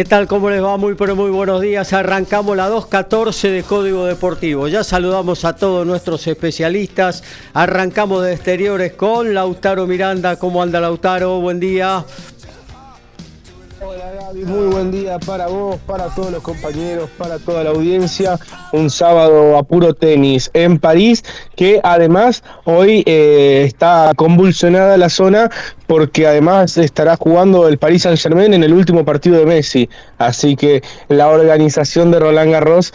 ¿Qué tal? ¿Cómo les va? Muy pero muy buenos días. Arrancamos la 2.14 de Código Deportivo. Ya saludamos a todos nuestros especialistas. Arrancamos de exteriores con Lautaro Miranda. ¿Cómo anda Lautaro? Buen día. Hola Gaby, muy buen día para vos, para todos los compañeros, para toda la audiencia. Un sábado a puro tenis en París, que además hoy eh, está convulsionada la zona porque además estará jugando el Paris Saint Germain en el último partido de Messi. Así que la organización de Roland Garros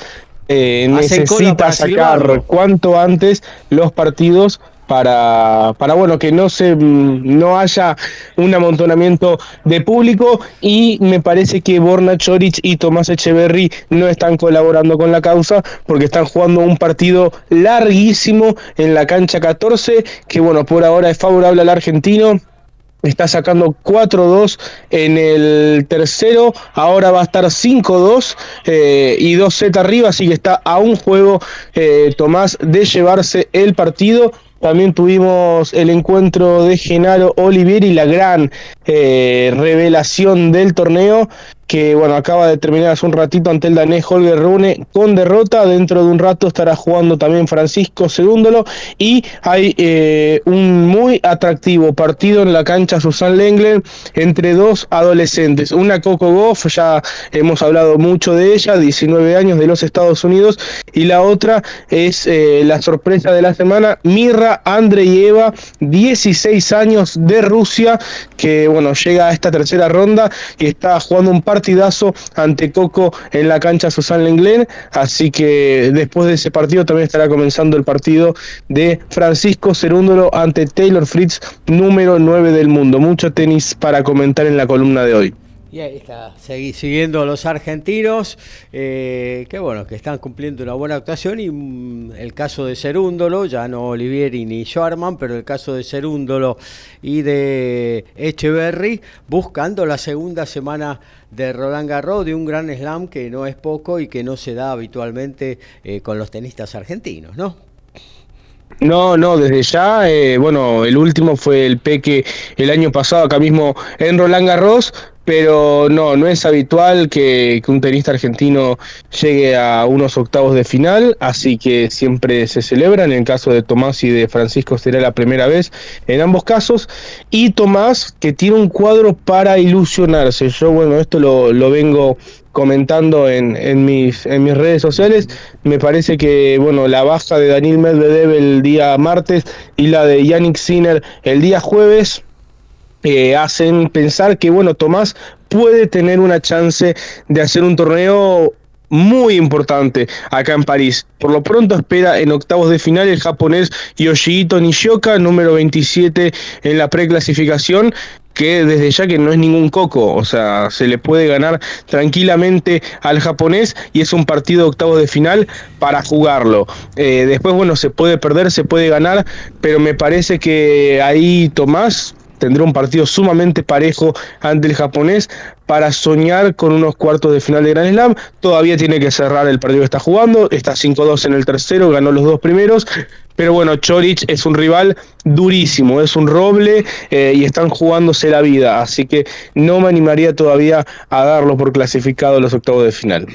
eh, necesita sacar cuanto antes los partidos para, para bueno, que no, se, mm, no haya un amontonamiento de público y me parece que Borna Choric y Tomás Echeverry no están colaborando con la causa porque están jugando un partido larguísimo en la cancha 14 que bueno, por ahora es favorable al argentino está sacando 4-2 en el tercero, ahora va a estar 5-2 eh, y 2-Z arriba, así que está a un juego eh, Tomás de llevarse el partido. También tuvimos el encuentro de Genaro Olivier y la gran eh, revelación del torneo que bueno, acaba de terminar hace un ratito ante el danés Holger Rune con derrota. Dentro de un rato estará jugando también Francisco Segúndolo. Y hay eh, un muy atractivo partido en la cancha Susan Lenglen entre dos adolescentes. Una Coco Goff, ya hemos hablado mucho de ella, 19 años de los Estados Unidos. Y la otra es eh, la sorpresa de la semana, Mirra Andreyeva, 16 años de Rusia, que bueno, llega a esta tercera ronda y está jugando un par partidazo ante Coco en la cancha Susan Lenglen, así que después de ese partido también estará comenzando el partido de Francisco Cerúndolo ante Taylor Fritz, número 9 del mundo. Mucho tenis para comentar en la columna de hoy. Y ahí está, siguiendo los argentinos, eh, que bueno, que están cumpliendo una buena actuación y mm, el caso de Cerúndolo, ya no Olivieri ni Schwarman, pero el caso de Cerúndolo y de Echeverry, buscando la segunda semana de Roland Garros, de un gran slam que no es poco y que no se da habitualmente eh, con los tenistas argentinos, ¿no? No, no, desde ya, eh, bueno, el último fue el Peque el año pasado acá mismo en Roland Garros, pero no, no es habitual que, un tenista argentino llegue a unos octavos de final, así que siempre se celebra. En el caso de Tomás y de Francisco será la primera vez en ambos casos. Y Tomás, que tiene un cuadro para ilusionarse. Yo, bueno, esto lo, lo vengo comentando en, en, mis, en mis redes sociales. Me parece que bueno, la baja de Daniel Medvedev el día martes y la de Yannick Sinner el día jueves eh, hacen pensar que, bueno, Tomás puede tener una chance de hacer un torneo muy importante acá en París. Por lo pronto espera en octavos de final el japonés Yoshihito Nishioka, número 27 en la preclasificación, que desde ya que no es ningún coco, o sea, se le puede ganar tranquilamente al japonés y es un partido de octavos de final para jugarlo. Eh, después, bueno, se puede perder, se puede ganar, pero me parece que ahí Tomás tendrá un partido sumamente parejo ante el japonés para soñar con unos cuartos de final de Grand Slam. Todavía tiene que cerrar el partido que está jugando, está 5-2 en el tercero, ganó los dos primeros. Pero bueno, Chorich es un rival durísimo, es un roble eh, y están jugándose la vida. Así que no me animaría todavía a darlo por clasificado a los octavos de final.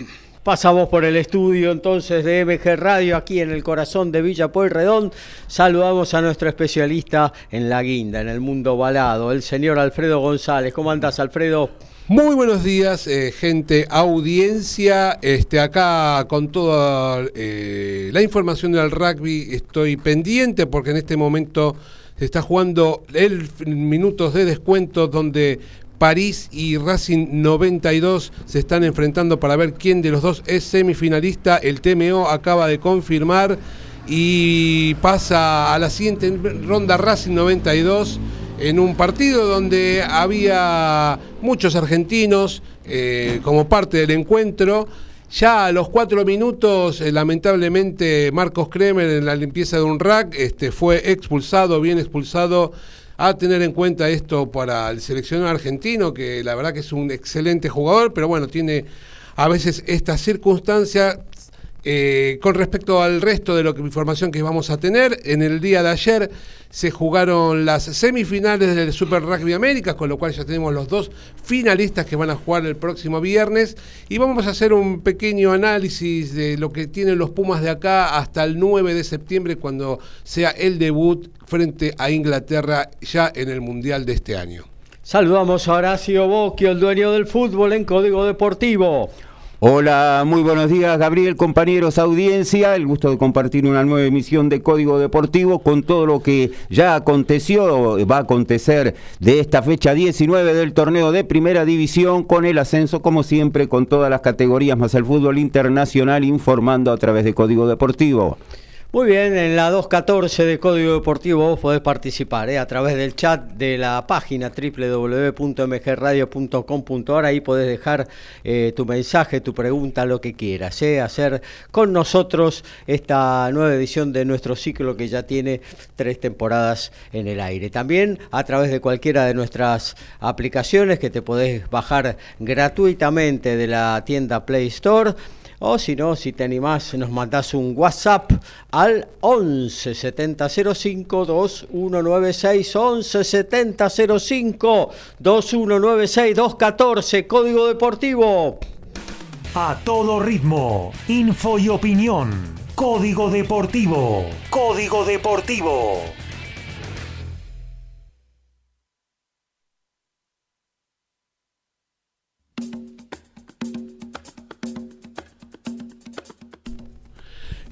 Pasamos por el estudio entonces de MG Radio aquí en el corazón de Villa Pueyrredón. Saludamos a nuestro especialista en la guinda, en el mundo balado, el señor Alfredo González. ¿Cómo andas, Alfredo? Muy buenos días, eh, gente, audiencia. Este, acá con toda eh, la información del rugby estoy pendiente porque en este momento Se está jugando el minutos de descuento donde París y Racing 92 se están enfrentando para ver quién de los dos es semifinalista. El TMO acaba de confirmar y pasa a la siguiente ronda Racing 92 en un partido donde había muchos argentinos eh, como parte del encuentro. Ya a los cuatro minutos, eh, lamentablemente, Marcos Kremer en la limpieza de un rack este, fue expulsado, bien expulsado. A tener en cuenta esto para el seleccionado argentino, que la verdad que es un excelente jugador, pero bueno, tiene a veces esta circunstancia eh, con respecto al resto de que información que vamos a tener, en el día de ayer se jugaron las semifinales del Super Rugby América, con lo cual ya tenemos los dos finalistas que van a jugar el próximo viernes y vamos a hacer un pequeño análisis de lo que tienen los Pumas de acá hasta el 9 de septiembre cuando sea el debut frente a Inglaterra ya en el Mundial de este año. Saludamos a Horacio Bocchio, el dueño del fútbol en Código Deportivo. Hola, muy buenos días Gabriel, compañeros, audiencia. El gusto de compartir una nueva emisión de Código Deportivo con todo lo que ya aconteció, va a acontecer de esta fecha 19 del torneo de Primera División con el ascenso, como siempre, con todas las categorías más el fútbol internacional informando a través de Código Deportivo. Muy bien, en la 214 de Código Deportivo vos podés participar ¿eh? a través del chat de la página www.mgradio.com.ar. Ahí podés dejar eh, tu mensaje, tu pregunta, lo que quieras. ¿eh? Hacer con nosotros esta nueva edición de nuestro ciclo que ya tiene tres temporadas en el aire. También a través de cualquiera de nuestras aplicaciones que te podés bajar gratuitamente de la tienda Play Store o si no, si te animás, nos mandás un WhatsApp al 11 7005 2196 11 7005 2196 214 Código Deportivo. A todo ritmo, info y opinión. Código Deportivo. Código Deportivo.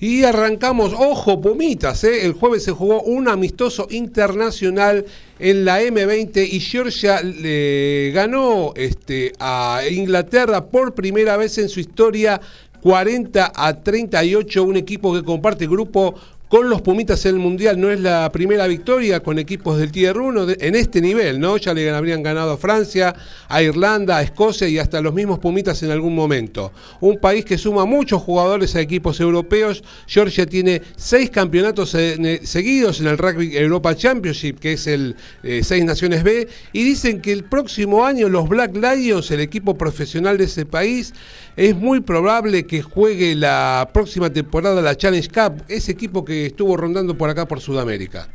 Y arrancamos, ojo, Pumitas, ¿eh? el jueves se jugó un amistoso internacional en la M20 y Georgia le ganó este, a Inglaterra por primera vez en su historia 40 a 38, un equipo que comparte grupo con los Pumitas en el Mundial no es la primera victoria con equipos del Tier 1 en este nivel, ¿no? Ya le habrían ganado a Francia, a Irlanda, a Escocia y hasta los mismos Pumitas en algún momento. Un país que suma muchos jugadores a equipos europeos. Georgia tiene seis campeonatos seguidos en el Rugby Europa Championship, que es el eh, Seis Naciones B, y dicen que el próximo año los Black Lions, el equipo profesional de ese país, es muy probable que juegue la próxima temporada la Challenge Cup, ese equipo que estuvo rondando por acá por Sudamérica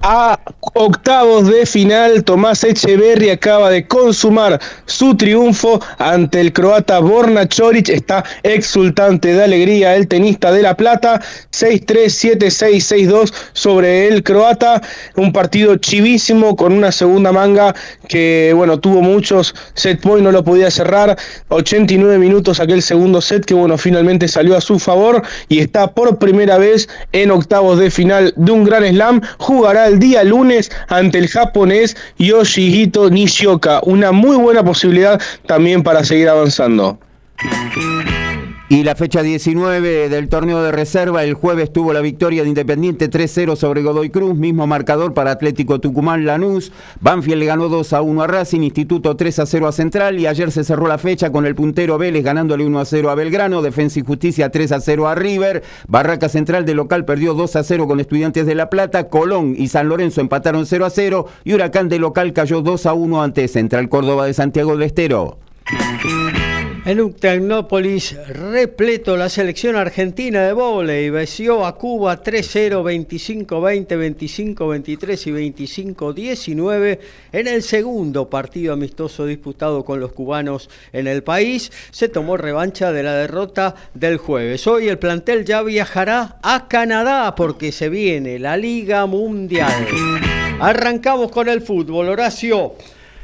a octavos de final. Tomás Echeverri acaba de consumar su triunfo ante el croata Borna Choric. Está exultante de alegría el tenista de La Plata. 6-3, 7-6, 6-2 sobre el croata. Un partido chivísimo con una segunda manga que, bueno, tuvo muchos set point, no lo podía cerrar. 89 minutos aquel segundo set que, bueno, finalmente salió a su favor y está por primera vez en octavos de final de un gran slam. Jugará el día lunes ante el japonés Yoshihito Nishioka. Una muy buena posibilidad también para seguir avanzando. Y la fecha 19 del torneo de reserva, el jueves tuvo la victoria de Independiente 3-0 sobre Godoy Cruz, mismo marcador para Atlético Tucumán Lanús. Banfield le ganó 2-1 a Racing, Instituto 3-0 a Central y ayer se cerró la fecha con el puntero Vélez ganándole 1-0 a Belgrano, Defensa y Justicia 3-0 a River, Barraca Central de local perdió 2-0 con Estudiantes de La Plata, Colón y San Lorenzo empataron 0-0 y Huracán de local cayó 2-1 ante Central Córdoba de Santiago del Estero. En un Tecnópolis repleto, la selección argentina de volei venció a Cuba 3-0, 25-20, 25-23 y 25-19 en el segundo partido amistoso disputado con los cubanos en el país. Se tomó revancha de la derrota del jueves. Hoy el plantel ya viajará a Canadá porque se viene la Liga Mundial. Arrancamos con el fútbol, Horacio.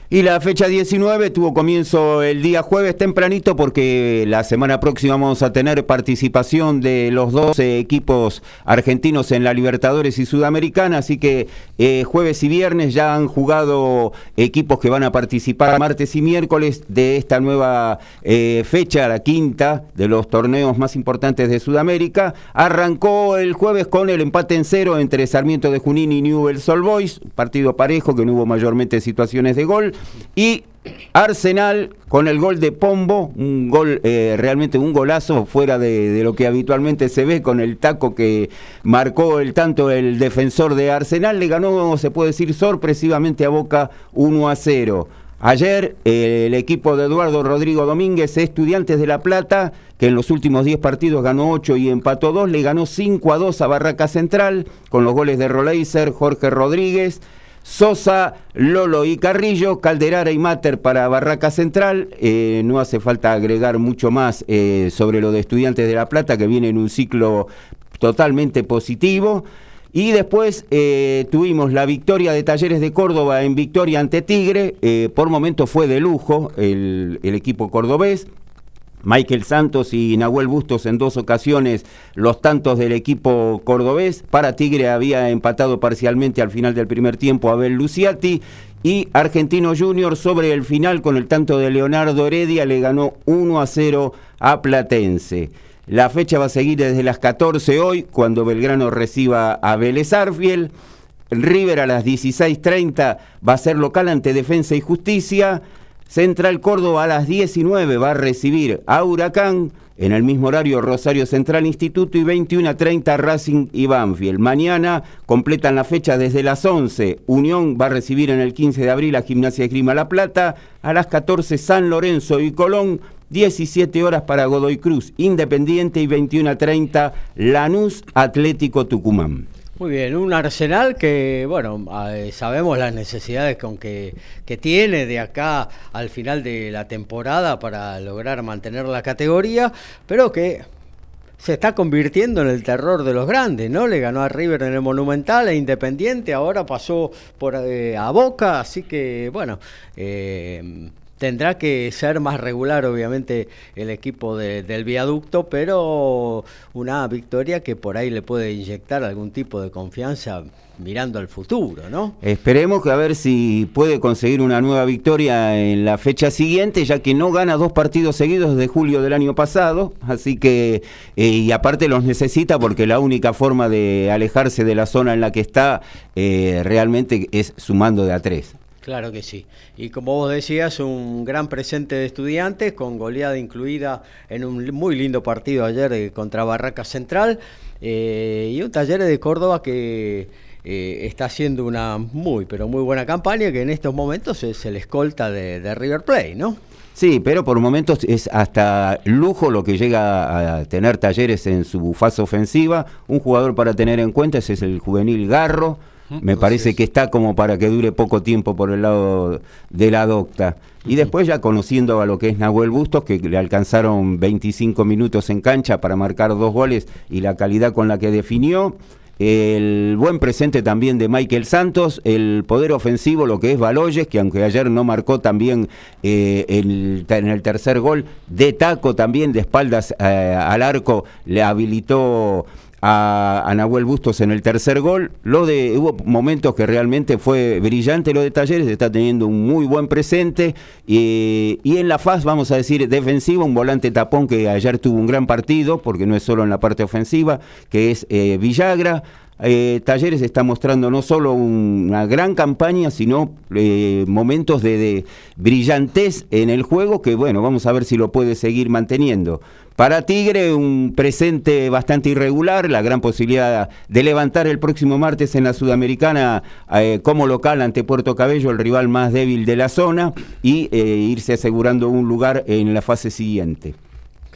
Y la fecha 19 tuvo comienzo el día jueves tempranito porque la semana próxima vamos a tener participación de los 12 equipos argentinos en la Libertadores y Sudamericana, así que eh, jueves y viernes ya han jugado equipos que van a participar martes y miércoles de esta nueva eh, fecha, la quinta de los torneos más importantes de Sudamérica. Arrancó el jueves con el empate en cero entre Sarmiento de Junín y Newell's Old Boys, partido parejo que no hubo mayormente situaciones de gol. Y Arsenal con el gol de Pombo, un gol eh, realmente un golazo fuera de, lo que habitualmente se ve con el taco que marcó el tanto el defensor de Arsenal, le ganó, se puede decir, sorpresivamente a Boca 1 a 0. Ayer el equipo de Eduardo Rodrigo Domínguez, Estudiantes de La Plata, que en los últimos 10 partidos ganó 8 y empató 2, le ganó 5 a 2 a Barraca Central, con los goles de Roleiser, Jorge Rodríguez. Sosa, Lolo y Carrillo, Calderara y Mater para Barraca Central. Eh, no hace falta agregar mucho más eh, sobre lo de Estudiantes de La Plata, que viene en un ciclo totalmente positivo. Y después eh, tuvimos la victoria de Talleres de Córdoba en victoria ante Tigre. por momento fue de lujo el equipo cordobés. Michael Santos y Nahuel Bustos en dos ocasiones los tantos del equipo cordobés. Para Tigre había empatado parcialmente al final del primer tiempo Abel Luciati. Y Argentino Junior sobre el final con el tanto de Leonardo Heredia le ganó 1 a 0 a Platense. La fecha va a seguir desde las 14 hoy cuando Belgrano reciba a Vélez Arfiel. River a las 16.30 va a ser local ante Defensa y Justicia. Central Córdoba a las 19 va a recibir a Huracán. En el mismo horario, Rosario Central Instituto y 21 a 30 Racing y Banfield. Mañana completan la fecha desde las 11. Unión va a recibir en el 15 de abril a Gimnasia de Grima La Plata. A las 14 San Lorenzo y Colón. 17 horas para Godoy Cruz Independiente y 21 a 30 Lanús Atlético Tucumán. Muy bien, un Arsenal que, bueno, sabemos las necesidades con que, tiene de acá al final de la temporada para lograr mantener la categoría, pero que se está convirtiendo en el terror de los grandes, ¿no? Le ganó a River en el Monumental, e Independiente, ahora pasó por eh, a Boca, así que, bueno, eh, Tendrá que ser más regular, obviamente, el equipo del viaducto, pero una victoria que por ahí le puede inyectar algún tipo de confianza mirando al futuro, ¿no? Esperemos que a ver si puede conseguir una nueva victoria en la fecha siguiente, ya que no gana dos partidos seguidos desde julio del año pasado, así que, eh, y aparte los necesita porque la única forma de alejarse de la zona en la que está eh, realmente es sumando de a tres. Claro que sí. Y como vos decías, un gran presente de estudiantes, con goleada incluida en un muy lindo partido ayer eh, contra Barraca Central, eh, y un taller de Córdoba que eh, está haciendo una muy, pero muy buena campaña, que en estos momentos es el escolta de, River Plate, ¿no? Sí, pero por momentos es hasta lujo lo que llega a tener talleres en su fase ofensiva. Un jugador para tener en cuenta ese es el juvenil Garro me parece que está como para que dure poco tiempo por el lado de la docta. Y después ya conociendo a lo que es Nahuel Bustos, que le alcanzaron 25 minutos en cancha para marcar dos goles y la calidad con la que definió. El buen presente también de Michael Santos, el poder ofensivo, lo que es Baloyes, que aunque ayer no marcó también eh, en el tercer gol, de taco también, de espaldas eh, al arco, le habilitó a, Nahuel Bustos en el tercer gol. Lo de, hubo momentos que realmente fue brillante lo de Talleres, está teniendo un muy buen presente. y en la faz, vamos a decir, defensiva, un volante tapón que ayer tuvo un gran partido, porque no es solo en la parte ofensiva, que es eh, Villagra. Eh, Talleres está mostrando no solo una gran campaña, sino eh, momentos de, de, brillantez en el juego que, bueno, vamos a ver si lo puede seguir manteniendo. Para Tigre, un presente bastante irregular, la gran posibilidad de levantar el próximo martes en la Sudamericana eh, como local ante Puerto Cabello, el rival más débil de la zona, y irse asegurando un lugar en la fase siguiente.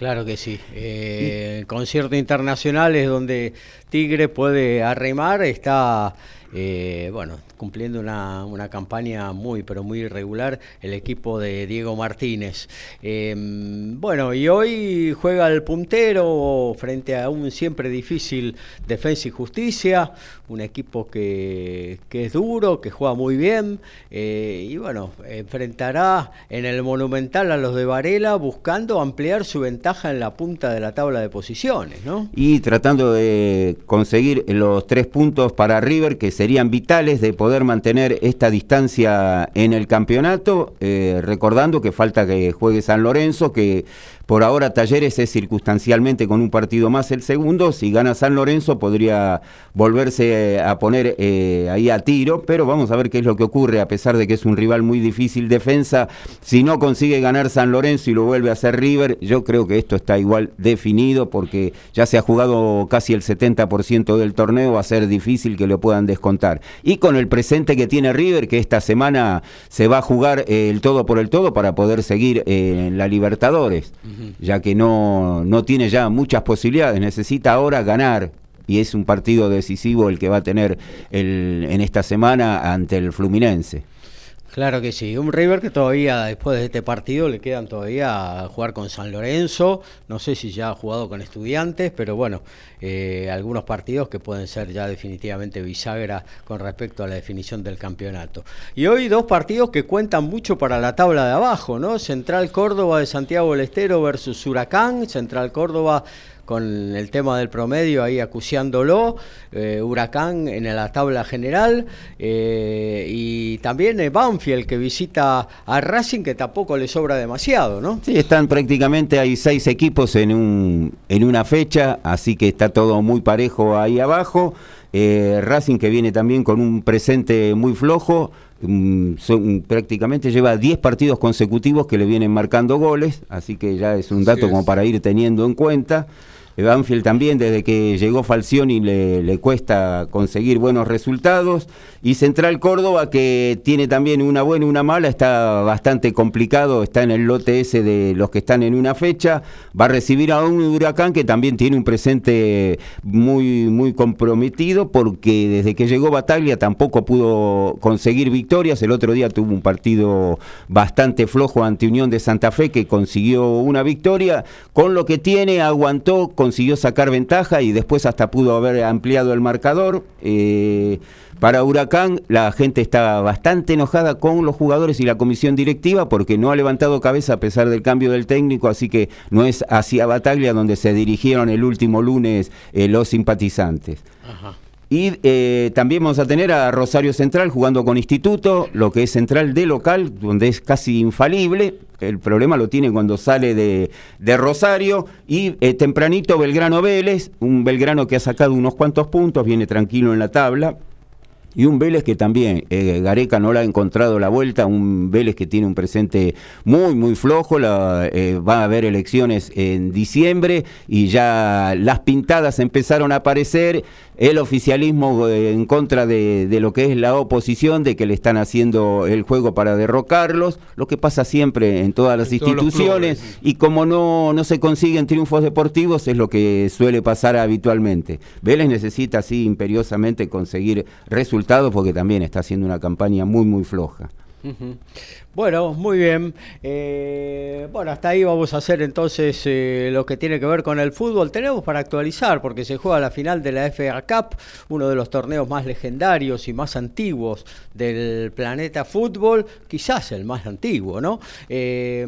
Claro que sí. Eh, concierto internacional es donde Tigre puede arremar, está eh, bueno, cumpliendo una, una, campaña muy, pero muy irregular el equipo de Diego Martínez. Em, bueno, y hoy juega el puntero frente a un siempre difícil Defensa y Justicia, un equipo que, que es duro, que juega muy bien, eh, y bueno, enfrentará en el Monumental a los de Varela buscando ampliar su ventaja en la punta de la tabla de posiciones, ¿no? Y tratando de conseguir los tres puntos para River, que serían vitales de poder mantener esta distancia en el campeonato, eh, recordando que falta que juegue San Lorenzo, que por ahora Talleres es circunstancialmente con un partido más el segundo. Si gana San Lorenzo podría volverse eh, a poner eh, ahí a tiro, pero vamos a ver qué es lo que ocurre, a pesar de que es un rival muy difícil defensa. Si no consigue ganar San Lorenzo y lo vuelve a hacer River, yo creo que esto está igual definido porque ya se ha jugado casi el 70% del torneo, va a ser difícil que lo puedan descontar. Y con el presente que tiene River, que esta semana se va a jugar eh, el todo por el todo para poder seguir en la Libertadores ya que no, no tiene ya muchas posibilidades, necesita ahora ganar y es un partido decisivo el que va a tener el, en esta semana ante el Fluminense. Claro que sí, un River que todavía después de este partido le quedan todavía a jugar con San Lorenzo, no sé si ya ha jugado con estudiantes, pero bueno, eh, algunos partidos que pueden ser ya definitivamente bisagra con respecto a la definición del campeonato. Y hoy dos partidos que cuentan mucho para la tabla de abajo, ¿no? Central Córdoba de Santiago del Estero versus Huracán, Central Córdoba con el tema del promedio ahí acuciándolo, eh, Huracán en la tabla general eh, y también eh, Banfield que visita a Racing que tampoco le sobra demasiado, ¿no? Sí, están prácticamente, hay seis equipos en, un, en una fecha, así que está todo muy parejo ahí abajo. Racing que viene también con un presente muy flojo, mm, son, prácticamente lleva 10 partidos consecutivos que le vienen marcando goles, así que ya es un dato como para ir teniendo en cuenta. Banfield también, desde que llegó Falcioni, le, le cuesta conseguir buenos resultados. Y Central Córdoba, que tiene también una buena y una mala, está bastante complicado, está en el lote ese de los que están en una fecha. Va a recibir a un huracán que también tiene un presente muy, muy comprometido, porque desde que llegó Bataglia tampoco pudo conseguir victorias. El otro día tuvo un partido bastante flojo ante Unión de Santa Fe, que consiguió una victoria. Con lo que tiene, aguantó, consiguió sacar ventaja y después hasta pudo haber ampliado el marcador. Eh, para Huracán, la gente está bastante enojada con los jugadores y la comisión directiva porque no ha levantado cabeza a pesar del cambio del técnico, así que no es hacia Bataglia donde se dirigieron el último lunes eh, los simpatizantes. Y eh, también vamos a tener a Rosario Central jugando con Instituto, lo que es central de local, donde es casi infalible. El problema lo tiene cuando sale de, Rosario. Y eh, tempranito Belgrano Vélez, un Belgrano que ha sacado unos cuantos puntos, viene tranquilo en la tabla. Y un Vélez que también, eh, Gareca no le ha encontrado la vuelta, un Vélez que tiene un presente muy, muy flojo, eh, va a haber elecciones en diciembre y ya las pintadas empezaron a aparecer, el oficialismo eh, en contra de, lo que es la oposición, de que le están haciendo el juego para derrocarlos, lo que pasa siempre en todas las instituciones, y como no, no se consiguen triunfos deportivos es lo que suele pasar habitualmente. Vélez necesita así imperiosamente conseguir resultados porque también está haciendo una campaña muy, muy floja. Bueno, muy bien. Eh, bueno, hasta ahí vamos a hacer entonces eh, lo que tiene que ver con el fútbol. Tenemos para actualizar porque se juega la final de la FA Cup, uno de los torneos más legendarios y más antiguos del planeta fútbol, quizás el más antiguo, ¿no? Eh,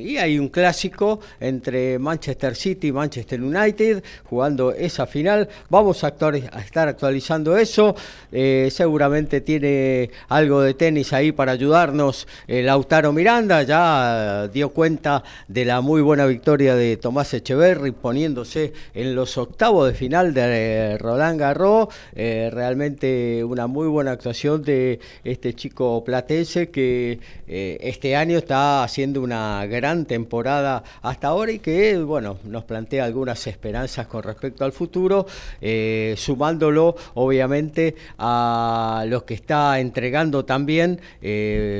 y hay un clásico entre Manchester City y Manchester United jugando esa final. Vamos a, a estar actualizando eso. seguramente tiene algo de tenis ahí para ayudarnos. Lautaro Miranda ya dio cuenta de la muy buena victoria de Tomás Echeverry poniéndose en los octavos de final de eh, Roland Garros. Eh, realmente una muy buena actuación de este chico platense que eh, este año está haciendo una gran temporada hasta ahora y que bueno nos plantea algunas esperanzas con respecto al futuro, sumándolo obviamente a los que está entregando también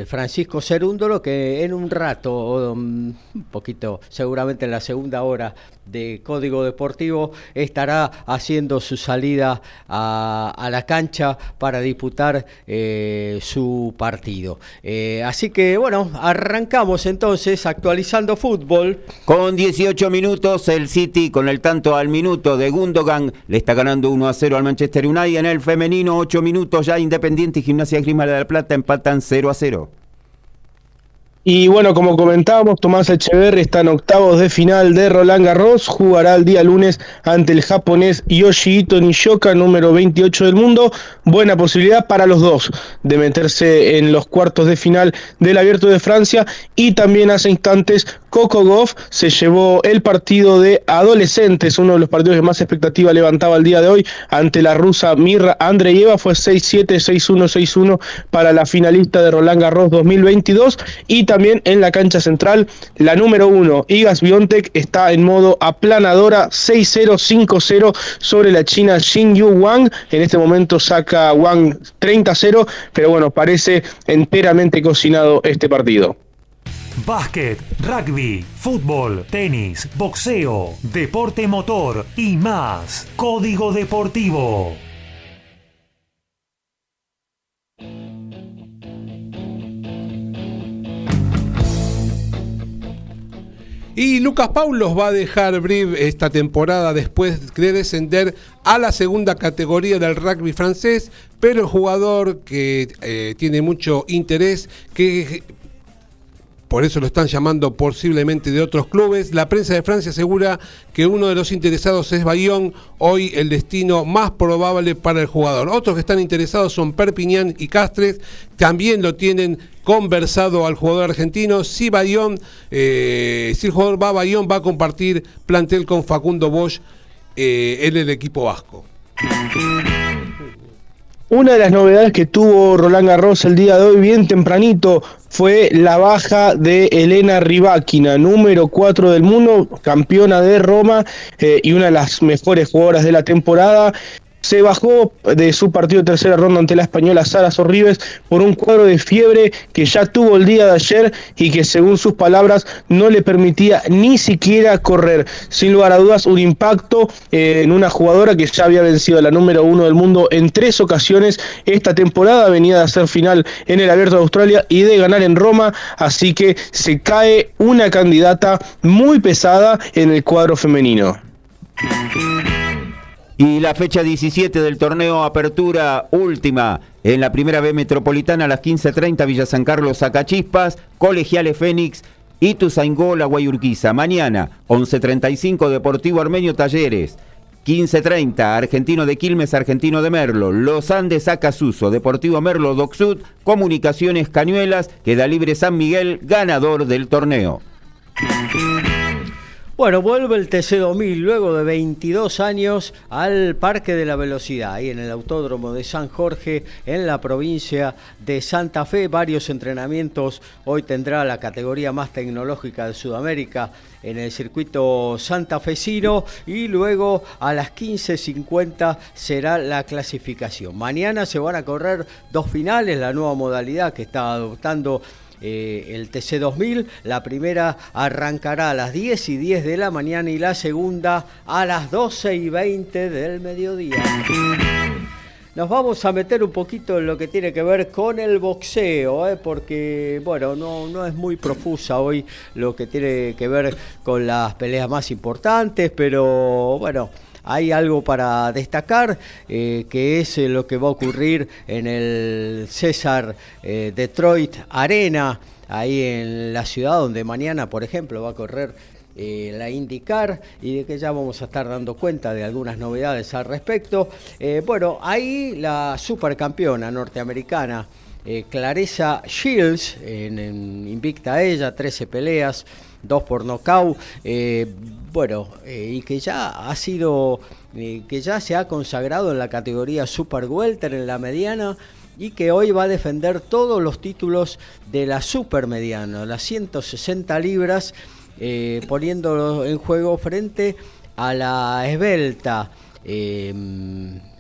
Francisco Cerúndolo, que en un rato, um, un poquito, seguramente en la segunda hora de Código Deportivo, estará haciendo su salida a, la cancha para disputar eh, su partido. Eh, así que bueno, arrancamos entonces actualizando fútbol. Con 18 minutos, el City con el tanto al minuto de Gundogan le está ganando 1 a 0 al Manchester United. En el femenino, 8 minutos ya Independiente y Gimnasia Grima de la Plata empatan 0 a 0. Y bueno, como comentábamos, Tomás Echeverri está en octavos de final de Roland Garros, jugará el día lunes ante el japonés Yoshihito Nishoka, número 28 del mundo. Buena posibilidad para los dos de meterse en los cuartos de final del Abierto de Francia. Y también hace instantes Coco Goff se llevó el partido de adolescentes, uno de los partidos que más expectativa levantaba el día de hoy ante la rusa Mirra Andreyeva, fue 6-7, 6-1, 6-1 para la finalista de Roland Garros 2022 y también en la cancha central, la número uno, Igas Biontech, está en modo aplanadora 6-0, 5-0 sobre la china Yu Wang. En este momento saca Wang 30-0, pero bueno, parece enteramente cocinado este partido. Básquet, rugby, fútbol, tenis, boxeo, deporte motor y más. Código Deportivo. Y Lucas Paulos va a dejar Brive esta temporada después de descender a la segunda categoría del rugby francés, pero el jugador que eh, tiene mucho interés, que por eso lo están llamando posiblemente de otros clubes. La prensa de Francia asegura que uno de los interesados es Bayón, hoy el destino más probable para el jugador. Otros que están interesados son Perpignan y Castres, también lo tienen conversado al jugador argentino. Si Bayón, eh, si el jugador va a Bayón, va a compartir plantel con Facundo Bosch eh, en el equipo vasco. Una de las novedades que tuvo Roland Garros el día de hoy, bien tempranito, fue la baja de Elena Rybakina, número 4 del mundo, campeona de Roma eh, y una de las mejores jugadoras de la temporada se bajó de su partido de tercera ronda ante la española Sara Sorribes por un cuadro de fiebre que ya tuvo el día de ayer y que según sus palabras no le permitía ni siquiera correr. Sin lugar a dudas, un impacto eh, en una jugadora que ya había vencido a la número uno del mundo en tres ocasiones esta temporada, venía de hacer final en el Abierto de Australia y de ganar en Roma, así que se cae una candidata muy pesada en el cuadro femenino. Y la fecha 17 del torneo Apertura última en la primera B Metropolitana a las 15.30 Villa San Carlos Zacachispas, Colegiales Fénix, Ituzaingó, La Guayurquiza. Mañana 11.35 Deportivo Armenio Talleres. 15.30 Argentino de Quilmes, Argentino de Merlo, Los Andes Acasuso, Deportivo Merlo Docsud, Comunicaciones Cañuelas, queda libre San Miguel, ganador del torneo. Bueno, vuelve el TC2000 luego de 22 años al Parque de la Velocidad, ahí en el Autódromo de San Jorge, en la provincia de Santa Fe. Varios entrenamientos. Hoy tendrá la categoría más tecnológica de Sudamérica en el circuito santafesino y luego a las 15.50 será la clasificación. Mañana se van a correr dos finales, la nueva modalidad que está adoptando eh, el TC2000. La primera arrancará a las 10 y 10 de la mañana y la segunda a las 12 y 20 del mediodía. Nos vamos a meter un poquito en lo que tiene que ver con el boxeo, ¿eh? porque bueno, no, no es muy profusa hoy lo que tiene que ver con las peleas más importantes, pero bueno, hay algo para destacar, eh, que es eh, lo que va a ocurrir en el César eh, Detroit Arena, ahí en la ciudad donde mañana, por ejemplo, va a correr la indicar y de que ya vamos a estar dando cuenta de algunas novedades al respecto. bueno, ahí la supercampeona norteamericana. Clarissa Shields, invicta ella, 13 peleas, dos por nocaut, bueno, eh, y que ya ha sido, eh, que ya se ha consagrado en la categoría Super Welter en la mediana y que hoy va a defender todos los títulos de la Super Mediana, las 160 libras, poniéndolo en juego frente a la esbelta eh,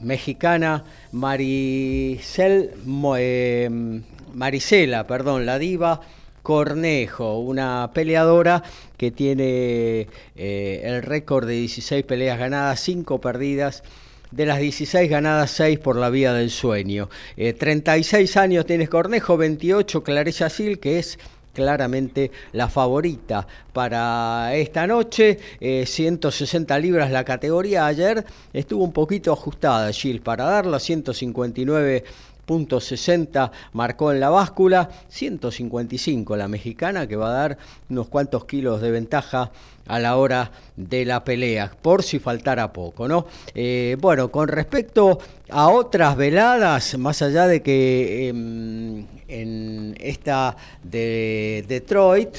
mexicana Maricel, eh, Marisela, perdón, la diva Cornejo, una peleadora que tiene el récord de 16 peleas ganadas, 5 perdidas de las 16 ganadas, 6 por la vía del sueño. 36 años tienes Cornejo, 28 Clarissa Sil, que es claramente la favorita para esta noche. 160 eh, libras la categoría. Ayer estuvo un poquito ajustada Gil para darla, 159 .60 marcó en la báscula, 155 la mexicana que va a dar unos cuantos kilos de ventaja a la hora de la pelea, por si faltara poco, ¿no? Eh, bueno, con respecto a otras veladas, más allá de que em, en esta de Detroit,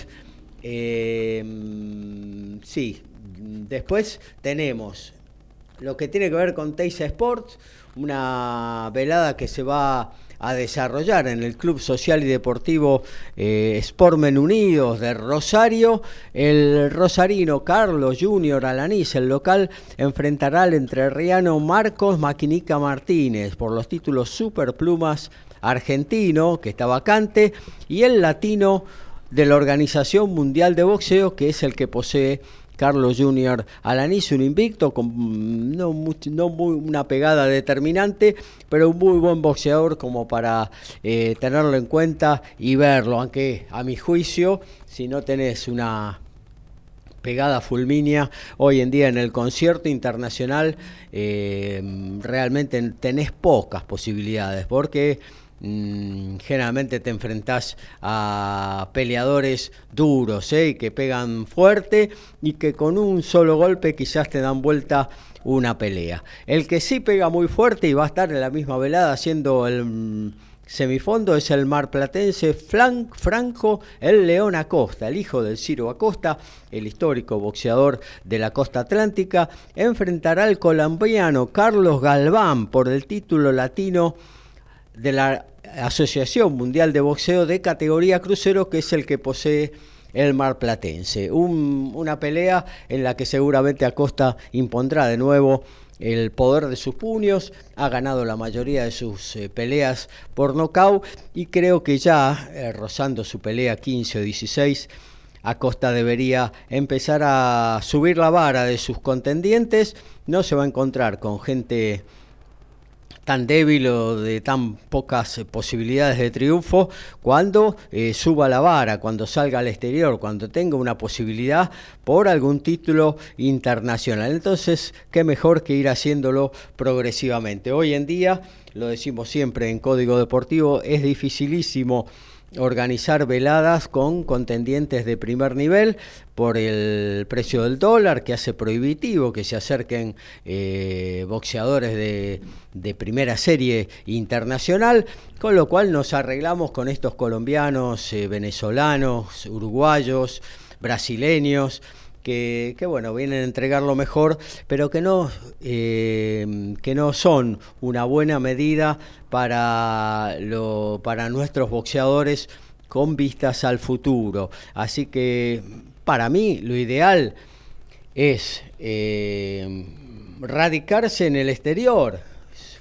em, sí, después tenemos lo que tiene que ver con Teisa Sports, una velada que se va a desarrollar en el Club Social y Deportivo eh, Sportmen Unidos de Rosario. El rosarino Carlos Junior Alanís, el local, enfrentará al entrerriano Marcos Maquinica Martínez por los títulos Super Plumas argentino, que está vacante, y el latino de la Organización Mundial de Boxeo, que es el que posee Carlos Junior Alanis, un invicto con mm, no, muy, una pegada determinante, pero un muy buen boxeador como para eh, tenerlo en cuenta y verlo, aunque a mi juicio, si no tenés una pegada fulminea hoy en día en el concierto internacional, eh, realmente tenés pocas posibilidades, porque Mm, generalmente te enfrentás a peleadores duros, ¿eh? que pegan fuerte y que con un solo golpe quizás te dan vuelta una pelea. El que sí pega muy fuerte y va a estar en la misma velada haciendo el mm, semifondo es el marplatense Franco el León Acosta, el hijo del Ciro Acosta, el histórico boxeador de la costa atlántica, enfrentará al colombiano Carlos Galván por el título latino de la Asociación Mundial de Boxeo de categoría crucero, que es el que posee el Mar Platense. una pelea en la que seguramente Acosta impondrá de nuevo el poder de sus puños, ha ganado la mayoría de sus eh, peleas por nocaut y creo que ya eh, rozando su pelea 15 o 16, Acosta debería empezar a subir la vara de sus contendientes, no se va a encontrar con gente tan débil o de tan pocas eh, posibilidades de triunfo cuando eh, suba la vara, cuando salga al exterior, cuando tenga una posibilidad por algún título internacional. Entonces, qué mejor que ir haciéndolo progresivamente. Hoy en día, lo decimos siempre en Código Deportivo, es dificilísimo organizar veladas con contendientes de primer nivel por el precio del dólar que hace prohibitivo que se acerquen eh, boxeadores de, de, primera serie internacional, con lo cual nos arreglamos con estos colombianos, eh, venezolanos, uruguayos, brasileños, que, bueno, vienen a entregar lo mejor, pero que no, eh, que no son una buena medida para, lo, para nuestros boxeadores con vistas al futuro. Así que para mí lo ideal es eh, radicarse en el exterior,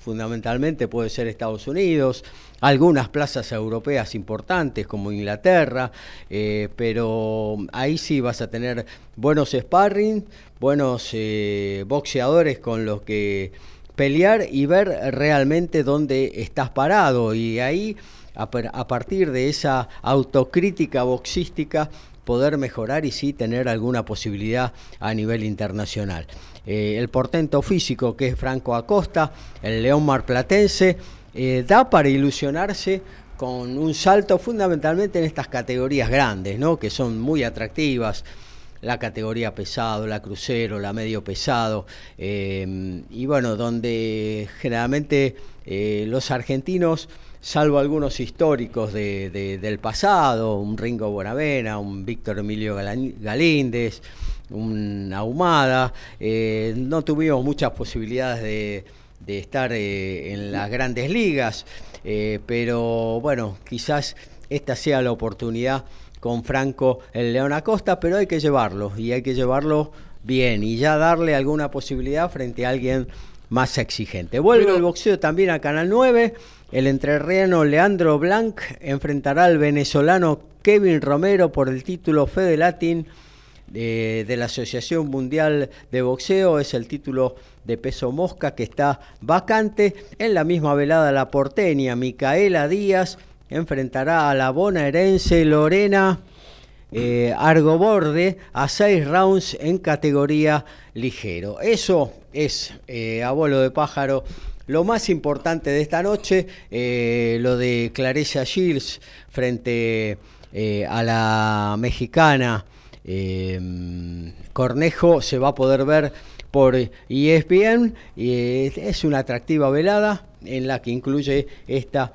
fundamentalmente puede ser Estados Unidos, algunas plazas europeas importantes como Inglaterra, eh, pero ahí sí vas a tener buenos sparring, buenos eh, boxeadores con los que pelear y ver realmente dónde estás parado y ahí a, partir de esa autocrítica boxística poder mejorar y sí tener alguna posibilidad a nivel internacional. Eh, el portento físico que es Franco Acosta, el León Marplatense, eh, da para ilusionarse con un salto fundamentalmente en estas categorías grandes, ¿no? que son muy atractivas, la categoría pesado, la crucero, la medio pesado, eh, y bueno, donde generalmente eh, los argentinos, salvo algunos históricos del pasado, un Ringo Bonavena, un Víctor Emilio Galíndez, un Ahumada, no tuvimos muchas posibilidades de de estar eh, en las grandes ligas, eh, pero bueno, quizás esta sea la oportunidad con Franco el León Acosta, pero hay que llevarlo y hay que llevarlo bien y ya darle alguna posibilidad frente a alguien más exigente. Vuelve el boxeo también a Canal 9. El entrerriano Leandro Blanc enfrentará al venezolano Kevin Romero por el título Fede Latin de, de la Asociación Mundial de Boxeo. Es el título de peso mosca que está vacante. En la misma velada la porteña Micaela Díaz enfrentará a la bonaerense Lorena eh, Argoborde a seis rounds en categoría ligero. Eso es, eh, abuelo de pájaro, lo más importante de esta noche, eh, lo de Clarissa Shields frente eh, a la mexicana Cornejo se va a poder ver por ESPN. es una atractiva velada en la que incluye esta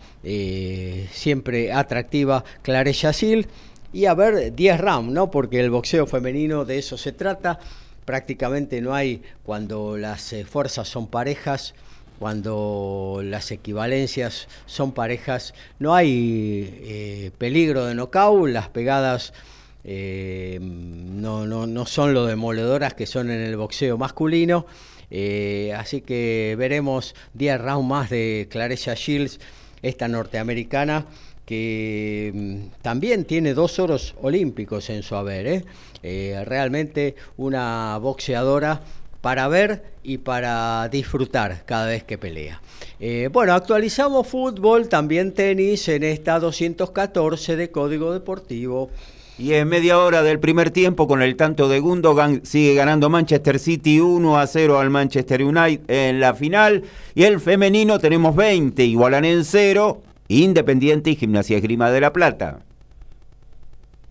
siempre atractiva Clarissa Shields y a ver 10 rounds, ¿no? Porque el boxeo femenino de eso se trata. Prácticamente no hay cuando las eh, fuerzas son parejas, cuando las equivalencias son parejas, no hay eh, peligro de knockout, las pegadas eh, no, no, no, son lo demoledoras que son en el boxeo masculino. así que veremos 10 rounds más de Clarissa Shields, esta norteamericana que mm, también tiene dos oros olímpicos en su haber. ¿eh? Eh, realmente una boxeadora para ver y para disfrutar cada vez que pelea. Eh, bueno, actualizamos fútbol, también tenis en esta 214 de Código Deportivo. Y en media hora del primer tiempo, con el tanto de Gundogan, sigue ganando Manchester City 1 a 0 al Manchester United en la final. Y el femenino tenemos 20, igualan en 0 Independiente y Gimnasia Esgrima de la Plata.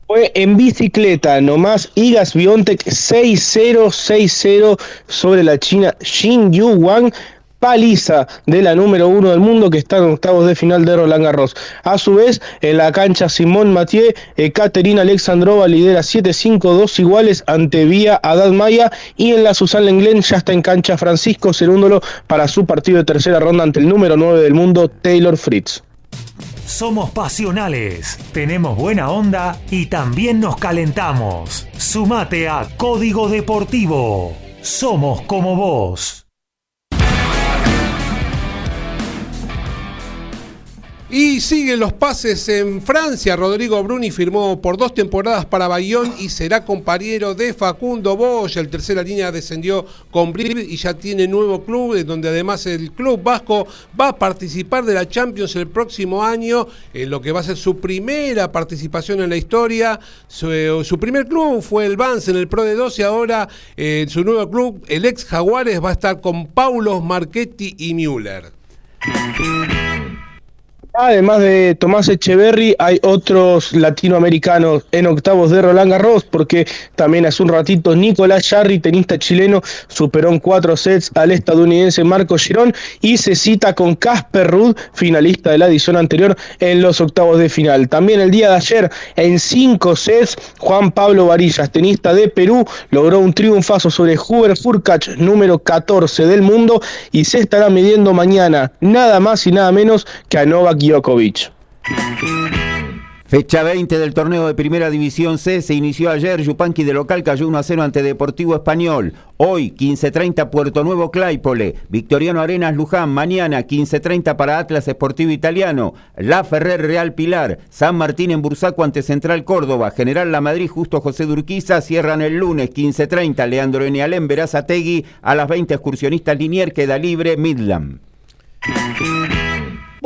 Fue en bicicleta nomás Igas Biontech 6-0-6-0 sobre la China Xin Yu Wang paliza de la número uno del mundo que está en octavos de final de Roland Garros. A su vez, en la cancha Simón Mathieu, Ekaterina Alexandrova lidera 7-5-2 iguales ante Vía Adad Maya y en la Susan Lenglen ya está en cancha Francisco Cerúndolo para su partido de tercera ronda ante el número 9 del mundo, Taylor Fritz. Somos pasionales, tenemos buena onda y también nos calentamos. Sumate a Código Deportivo. Somos como vos. Y siguen los pases en Francia. Rodrigo Bruni firmó por dos temporadas para Bayón y será compañero de Facundo Bosch. El tercera línea descendió con Brive y ya tiene nuevo club, donde además el club vasco va a participar de la Champions el próximo año, en lo que va a ser su primera participación en la historia. Su, primer club fue el Vance en el Pro de 12 y ahora en su nuevo club, el ex Jaguares, va a estar con Paulos Marchetti y Müller. Además de Tomás Echeverry, hay otros latinoamericanos en octavos de Roland Garros, porque también hace un ratito Nicolás Jarry, tenista chileno, superó en cuatro sets al estadounidense Marco Girón y se cita con Casper Ruud, finalista de la edición anterior, en los octavos de final. También el día de ayer, en cinco sets, Juan Pablo Varillas, tenista de Perú, logró un triunfazo sobre Hubert Furkach, número 14 del mundo, y se estará midiendo mañana nada más y nada menos que a Novak Djokovic. Fecha 20 del torneo de Primera División C se inició ayer. Yupanqui de local cayó 1 a 0 ante Deportivo Español. Hoy, 15.30 Puerto Nuevo Claypole. Victoriano Arenas Luján. Mañana, 15.30 para Atlas Esportivo Italiano. La Ferrer Real Pilar. San Martín en Bursaco ante Central Córdoba. General La Madrid Justo José Durquiza. Cierran el lunes, 15.30 Leandro Enialén Verazategui. A las 20 Excursionistas Linier queda libre Midland.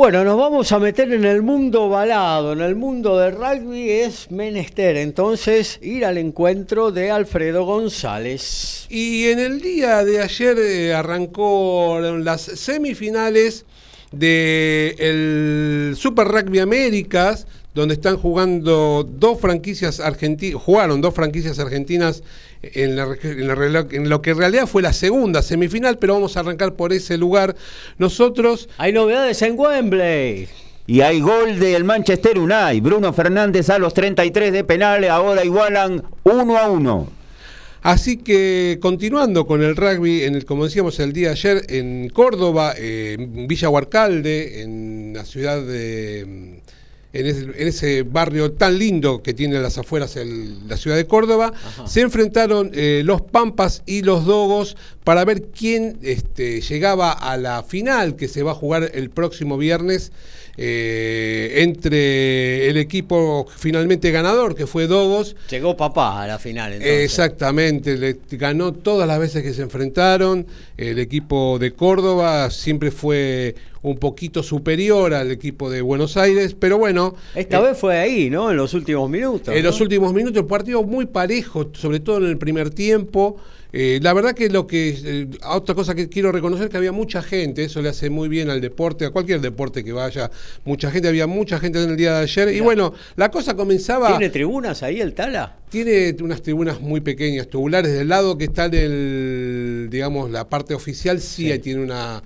Bueno, nos vamos a meter en el mundo balado, en el mundo del rugby es menester, entonces ir al encuentro de Alfredo González. Y en el día de ayer eh, arrancó las semifinales del Super Rugby Américas, donde están jugando dos franquicias argentinas, jugaron dos franquicias argentinas en, lo que en realidad fue la segunda semifinal, pero vamos a arrancar por ese lugar. Nosotros... Hay novedades en Wembley. Y hay gol del Manchester United. Bruno Fernández a los 33 de penales, ahora igualan 1 a 1. Así que continuando con el rugby, en el, como decíamos el día de ayer, en Córdoba, en Villa Huarcalde, en la ciudad de en ese, barrio tan lindo que tiene las afueras el, la ciudad de Córdoba, se enfrentaron eh, los Pampas y los Dogos para ver quién este, llegaba a la final que se va a jugar el próximo viernes eh, entre el equipo finalmente ganador, que fue Dogos. Llegó papá a la final. Exactamente, le ganó todas las veces que se enfrentaron. El equipo de Córdoba siempre fue un poquito superior al equipo de Buenos Aires, pero bueno. Esta eh, vez fue ahí, ¿no? En los últimos minutos. En los últimos minutos, el partido muy parejo, sobre todo en el primer tiempo. Eh, la verdad que lo que eh, otra cosa que quiero reconocer es que había mucha gente, eso le hace muy bien al deporte, a cualquier deporte que vaya, mucha gente, había mucha gente en el día de ayer y bueno, la cosa comenzaba ¿Tiene tribunas ahí el Tala? Tiene unas tribunas muy pequeñas, tubulares del lado que está en el digamos la parte oficial sí, Ahí tiene una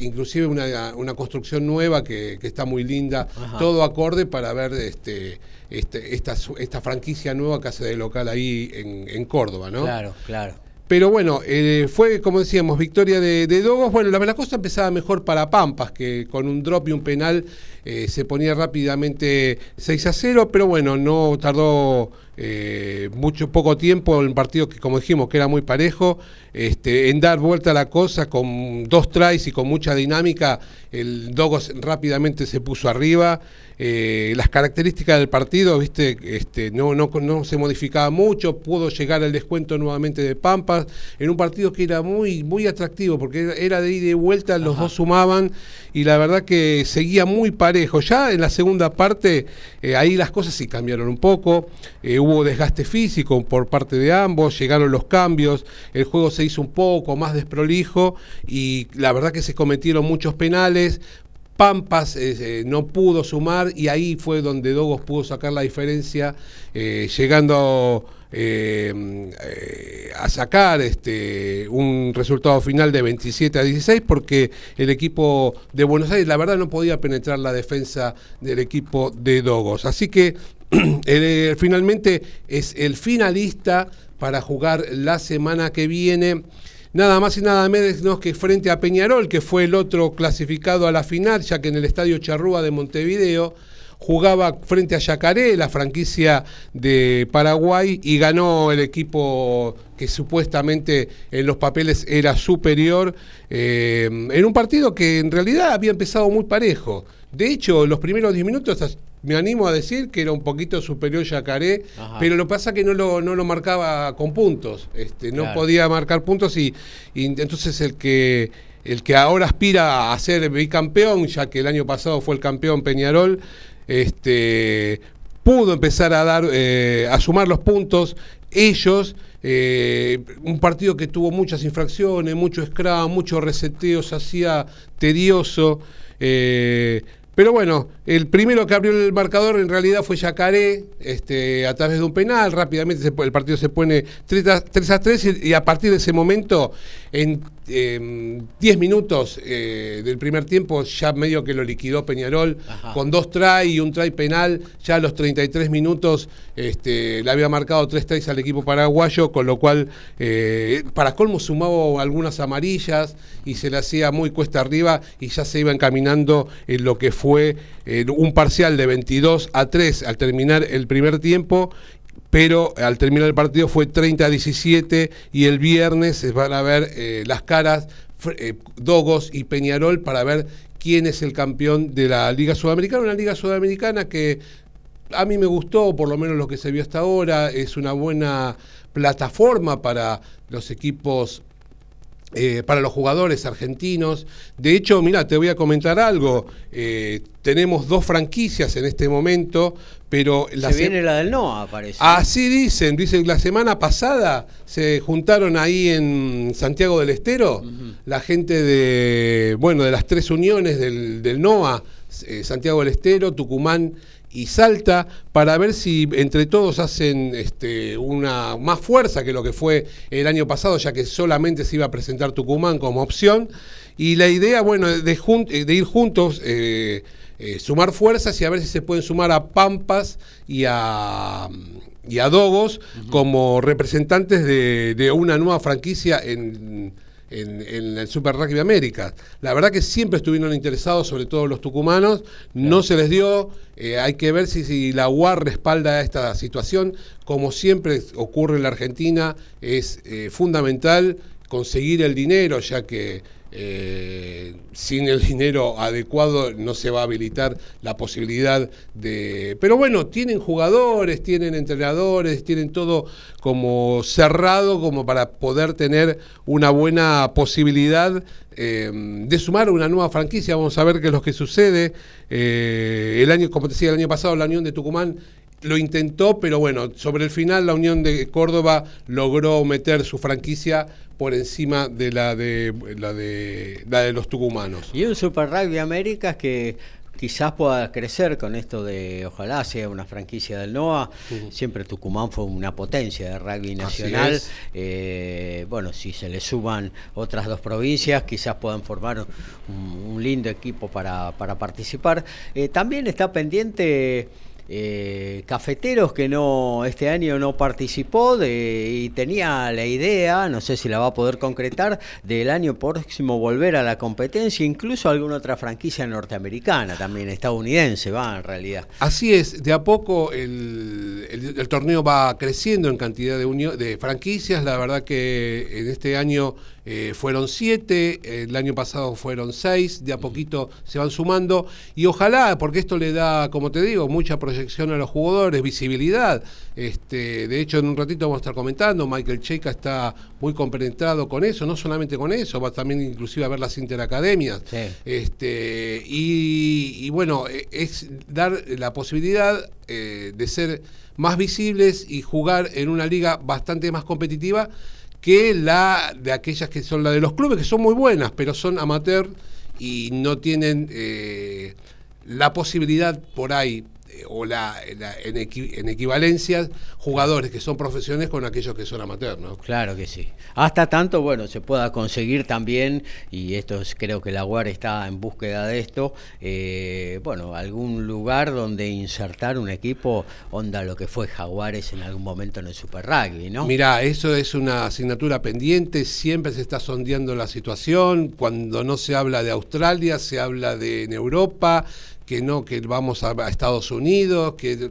inclusive una, una construcción nueva que, está muy linda, todo acorde para ver este, este, esta, esta franquicia nueva que hace de local ahí en, en Córdoba, ¿no? Claro, claro. Pero bueno, eh, fue, como decíamos, victoria de, Dogos. Bueno, la, cosa empezaba mejor para Pampas, que con un drop y un penal eh, se ponía rápidamente 6 a 0, pero bueno, no tardó eh, mucho poco tiempo en un partido que, como dijimos, que era muy parejo, este, en dar vuelta a la cosa con dos tries y con mucha dinámica, el Dogos rápidamente se puso arriba. Eh, las características del partido, viste, este, no, no, no se modificaba mucho, pudo llegar al descuento nuevamente de Pampas, en un partido que era muy, muy atractivo, porque era de ida y vuelta, los dos sumaban, y la verdad que seguía muy parejo. Ya en la segunda parte, eh, ahí las cosas sí cambiaron un poco, eh, hubo desgaste físico por parte de ambos, llegaron los cambios, el juego se hizo un poco más desprolijo, y la verdad que se cometieron muchos penales, Pampas eh, no pudo sumar y ahí fue donde Dogos pudo sacar la diferencia, eh, llegando eh, a sacar este, un resultado final de 27 a 16 porque el equipo de Buenos Aires la verdad no podía penetrar la defensa del equipo de Dogos. Así que finalmente es el finalista para jugar la semana que viene nada más y nada menos que frente a Peñarol, que fue el otro clasificado a la final, ya que en el Estadio Charrúa de Montevideo jugaba frente a Yacaré, la franquicia de Paraguay, y ganó el equipo que supuestamente en los papeles era superior, eh, en un partido que en realidad había empezado muy parejo. De hecho, los primeros 10 minutos me animo a decir que era un poquito superior Yacaré, pero lo que pasa es que no lo, no lo marcaba con puntos, este, no podía marcar puntos y, entonces el que, el que ahora aspira a ser bicampeón, ya que el año pasado fue el campeón Peñarol, este, pudo empezar a dar, eh, a sumar los puntos. Ellos, eh, un partido que tuvo muchas infracciones, mucho scrum, muchos reseteos, hacía tedioso. Eh, pero bueno, el primero que abrió el marcador en realidad fue Yacaré, este, a través de un penal. Rápidamente el partido se pone 3 a 3, y, a partir de ese momento, en 10 minutos eh, del primer tiempo, ya medio que lo liquidó Peñarol, con dos try y un try penal. Ya a los 33 minutos este, le había marcado tres tries al equipo paraguayo, con lo cual, eh, para colmo, sumaba algunas amarillas y se le hacía muy cuesta arriba y ya se iba encaminando en lo que fue fue eh, un parcial de 22 a 3 al terminar el primer tiempo pero al terminar el partido fue 30 a 17 y el viernes van a ver eh, las caras eh, Dogos y Peñarol para ver quién es el campeón de la Liga Sudamericana, una Liga Sudamericana que a mí me gustó, por lo menos lo que se vio hasta ahora, es una buena plataforma para los equipos eh, para los jugadores argentinos. De hecho, mira, te voy a comentar algo. Eh, tenemos dos franquicias en este momento, pero... La se viene la del NOA, parece. Así dicen, dicen, la semana pasada se juntaron ahí en Santiago del Estero la gente de, bueno, de las tres uniones del, del NOA, eh, Santiago del Estero, Tucumán y Salta para ver si entre todos hacen este, una más fuerza que lo que fue el año pasado, ya que solamente se iba a presentar Tucumán como opción. Y la idea, bueno, de, de ir juntos, eh, eh, sumar fuerzas y a ver si se pueden sumar a Pampas y a, y a Dogos como representantes de, de, una nueva franquicia en en, en el Super Rugby América. La verdad que siempre estuvieron interesados, sobre todo los tucumanos, no se les dio, eh, hay que ver si, si la UAR respalda esta situación, como siempre ocurre en la Argentina, es eh, fundamental conseguir el dinero, ya que eh, sin el dinero adecuado no se va a habilitar la posibilidad de... Pero bueno, tienen jugadores, tienen entrenadores, tienen todo como cerrado como para poder tener una buena posibilidad eh, de sumar una nueva franquicia. Vamos a ver qué es lo que sucede. Eh, el año, como te decía, el año pasado la Unión de Tucumán lo intentó, pero bueno, sobre el final la Unión de Córdoba logró meter su franquicia por encima de la de la de la de los tucumanos. Y un Super Rugby Américas que quizás pueda crecer con esto de, ojalá sea una franquicia del NOA. Siempre Tucumán fue una potencia de rugby nacional. Eh, bueno, si se le suman otras dos provincias, quizás puedan formar un, un lindo equipo para, para participar. Eh, también está pendiente eh, Cafeteros que no este año no participó y tenía la idea, no sé si la va a poder concretar, del año próximo volver a la competencia, incluso alguna otra franquicia norteamericana también, estadounidense, va en realidad. Así es, de a poco el, el, el torneo va creciendo en cantidad de, de franquicias, la verdad que en este año eh, fueron siete, el año pasado fueron seis, de a poquito se van sumando y ojalá, porque esto le da, como te digo, mucha proyección a los jugadores, visibilidad. Este, de hecho, en un ratito vamos a estar comentando, Michael Checa está muy compenetrado con eso, no solamente con eso, va también inclusive a ver las interacademias. Sí. Este, y, y, bueno, e, es dar la posibilidad eh, de ser más visibles y jugar en una liga bastante más competitiva que la de aquellas que son la de los clubes, que son muy buenas, pero son amateur y no tienen eh, la posibilidad por ahí o la, la en, equi, en, equivalencias jugadores que son profesionales con aquellos que son amateurs, ¿no? Claro que sí. Hasta tanto, bueno, se pueda conseguir también, y esto es, creo que la UAR está en búsqueda de esto, eh, bueno, algún lugar donde insertar un equipo, onda lo que fue Jaguares en algún momento en el Super Rugby, ¿no? Mira, eso es una asignatura pendiente, siempre se está sondeando la situación, cuando no se habla de Australia, se habla de en Europa, que no, que vamos a, Estados Unidos, que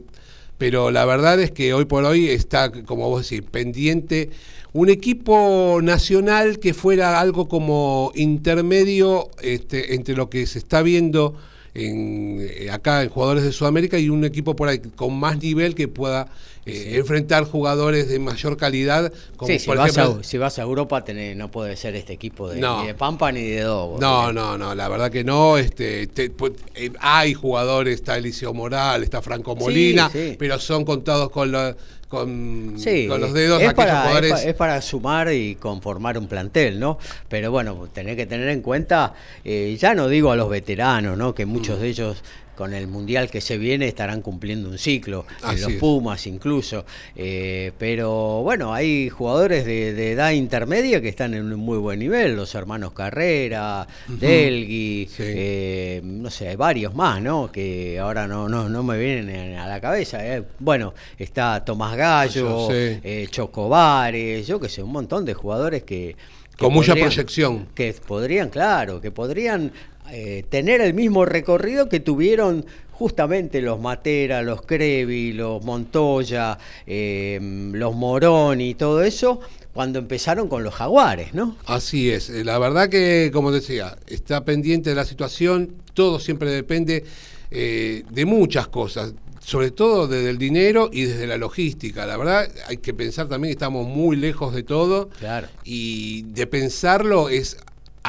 pero la verdad es que hoy por hoy está, como vos decís, pendiente un equipo nacional que fuera algo como intermedio este, entre lo que se está viendo en, eh, acá en jugadores de Sudamérica y un equipo por ahí con más nivel que pueda eh, sí. enfrentar jugadores de mayor calidad. Como sí, si, por vas ejemplo, a, si vas a Europa tenés, no puede ser este equipo de, no. ni de Pampa ni de Dobo. No, no, no, la verdad que no. Este, te, eh, hay jugadores, está Eliseo Moral, está Franco Molina, sí, pero son contados con los con, sí, con, los dedos es para, jugadores. Es para, es para, sumar y conformar un plantel, ¿no? Pero bueno, tenés que tener en cuenta, eh, ya no digo a los veteranos, ¿no? Que muchos mm. de ellos con el mundial que se viene estarán cumpliendo un ciclo, en los Pumas incluso. Eh, pero bueno, hay jugadores de, de, edad intermedia que están en un muy buen nivel, los hermanos Carrera, uh -huh. Delgui, sí. eh, no sé, hay varios más, ¿no? Que ahora no, no, no me vienen a la cabeza. Eh. Bueno, está Tomás Gallo. Chocobares, yo que sé, un montón de jugadores que... que Con podrían, mucha proyección. Que podrían, claro, que podrían eh, tener el mismo recorrido que tuvieron justamente los Matera, los Crevi, los Montoya, eh, los Morón y todo eso, cuando empezaron con los Jaguares, ¿no? Así es, eh, la verdad que, como decía, está pendiente de la situación, todo siempre depende eh, de muchas cosas, sobre todo desde el dinero y desde la logística. La verdad, hay que pensar también que estamos muy lejos de todo. Claro. Y de pensarlo es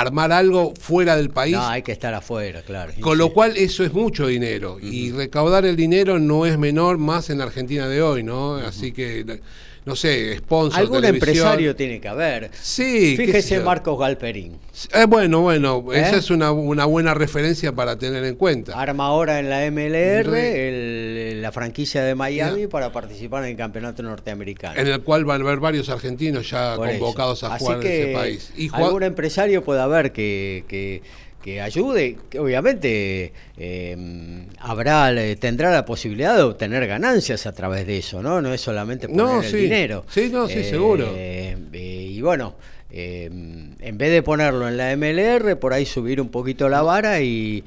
armar algo fuera del país. No, hay que estar afuera, claro. Con lo cual eso es mucho dinero uh -huh. y recaudar el dinero no es menor más en la Argentina de hoy, ¿no? Uh -huh. Así que no sé, sponsor. Algún empresario tiene que haber. Sí. Fíjese Marcos Galperín. Eh, bueno, bueno, ¿Eh? esa es una, una, buena referencia para tener en cuenta. Arma ahora en la MLR el, la franquicia de Miami para participar en el campeonato norteamericano. En el cual van a haber varios argentinos ya Por convocados eso. a jugar Así que en ese país. Y algún empresario puede haber que, que que ayude, que obviamente eh, habrá, tendrá la posibilidad de obtener ganancias a través de eso, ¿no? No es solamente poner no, el sí. dinero. Sí, no, sí, eh, seguro. Eh, y bueno, eh, en vez de ponerlo en la MLR, por ahí subir un poquito la vara y,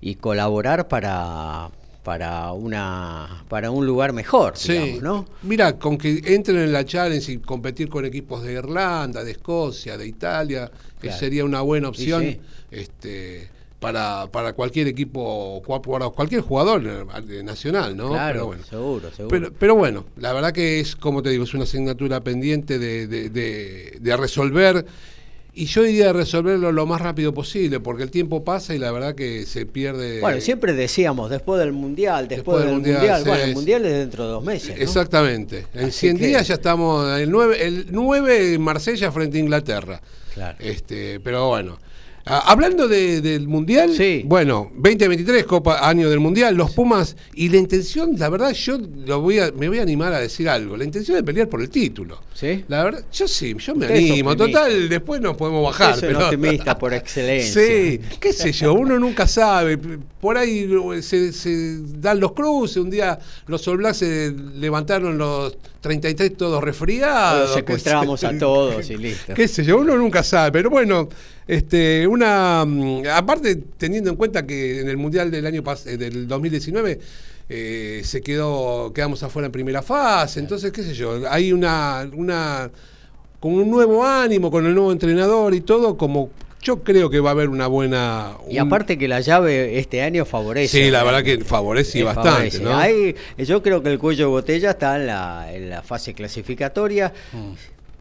y colaborar para, para una para un lugar mejor, digamos, ¿no? Mira, con que entren en la challenge y competir con equipos de Irlanda, de Escocia, de Italia, que sería una buena opción este para, para cualquier equipo, para cualquier jugador eh, nacional, ¿no? Claro, pero bueno. seguro, seguro. Pero, bueno, la verdad que es, como te digo, es una asignatura pendiente de, de, de resolver y yo diría resolverlo lo más rápido posible, porque el tiempo pasa y la verdad que se pierde. Bueno, siempre decíamos, después del Mundial, después, del, mundial, Bueno, el Mundial es dentro de dos meses. Exactamente. En 100 días ya estamos. El 9, el 9 en Marsella frente a Inglaterra. Claro. Este, pero bueno. Ah, hablando del Mundial, bueno, 2023, Copa Año del Mundial, los Pumas, y la intención, la verdad, yo lo voy a, me voy a animar a decir algo, la intención de pelear por el título. ¿Sí? La verdad, yo sí, yo me animo. Total, después nos podemos bajar. Usted es optimista por excelencia. Sí, qué sé yo, uno nunca sabe. Por ahí se, dan los cruces, un día los All Blacks se levantaron los 33 todos resfriados. secuestramos a todos y listo. Qué sé yo, uno nunca sabe, pero bueno, este, una mm, aparte teniendo en cuenta que en el mundial del año eh, del 2019 eh, se quedó quedamos afuera en primera fase, entonces qué sé yo, hay una una con un nuevo ánimo, con el nuevo entrenador y todo, como yo creo que va a haber una buena. Y aparte que la llave este año favorece. Sí, la verdad que favorece bastante. ¿no? yo creo que el cuello de botella está en la, en la fase clasificatoria. Mm.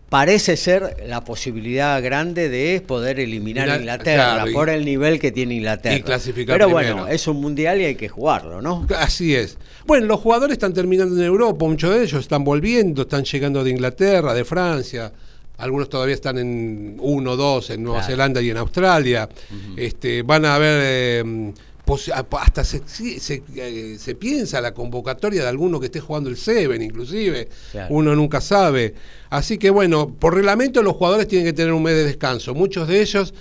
Parece ser la posibilidad grande de poder eliminar a Inglaterra por el nivel que tiene Inglaterra. Y clasificar Pero bueno, es un mundial y hay que jugarlo, ¿no? Así es. Bueno, los jugadores están terminando en Europa, muchos de ellos están volviendo, están llegando de Inglaterra, de Francia algunos todavía están en 1 2 en Nueva Zelanda y en Australia. este, van a haber, eh, hasta eh, se, piensa la convocatoria de alguno que esté jugando el Seven, inclusive. Uno nunca sabe. Así que bueno, por reglamento los jugadores tienen que tener un mes de descanso. Muchos de ellos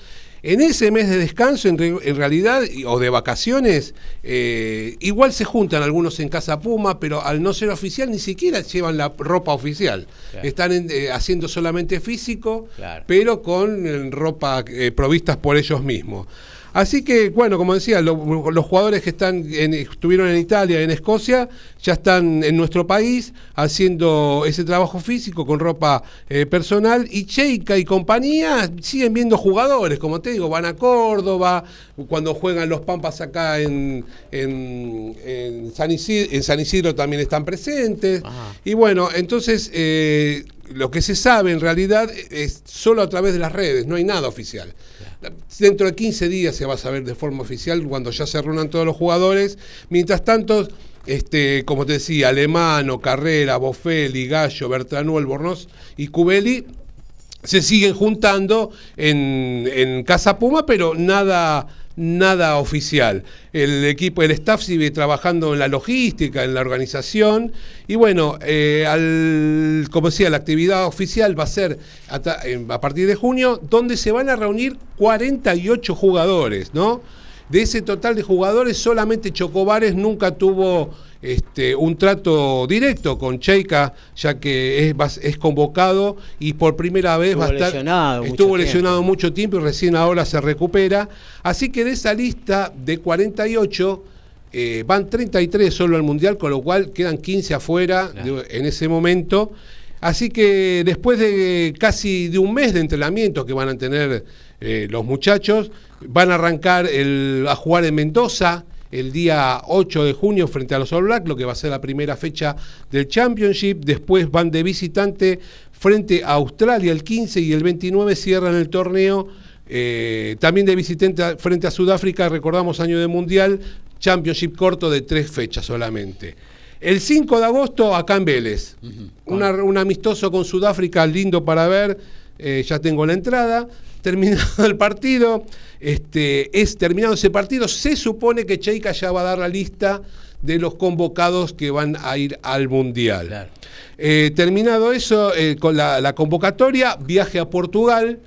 en ese mes de descanso, en, realidad, o de vacaciones, eh, igual se juntan algunos en Casa Puma, pero al no ser oficial ni siquiera llevan la ropa oficial. Están eh, haciendo solamente físico, pero con eh, ropa provistas por ellos mismos. Así que, bueno, como decía, los jugadores que están estuvieron en Italia, en Escocia, ya están en nuestro país haciendo ese trabajo físico con ropa eh, personal y Cheika y compañía siguen viendo jugadores, como te digo, van a Córdoba, cuando juegan los Pampas acá en, en, San, Isidro, también están presentes. Y bueno, entonces... Eh, lo que se sabe en realidad es solo a través de las redes, no hay nada oficial. Dentro de 15 días se va a saber de forma oficial cuando ya se reúnan todos los jugadores. Mientras tanto, este, como te decía, Alemano, Carrera, Bofelli, Gallo, Bertranú, Albornoz y Cubeli se siguen juntando en, en Casa Puma, pero nada nada oficial. El equipo, el staff sigue trabajando en la logística, en la organización. Y bueno, eh, al, como decía, la actividad oficial va a ser a, partir de junio, donde se van a reunir 48 jugadores, ¿no? De ese total de jugadores, solamente Chocobares nunca tuvo este, un trato directo con Cheika, ya que es, es convocado y por primera vez estuvo va a estar. Lesionado estuvo lesionado mucho tiempo y recién ahora se recupera. Así que de esa lista de 48. Eh, van 33 solo al Mundial, con lo cual quedan 15 afuera en ese momento. Así que después de casi de un mes de entrenamiento que van a tener eh, los muchachos, van a arrancar el, a jugar en Mendoza, el día 8 de junio frente a los All Blacks, lo que va a ser la primera fecha del Championship. Después van de visitante frente a Australia el 15 y el 29 cierran el torneo. Eh, también de visitante frente a Sudáfrica, recordamos año de Mundial, Championship corto de tres fechas solamente. El 5 de agosto acá en Vélez, un amistoso con Sudáfrica lindo para ver, eh, ya tengo la entrada terminado el partido, este, es terminado ese partido, se supone que Cheika ya va a dar la lista de los convocados que van a ir al Mundial. Eh, terminado eso, eh, con la, convocatoria, viaje a Portugal,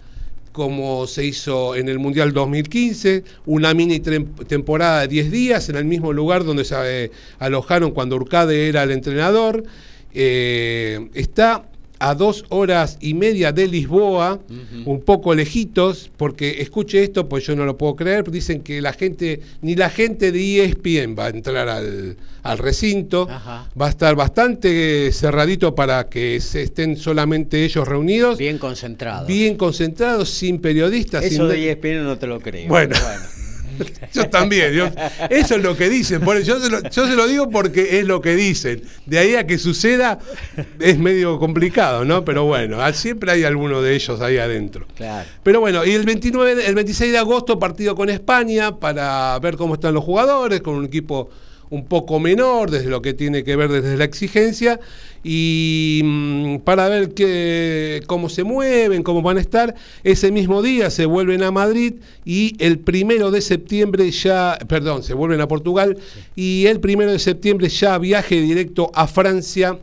como se hizo en el Mundial 2015, una mini temporada de 10 días en el mismo lugar donde se eh, alojaron cuando Urcade era el entrenador. está a dos horas y media de Lisboa, un poco lejitos, porque escuche esto, pues yo no lo puedo creer, dicen que la gente, ni la gente de ESPN va a entrar al, al recinto, Ajá. va a estar bastante cerradito para que se estén solamente ellos reunidos, bien, Bien concentrado. concentrados, sin periodistas. Eso sin de ESPN no te lo creo. Bueno. Yo también, yo- eso es lo que dicen, por yo, se lo, yo se lo digo porque es lo que dicen. De ahí a que suceda es medio complicado, ¿no? Pero bueno, ah, siempre hay alguno de ellos ahí adentro. Claro. Pero bueno, y el 29, de- el 26 de agosto partido con España para ver cómo están los jugadores, con un equipo un poco menor desde lo que tiene que ver desde la exigencia y mm, para ver qué, cómo se mueven, cómo van a estar. Ese mismo día se vuelven a Madrid y el primero de septiembre ya, perdón, se vuelven a Portugal y el primero de septiembre ya viaje directo a Francia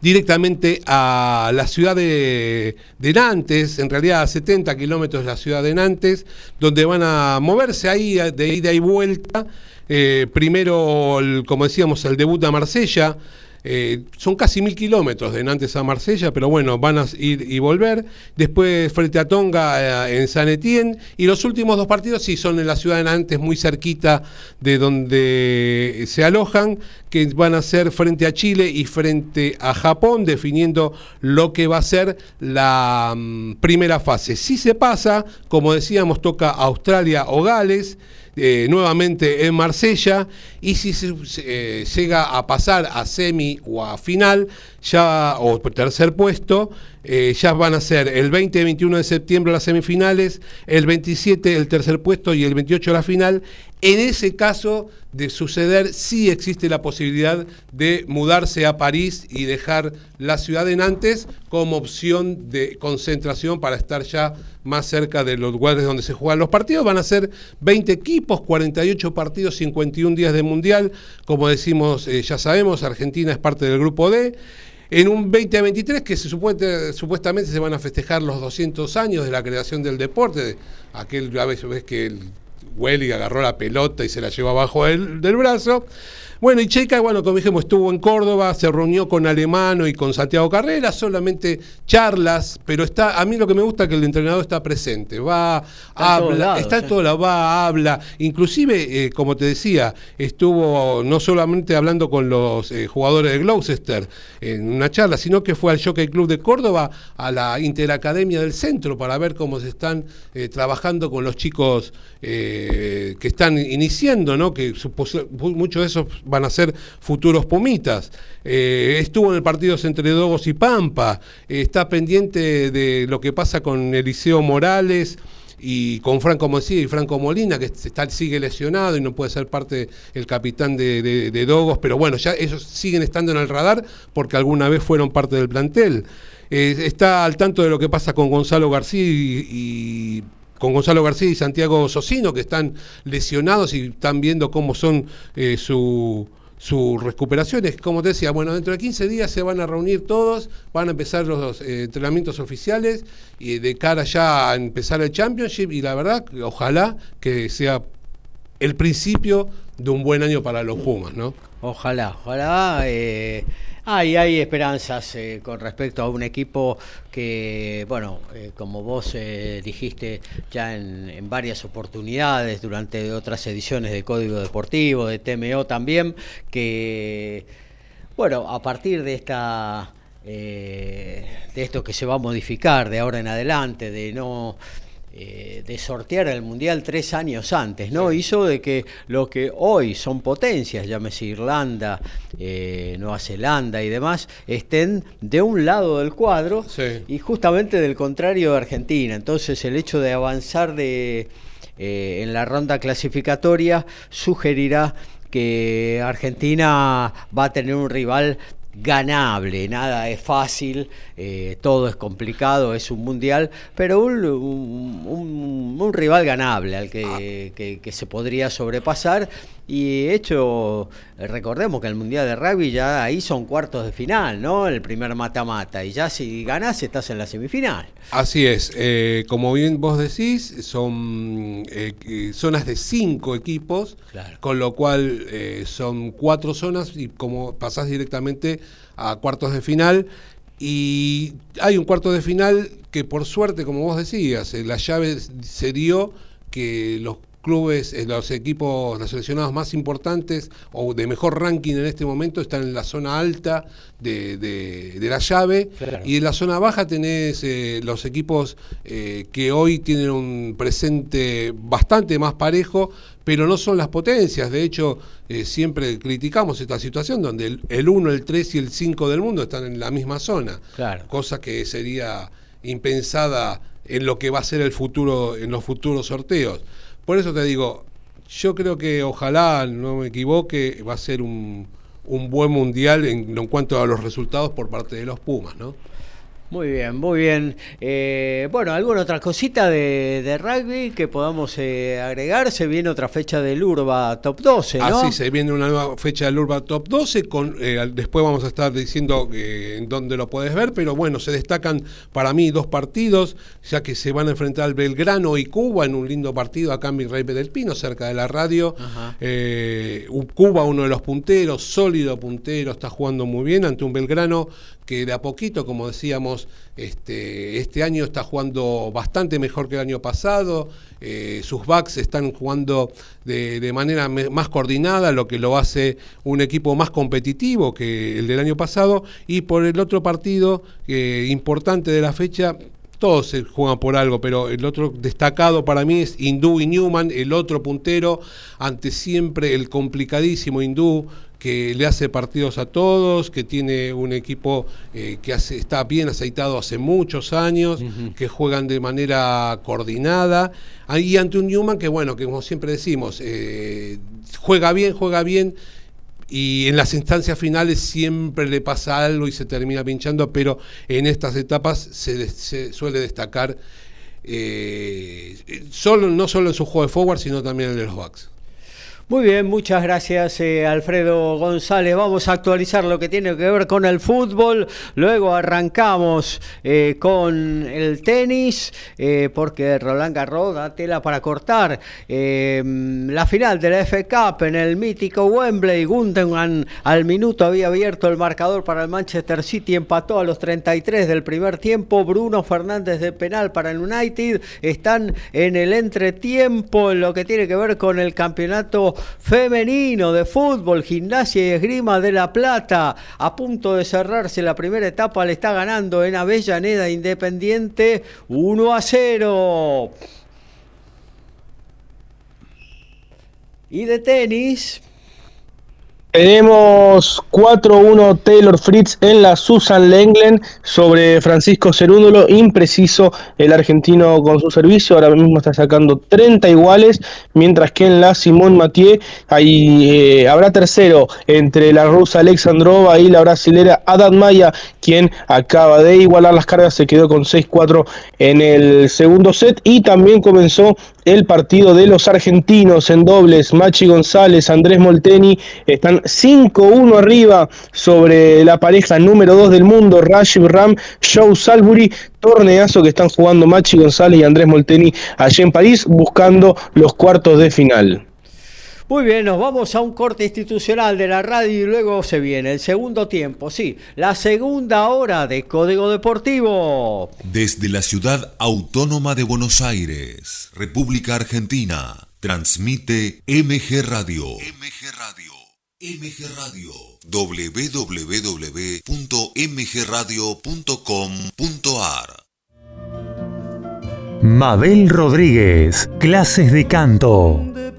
directamente a la ciudad de, de Nantes, en realidad a 70 kilómetros de la ciudad de Nantes, donde van a moverse ahí de ida y vuelta. Eh, primero, como decíamos, el debut a Marsella. Eh, son casi mil kilómetros de Nantes a Marsella, pero bueno, van a ir y volver. Después frente a Tonga eh, en San Etienne. Y los últimos dos partidos sí son en la ciudad de Nantes, muy cerquita de donde se alojan, que van a ser frente a Chile y frente a Japón, definiendo lo que va a ser la mm, primera fase. Si se pasa, como decíamos, toca Australia o Gales eh, nuevamente en Marsella. Y si se, eh, llega a pasar a semi o a final ya o tercer puesto eh, ya van a ser el 20 y 21 de septiembre las semifinales el 27 el tercer puesto y el 28 la final en ese caso de suceder sí existe la posibilidad de mudarse a París y dejar la ciudad de Nantes como opción de concentración para estar ya más cerca de los lugares donde se juegan los partidos. Van a ser 20 equipos, 48 partidos, 51 días de mundial. Como decimos, eh, ya sabemos, Argentina es parte del grupo D. En un 2023 que se supone, supuestamente se van a festejar los 200 años de la creación del deporte, aquel a veces que el Welly agarró la pelota y se la llevó abajo del brazo. Bueno, y Checa, bueno, como dijimos, estuvo en Córdoba, se reunió con Alemano y con Santiago Carrera, solamente charlas, pero está, a mí lo que me gusta es que el entrenador está presente, va, Está habla, lados, está en todo lado, va, habla, inclusive, eh, como te decía, estuvo no solamente hablando con los eh, jugadores de Gloucester en una charla, sino que fue al Jockey Club de Córdoba, a la Interacademia del Centro, para ver cómo se están eh, trabajando con los chicos eh, que están iniciando, ¿no? que muchos de esos van a ser futuros pumitas. Eh, estuvo en el partido entre Dogos y Pampa, eh, está pendiente de lo que pasa con Eliseo Morales y con Franco Mosía y Franco Molina, que está, sigue lesionado y no puede ser parte el capitán de, Dogos, pero bueno, ya ellos siguen estando en el radar porque alguna vez fueron parte del plantel. Eh, está al tanto de lo que pasa con Gonzalo García y con Gonzalo García y Santiago Socino, que están lesionados y están viendo cómo son eh, su, sus recuperaciones. Como te decía, bueno, dentro de 15 días se van a reunir todos, van a empezar los eh, entrenamientos oficiales y de cara ya a empezar el Championship y la verdad, ojalá que sea el principio de un buen año para los Pumas, ¿no? Ojalá, ojalá. eh, hay, hay esperanzas eh, con respecto a un equipo que, bueno, eh, como vos eh, dijiste ya en, en varias oportunidades durante otras ediciones de Código Deportivo, de TMO también, que, bueno, a partir de esta... de esto que se va a modificar de ahora en adelante, de no eh, de sortear el Mundial tres años antes, ¿no? Hizo de que lo que hoy son potencias, llámese Irlanda, eh, Nueva Zelanda y demás, estén de un lado del cuadro Sí. y justamente del contrario de Argentina. Entonces el hecho de avanzar de, eh, en la ronda clasificatoria sugerirá que Argentina va a tener un rival ganable, nada es fácil, eh, todo es complicado, es un mundial, pero un, un- un- un rival ganable al que, que- que se podría sobrepasar. Y hecho, eh, recordemos que el mundial de rugby ya ahí son cuartos de final, ¿no? El primer mata-mata, y ya si ganás estás en la semifinal. Así es, eh, como bien vos decís, son eh, eh, zonas de cinco equipos, Claro. con lo cual eh, son cuatro zonas y como pasás directamente a cuartos de final. Y hay un cuarto de final que por suerte, como vos decías, la llave se dio que los clubes, eh, los equipos, los seleccionados más importantes o de mejor ranking en este momento están en la zona alta de, la llave y en la zona baja tenés eh, los equipos eh, que hoy tienen un presente bastante más parejo, pero no son las potencias. De hecho, siempre criticamos esta situación donde el, 1, el 3 y el 5 del mundo están en la misma zona, cosa que sería impensada en lo que va a ser el futuro, en los futuros sorteos. Por eso te digo, yo creo que ojalá, no me equivoque, va a ser un, un buen mundial en, en cuanto a los resultados por parte de los Pumas, ¿no? Muy bien, muy bien. Eh, bueno, ¿alguna otra cosita de, rugby que podamos eh, agregar? Se viene otra fecha del Urba Top 12, ¿no? Ah, sí, se viene una nueva fecha del Urba Top 12. Con, eh, después vamos a estar diciendo en dónde lo puedes ver, pero bueno, se destacan para mí dos partidos, ya que se van a enfrentar Belgrano y Cuba en un lindo partido acá en Virrey del Pino, cerca de la radio. Cuba, uno de los punteros, sólido puntero, está jugando muy bien ante un Belgrano que de a poquito, como decíamos, este, este año está jugando bastante mejor que el año pasado, eh, sus backs están jugando de, manera más coordinada, lo que lo hace un equipo más competitivo que el del año pasado, y por el otro partido eh, importante de la fecha, todos se juegan por algo, pero el otro destacado para mí es Hindú y Newman, el otro puntero, ante siempre el complicadísimo Hindú, que le hace partidos a todos, que tiene un equipo eh, que hace, está bien aceitado hace muchos años, que juegan de manera coordinada. Y ante un Newman que, bueno, que como siempre decimos, eh, juega bien, juega bien, y en las instancias finales siempre le pasa algo y se termina pinchando, pero en estas etapas se, suele destacar eh, solo, no solo en su juego de forward, sino también en los backs. Muy bien, muchas gracias eh, Alfredo González. Vamos a actualizar lo que tiene que ver con el fútbol. Luego arrancamos eh, con el tenis, eh, porque Roland Garros da tela para cortar. la final de la F Cup en el mítico Wembley. Gundogan al minuto había abierto el marcador para el Manchester City, empató a los 33 del primer tiempo. Bruno Fernández de penal para el United. Están en el entretiempo en lo que tiene que ver con el campeonato femenino de fútbol, gimnasia y esgrima de La Plata. A punto de cerrarse la primera etapa, le está ganando en Avellaneda Independiente 1 a 0. Y de tenis, tenemos 4-1 Taylor Fritz en la Susan Lenglen sobre Francisco Cerúndolo. Impreciso el argentino con su servicio. Ahora mismo está sacando 30 iguales. Mientras que en la Simón Mathieu ahí, eh, habrá tercero entre la rusa Alexandrova y la brasilera Adam Maya, quien acaba de igualar las cargas. Se quedó con 6-4 en el segundo set. Y también comenzó el partido de los argentinos en dobles. Machi González, Andrés Molteni están 5-1 arriba sobre la pareja número 2 del mundo, Rashid Ram, Joe Salbury. Torneazo que están jugando Machi González y Andrés Molteni allí en París buscando los cuartos de final. Muy bien, nos vamos a un corte institucional de la radio y luego se viene el segundo tiempo, sí, la segunda hora de Código Deportivo. Desde la ciudad autónoma de Buenos Aires, República Argentina, transmite MG Radio. MG Radio. MG Radio. www.mgradio.com.ar Mabel Rodríguez, clases de canto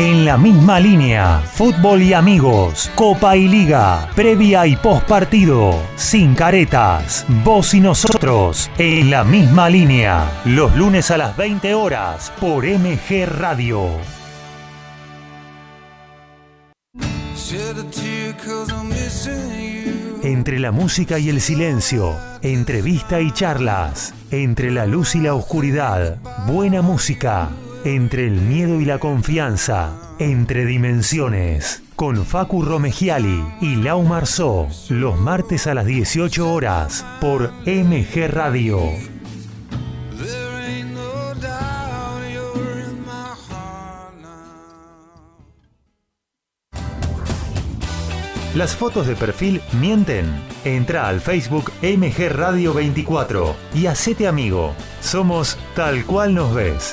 En la misma línea, fútbol y amigos, Copa y Liga, previa y post partido, sin caretas, vos y nosotros, en la misma línea, los lunes a las 20 horas por MG Radio. Entre la música y el silencio, entrevista y charlas, entre la luz y la oscuridad, buena música, entre el miedo y la confianza, entre dimensiones, con Facu Romegiali y Lau Marzó, los martes a las 18 horas por MG Radio. Las fotos de perfil mienten. Entra al Facebook MG Radio 24 y hacete amigo. Somos tal cual nos ves.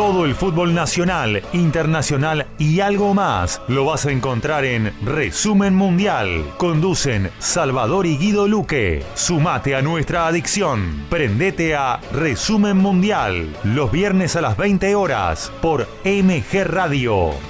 Todo el fútbol nacional, internacional y algo más lo vas a encontrar en Resumen Mundial. Conducen Salvador y Guido Luque. Sumate a nuestra adicción. Prendete a Resumen Mundial los viernes a las 20 horas por MG Radio.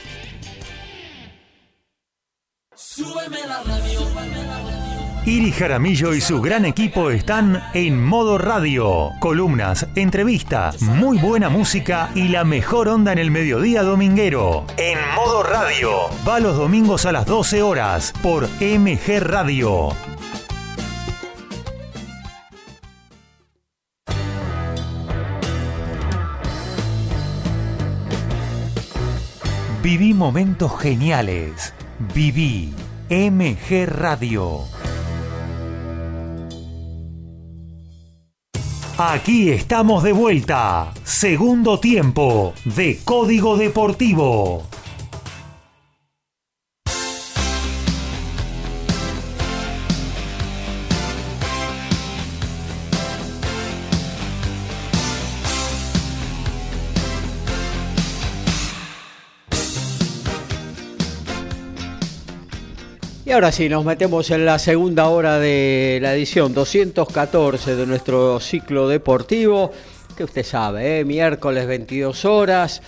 Iri Jaramillo y su gran equipo están en modo radio. Columnas, entrevistas, muy buena música y la mejor onda en el mediodía dominguero. En modo radio. Va los domingos a las 12 horas por MG Radio. Viví momentos geniales. Viví MG Radio. Aquí estamos de vuelta. Segundo tiempo de Código Deportivo. Y ahora sí, nos metemos en la segunda hora de la edición 214 de nuestro ciclo deportivo, que usted sabe, ¿eh? miércoles 22 horas,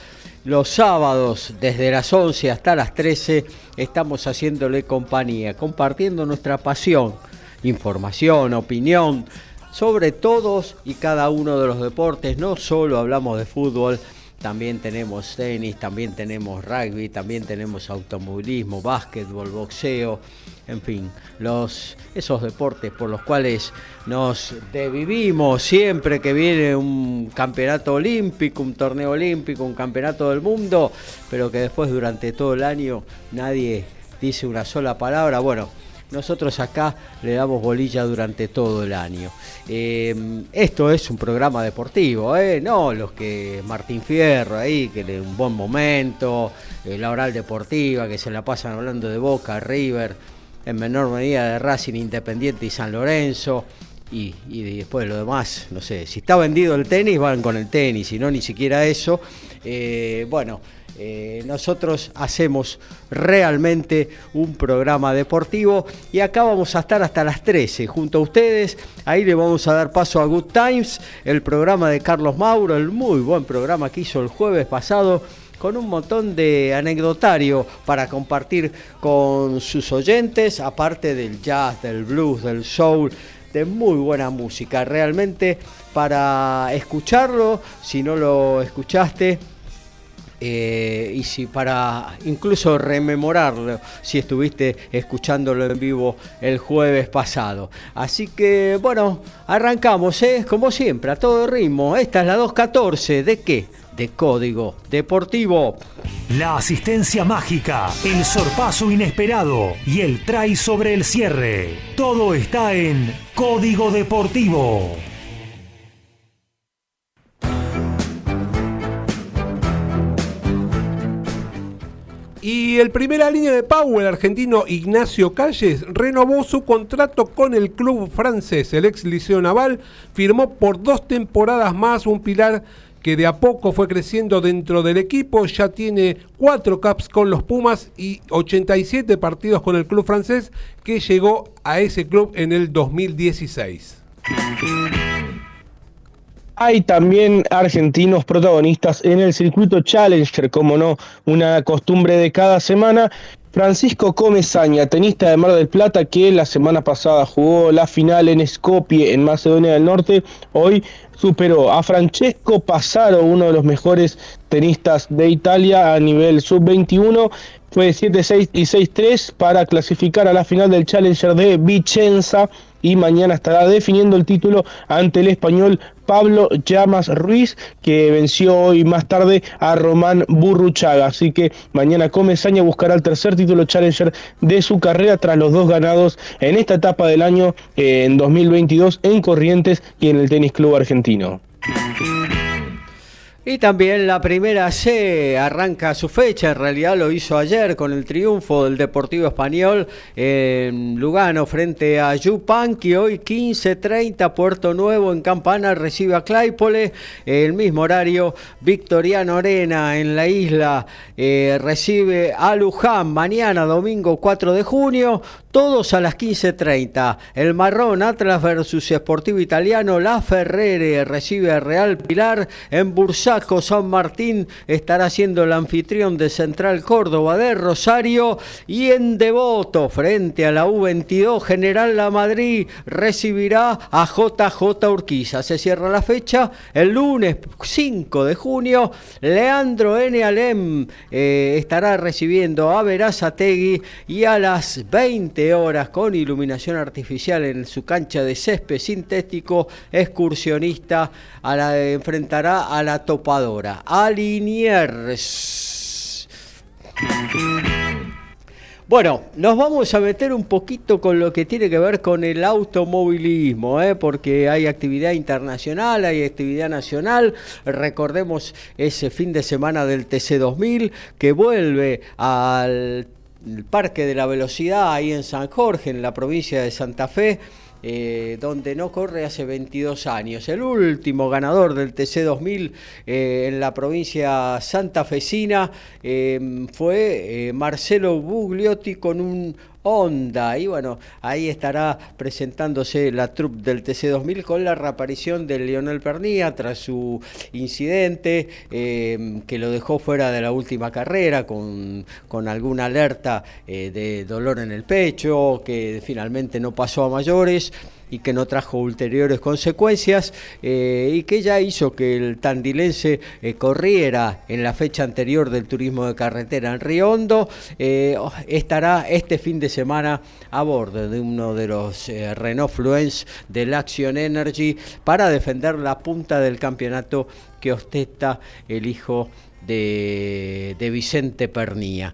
los sábados desde las 11 hasta las 13 estamos haciéndole compañía, compartiendo nuestra pasión, información, opinión sobre todos y cada uno de los deportes, no solo hablamos de fútbol, también tenemos tenis, también tenemos rugby, también tenemos automovilismo, básquetbol, boxeo, en fin, los, esos deportes por los cuales nos devivimos siempre que viene un campeonato olímpico, un torneo olímpico, un campeonato del mundo, pero que después durante todo el año nadie dice una sola palabra. Bueno, nosotros acá le damos bolilla durante todo el año. Eh, esto es un programa deportivo, ¿eh? no los que Martín Fierro ahí, que le un buen momento, eh, la oral deportiva, que se la pasan hablando de Boca, River, en menor medida de Racing Independiente y San Lorenzo. Y, después lo demás, no sé, si está vendido el tenis, van con el tenis, si no, ni siquiera eso. bueno, eh, nosotros hacemos realmente un programa deportivo y acá vamos a estar hasta las 13 junto a ustedes. Ahí le vamos a dar paso a Good Times, el programa de Carlos Mauro, el muy buen programa que hizo el jueves pasado con un montón de anecdotario para compartir con sus oyentes, aparte del jazz, del blues, del soul, de muy buena música. Realmente para escucharlo, si no lo escuchaste, Eh, y si para incluso rememorarlo, si estuviste escuchándolo en vivo el jueves pasado. Así que bueno, arrancamos, ¿eh? como siempre, a todo ritmo. Esta es la 214, ¿de qué? De Código Deportivo. La asistencia mágica, el sorpaso inesperado y el try sobre el cierre. Todo está en Código Deportivo. Y el primera línea de Pau, el argentino Ignacio Calles, renovó su contrato con el club francés. El ex Liceo Naval firmó por dos temporadas más un pilar que de a poco fue creciendo dentro del equipo. Ya tiene cuatro caps con los Pumas y 87 partidos con el club francés que llegó a ese club en el 2016. Hay también argentinos protagonistas en el circuito Challenger, como no, una costumbre de cada semana. Francisco Comezaña, tenista de Mar del Plata, que la semana pasada jugó la final en Skopje, en Macedonia del Norte, hoy superó a Francesco Passaro, uno de los mejores tenistas de Italia a nivel sub-21. Fue 7-6 y 6-3 para clasificar a la final del Challenger de Vicenza y mañana estará definiendo el título ante el español Pablo Llamas Ruiz, que venció hoy más tarde a Román Burruchaga. Así que mañana Comesaña buscará el tercer título Challenger de su carrera tras los dos ganados en esta etapa del año eh, en 2022 en Corrientes y en el Tenis Club Argentino. Y también la primera C arranca su fecha, en realidad lo hizo ayer con el triunfo del Deportivo Español en Lugano frente a Yupanqui. Hoy 15.30 Puerto Nuevo en Campana recibe a Claypole. El mismo horario Victoriano Arena en la isla eh, recibe a Luján mañana domingo 4 de junio. Todos a las 15.30. El Marrón Atlas versus Sportivo Italiano. La Ferrere recibe a Real Pilar. En Bursaco San Martín estará siendo el anfitrión de Central Córdoba de Rosario. Y en Devoto, frente a la U22 General La Madrid, recibirá a JJ Urquiza. Se cierra la fecha el lunes 5 de junio. Leandro N. Alem eh, estará recibiendo a Verazategui y a las 20 horas con iluminación artificial en su cancha de césped sintético, excursionista a enfrentará a la topadora. Aliniers. Bueno, nos vamos a meter un poquito con lo que tiene que ver con el automovilismo, ¿eh? porque hay actividad internacional, hay actividad nacional. Recordemos ese fin de semana del TC2000 que vuelve al el Parque de la Velocidad ahí en San Jorge, en la provincia de Santa Fe, eh, donde no corre hace 22 años. El último ganador del TC2000 eh, en la provincia santafesina eh, fue Marcelo Bugliotti con un Honda. Y bueno, ahí estará presentándose la troupe del TC2000 con la reaparición de Lionel Pernía tras su incidente eh, que lo dejó fuera de la última carrera con, con alguna alerta eh, de dolor en el pecho, que finalmente no pasó a mayores y que no trajo ulteriores consecuencias eh, y que ya hizo que el tandilense eh, corriera en la fecha anterior del turismo de carretera en Río eh, estará este fin de semana a bordo de uno de los Renault Fluence del Action Energy para defender la punta del campeonato que ostenta el hijo de, Vicente Pernía.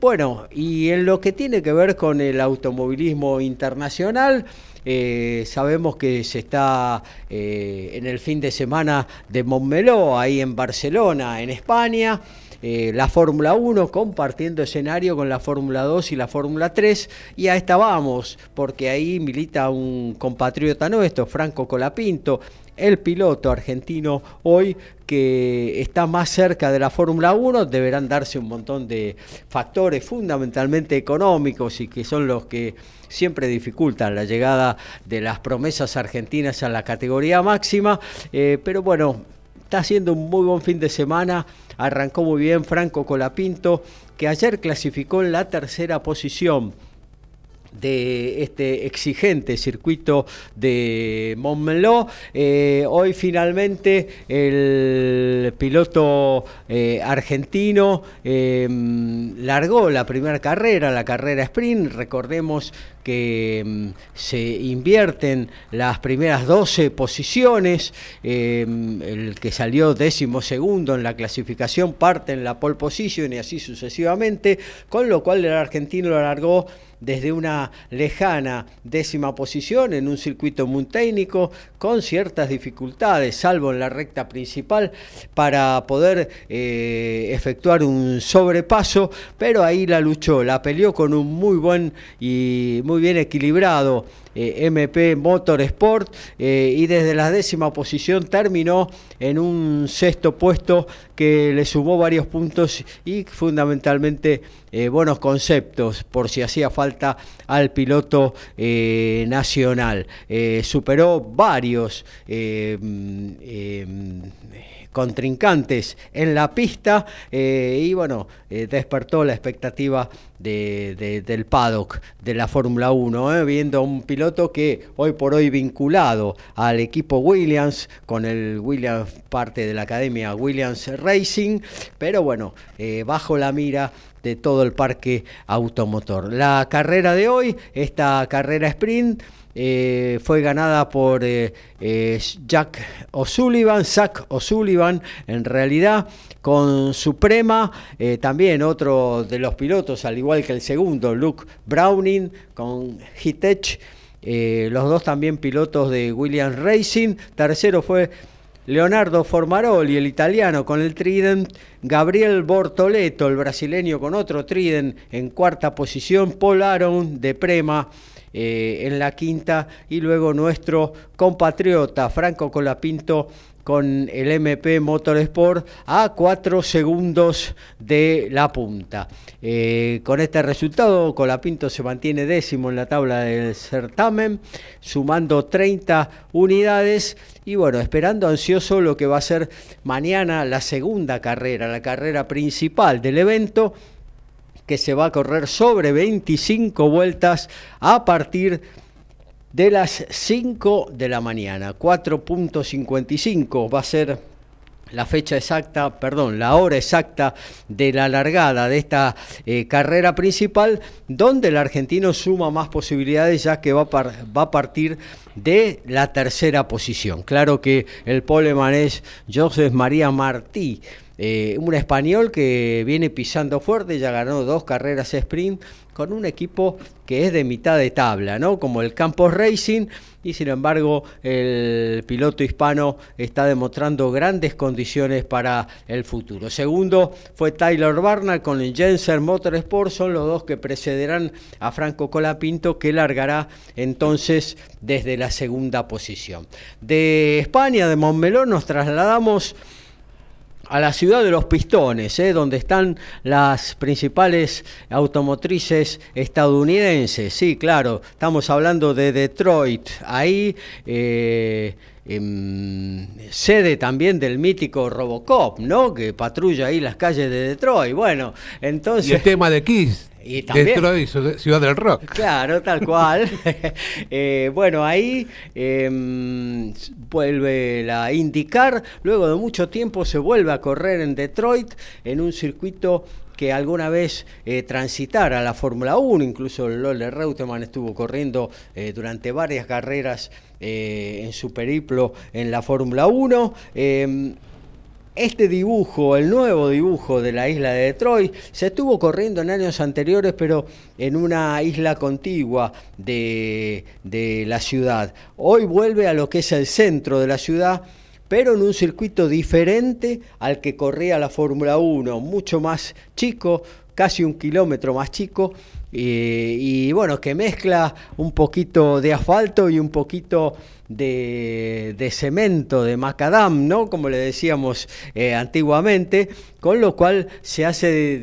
bueno, y en lo que tiene que ver con el automovilismo internacional, eh, sabemos que se está eh, en el fin de semana de Montmeló, ahí en Barcelona, en España. Eh, la Fórmula 1 compartiendo escenario con la Fórmula 2 y la Fórmula 3 y a esta vamos porque ahí milita un compatriota nuestro, Franco Colapinto, el piloto argentino hoy que está más cerca de la Fórmula 1, deberán darse un montón de factores fundamentalmente económicos y que son los que siempre dificultan la llegada de las promesas argentinas a la categoría máxima, eh, pero bueno, está haciendo un muy buen fin de semana, arrancó muy bien Franco Colapinto, que ayer clasificó en la tercera posición de este exigente circuito de Montmeló. Eh, hoy finalmente el piloto eh, argentino em, largó la primera carrera, la carrera sprint. Recordemos que em, se invierten las primeras 12 posiciones. Em, el que salió décimo segundo en la clasificación parte en la pole position y así sucesivamente, con lo cual el argentino lo largó desde una lejana décima posición en un circuito muy con ciertas dificultades, salvo en la recta principal, para poder eh, efectuar un sobrepaso, pero ahí la luchó, la peleó con un muy buen y muy bien equilibrado eh, MP Motorsport eh, y desde la décima posición terminó en un sexto puesto que le sumó varios puntos y fundamentalmente eh, buenos conceptos por si hacía falta al piloto nacional. superó varios mm, contrincantes en la pista eh, y bueno, eh, despertó la expectativa del paddock de la Fórmula 1, eh, viendo a un piloto que hoy por hoy vinculado al equipo Williams, con el Williams parte de la academia Williams Racing, pero bueno, bajo la mira de todo el parque automotor. La carrera de hoy, esta carrera sprint, eh, fue ganada por eh, eh, Jack O'Sullivan, Zach O'Sullivan, en realidad con Suprema, también otro de los pilotos, al igual que el segundo, Luke Browning, con Hitech, los dos también pilotos de Williams Racing, tercero fue Leonardo Formaroli, el italiano con el Trident, Gabriel Bortoleto, el brasileño con otro Trident en cuarta posición, Paul Aron de Prema eh, en la quinta y luego nuestro compatriota Franco Colapinto con el MP Motorsport a cuatro segundos de la punta. Eh, con este resultado, Colapinto se mantiene décimo en la tabla del certamen, sumando 30 unidades y bueno, esperando ansioso lo que va a ser mañana la segunda carrera, la carrera principal del evento que se va a correr sobre 25 vueltas a partir de las 5 de la mañana. 4.55 va a ser la fecha exacta, perdón, la hora exacta de la largada de esta eh, carrera principal, donde el argentino suma más posibilidades ya que va a, partir de la tercera posición. Claro que el poleman es José María Martí eh, un español que viene pisando fuerte, ya ganó dos carreras sprint con un equipo que es de mitad de tabla, ¿no? Como el Campos Racing, y sin embargo el piloto hispano está demostrando grandes condiciones para el futuro. Segundo fue Tyler Barnard con el Jensen Motorsport, son los dos que precederán a Franco Colapinto, que largará entonces desde la segunda posición. De España, de Montmeló, nos trasladamos a la ciudad de los pistones, ¿eh? donde están las principales automotrices estadounidenses. Sí, claro, estamos hablando de Detroit. Ahí eh, em, sede también del mítico Robocop, ¿no? Que patrulla ahí las calles de Detroit. Bueno, entonces... Y el tema de Kiss. Y Detroit, ciudad del rock. Claro, tal cual. Eh, bueno, ahí em, vuelve la indicar. Luego de mucho tiempo se vuelve a correr en Detroit en un circuito que alguna vez eh, transitara la Fórmula 1, incluso Lolle Reutemann estuvo corriendo eh, durante varias carreras en su periplo en la Fórmula 1. Este dibujo, el nuevo dibujo de la isla de Detroit, se estuvo corriendo en años anteriores, pero en una isla contigua de, la ciudad. Hoy vuelve a lo que es el centro de la ciudad, pero en un circuito diferente al que corría la Fórmula 1, mucho más chico, casi un kilómetro más chico, y bueno, que mezcla un poquito de asfalto y un poquito de, cemento, de macadam, ¿no? Como le decíamos eh, antiguamente, con lo cual se hace,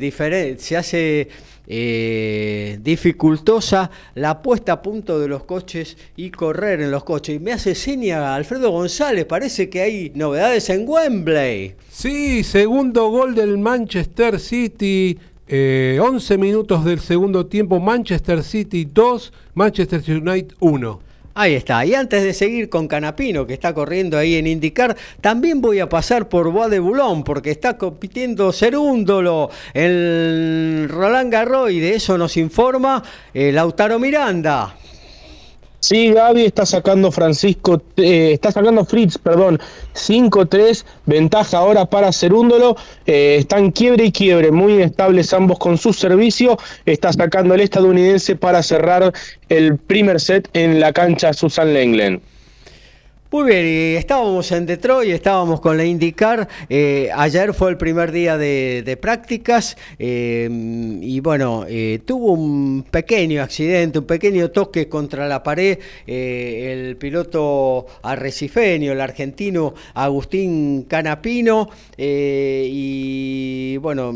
se hace eh, dificultosa la puesta a punto de los coches y correr en los coches. Y me hace seña Alfredo González, parece que hay novedades en Wembley. Sí, segundo gol del Manchester City Eh, 11 minutos del segundo tiempo, Manchester City 2, Manchester United 1. Ahí está. Y antes de seguir con Canapino, que está corriendo ahí en indicar, también voy a pasar por Bois de Boulogne, porque está compitiendo Cerúndolo, el Roland Garros, y de eso nos informa el Lautaro Miranda. Sí, Gaby está sacando Francisco, eh, está sacando Fritz, perdón, 5-3, ventaja ahora para Cerúndolo, eh, están quiebre y quiebre, muy inestables ambos con su servicio, está sacando el estadounidense para cerrar el primer set en la cancha Susan Lenglen. Muy bien, y estábamos en Detroit, estábamos con la IndyCar. Eh, ayer fue el primer día de, prácticas eh, y bueno, eh, tuvo un pequeño accidente, un pequeño toque contra la pared. el piloto arrecifeño, el argentino Agustín Canapino, y bueno,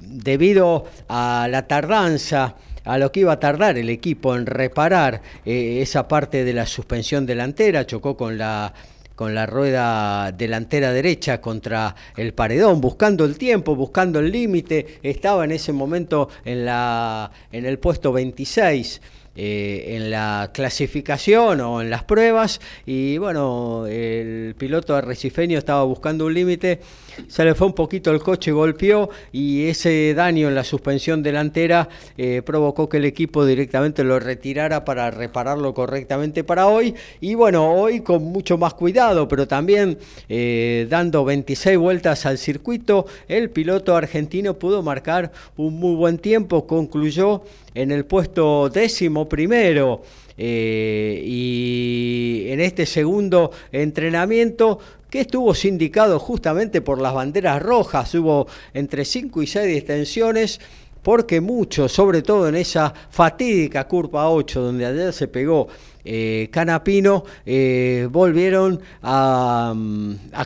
debido a la tardanza a lo que iba a tardar el equipo en reparar eh, esa parte de la suspensión delantera, chocó con la con la rueda delantera derecha contra el paredón, buscando el tiempo, buscando el límite, estaba en ese momento en, la, en el puesto 26. Eh, en la clasificación o en las pruebas y bueno, el piloto arrecifeño estaba buscando un límite, se le fue un poquito el coche, golpeó y ese daño en la suspensión delantera eh, provocó que el equipo directamente lo retirara para repararlo correctamente para hoy y bueno, hoy con mucho más cuidado, pero también eh, dando 26 vueltas al circuito, el piloto argentino pudo marcar un muy buen tiempo, concluyó en el puesto décimo primero. Eh, y en este segundo entrenamiento que estuvo sindicado justamente por las banderas rojas, hubo entre 5 y 6 distensiones porque muchos, sobre todo en esa fatídica curva 8 donde ayer se pegó eh, Canapino, eh, volvieron a,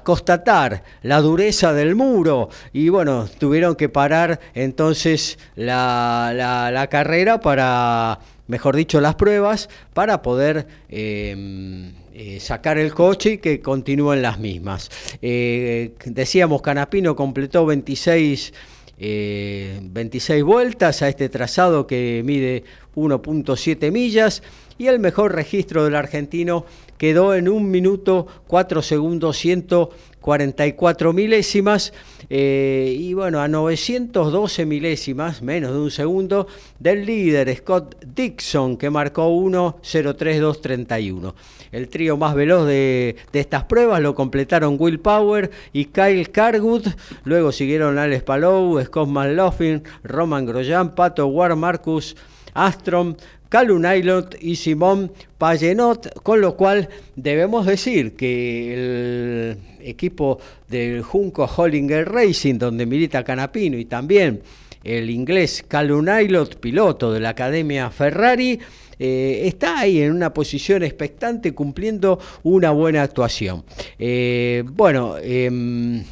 constatar la dureza del muro. Y bueno, tuvieron que parar entonces la, carrera para, mejor dicho, las pruebas para poder... Em, eh, sacar el coche y que continúen las mismas. decíamos, Canapino completó 26 26 vueltas a este trazado que mide 1.7 millas y el mejor registro del argentino quedó en un minuto 4 segundos 144 milésimas eh, y bueno, a 912 milésimas, menos de un segundo, del líder Scott Dixon que marcó 1.03231. El trío más veloz de, estas pruebas lo completaron Will Power y Kyle Carwood, luego siguieron Alex Palou, Scott McLaughlin, Roman Grosjean, Pato War, Marcus Astrom, Calum Nailot y Simón Payenot, con lo cual debemos decir que el equipo del Junco Hollinger Racing, donde milita Canapino, y también el inglés Calum Nailot, piloto de la Academia Ferrari, eh, está ahí en una posición expectante cumpliendo una buena actuación. Eh, bueno, em,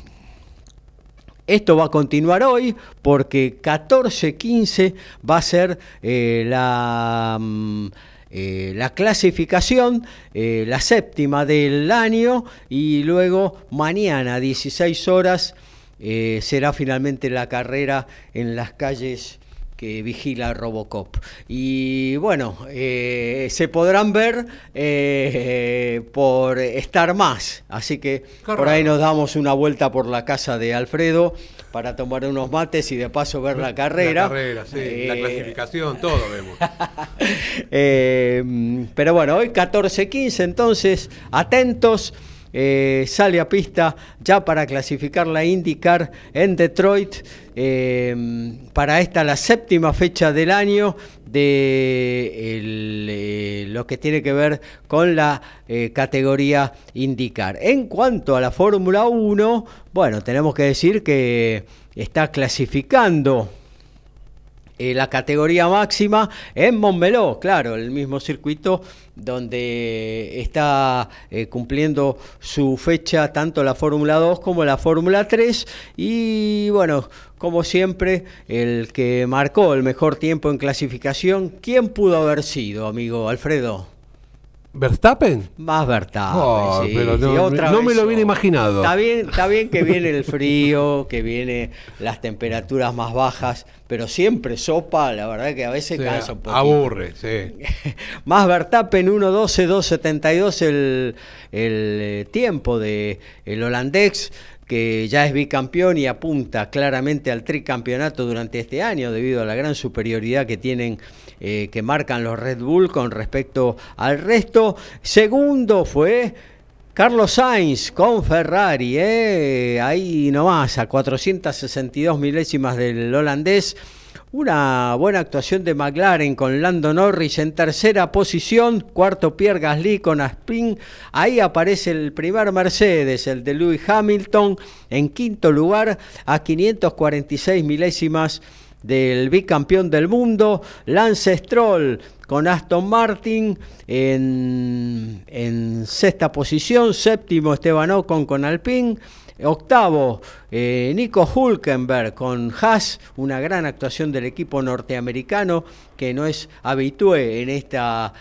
esto va a continuar hoy porque 14-15 va a ser eh, la, mm, eh, la, clasificación, eh, la séptima del año y luego mañana 16 horas será finalmente la carrera en las calles que vigila Robocop. Y bueno, eh, se podrán ver eh, por estar más. Así que por ahí nos damos una vuelta por la casa de Alfredo para tomar unos mates y de paso ver la carrera. La carrera, sí, la eh, clasificación, todo vemos. pero bueno, hoy 14-15, entonces atentos. Eh, sale a pista ya para clasificar la IndyCar en Detroit eh, para esta la séptima fecha del año de eh, lo que tiene que ver con la categoría IndyCar. En cuanto a la Fórmula 1, bueno, tenemos que decir que está clasificando eh, la categoría máxima en Montmeló, claro, el mismo circuito donde está eh, cumpliendo su fecha tanto la Fórmula 2 como la Fórmula 3 y bueno, como siempre, el que marcó el mejor tiempo en clasificación, ¿quién pudo haber sido, amigo Alfredo? ¿Verstappen? Más Verstappen. Oh, sí, pero no, otra no vez me lo hubiera imaginado. Está bien, está bien que viene el frío, que viene las temperaturas más bajas, pero siempre sopa, la verdad que a veces Sí, cansa un poco. aburre, sí. Más Verstappen 1.12, 2.72 el, el eh, tiempo de el holandés que ya es bicampeón y apunta claramente al tricampeonato durante este año debido a la gran superioridad que tienen eh, que marcan los Red Bull con respecto al resto. Segundo fue Carlos Sainz con Ferrari, eh, ahí nomás, a 462 milésimas del holandés. Una buena actuación de McLaren con Lando Norris en tercera posición, cuarto Pierre Gasly con Aspin, ahí aparece el primer Mercedes, el de Lewis Hamilton, en quinto lugar a 546 milésimas del bicampeón del mundo, Lance Stroll con Aston Martin en, en sexta posición, séptimo Esteban Ocon con Alpine, octavo eh, Nico Hulkenberg con Haas, una gran actuación del equipo norteamericano que no es habitué en esta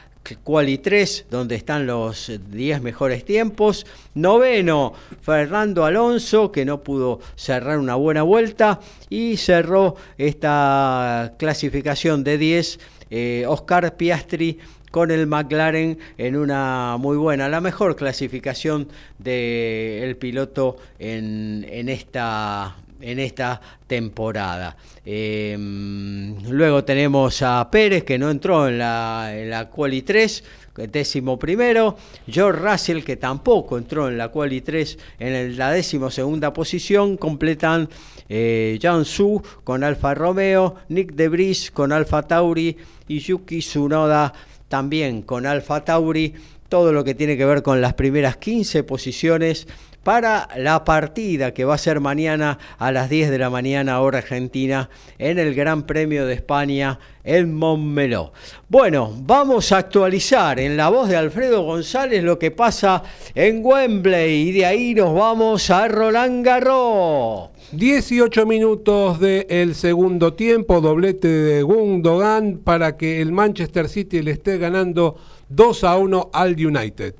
Quali 3, donde están los 10 mejores tiempos. Noveno, Fernando Alonso, que no pudo cerrar una buena vuelta. Y cerró esta clasificación de 10, eh, Oscar Piastri con el McLaren en una muy buena, la mejor clasificación del piloto en, esta en esta temporada. Eh, luego tenemos a Pérez que no entró en la, en la Quali 3, décimo primero. George Russell que tampoco entró en la Quali 3 en la décimo segunda posición. Completan eh, Jan Su con Alfa Romeo, Nick De Vries con Alfa Tauri y Yuki Tsunoda también con Alfa Tauri. Todo lo que tiene que ver con las primeras 15 posiciones para la partida que va a ser mañana a las 10 de la mañana hora argentina en el Gran Premio de España en Montmeló. Bueno, vamos a actualizar en la voz de Alfredo González lo que pasa en Wembley y de ahí nos vamos a Roland Garros. 18 minutos del segundo tiempo, doblete de Gundogan para que el Manchester City le esté ganando 2 a 1 al United.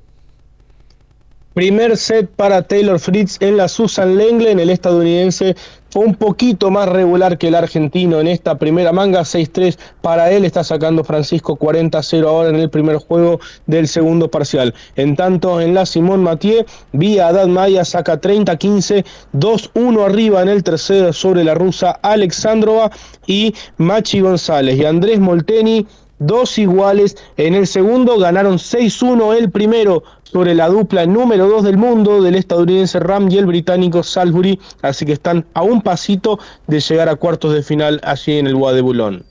Primer set para Taylor Fritz en la Susan Lenglen, el estadounidense un poquito más regular que el argentino en esta primera manga, 6-3 para él, está sacando Francisco 40-0 ahora en el primer juego del segundo parcial. En tanto, en la Simón Mathieu, vía Adad Maya saca 30-15, 2-1 arriba en el tercero sobre la rusa Alexandrova y Machi González y Andrés Molteni dos iguales. En el segundo ganaron 6-1 el primero sobre la dupla número 2 del mundo del estadounidense Ram y el británico Salisbury. Así que están a un pasito de llegar a cuartos de final allí en el Bois de Boulogne.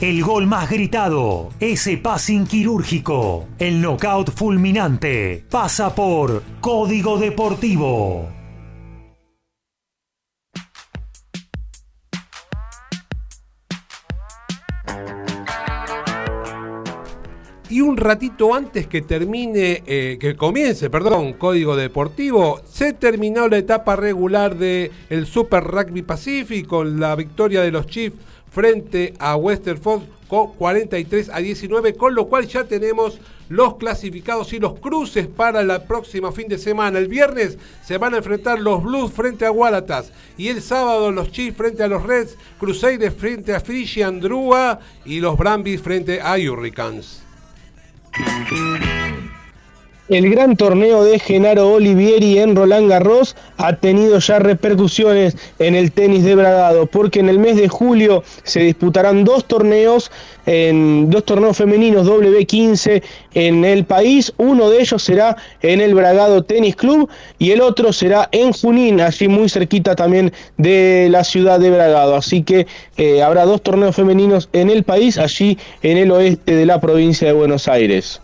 El gol más gritado, ese passing quirúrgico, el knockout fulminante, pasa por Código Deportivo. Y un ratito antes que termine, eh, que comience, perdón, Código Deportivo, se terminó la etapa regular del el Super Rugby Pacific con la victoria de los Chiefs frente a Westerfoss con 43 a 19, con lo cual ya tenemos los clasificados y los cruces para la próxima fin de semana. El viernes se van a enfrentar los Blues frente a Wallatas y el sábado los Chiefs frente a los Reds, Crusaders frente a Frisian Drua y los Brambis frente a Hurricanes. Thank you. El gran torneo de Genaro Olivieri en Roland Garros ha tenido ya repercusiones en el tenis de Bragado, porque en el mes de julio se disputarán dos torneos, dos torneos femeninos W15 en el país. Uno de ellos será en el Bragado Tenis Club y el otro será en Junín, allí muy cerquita también de la ciudad de Bragado. Así que eh, habrá dos torneos femeninos en el país, allí en el oeste de la provincia de Buenos Aires.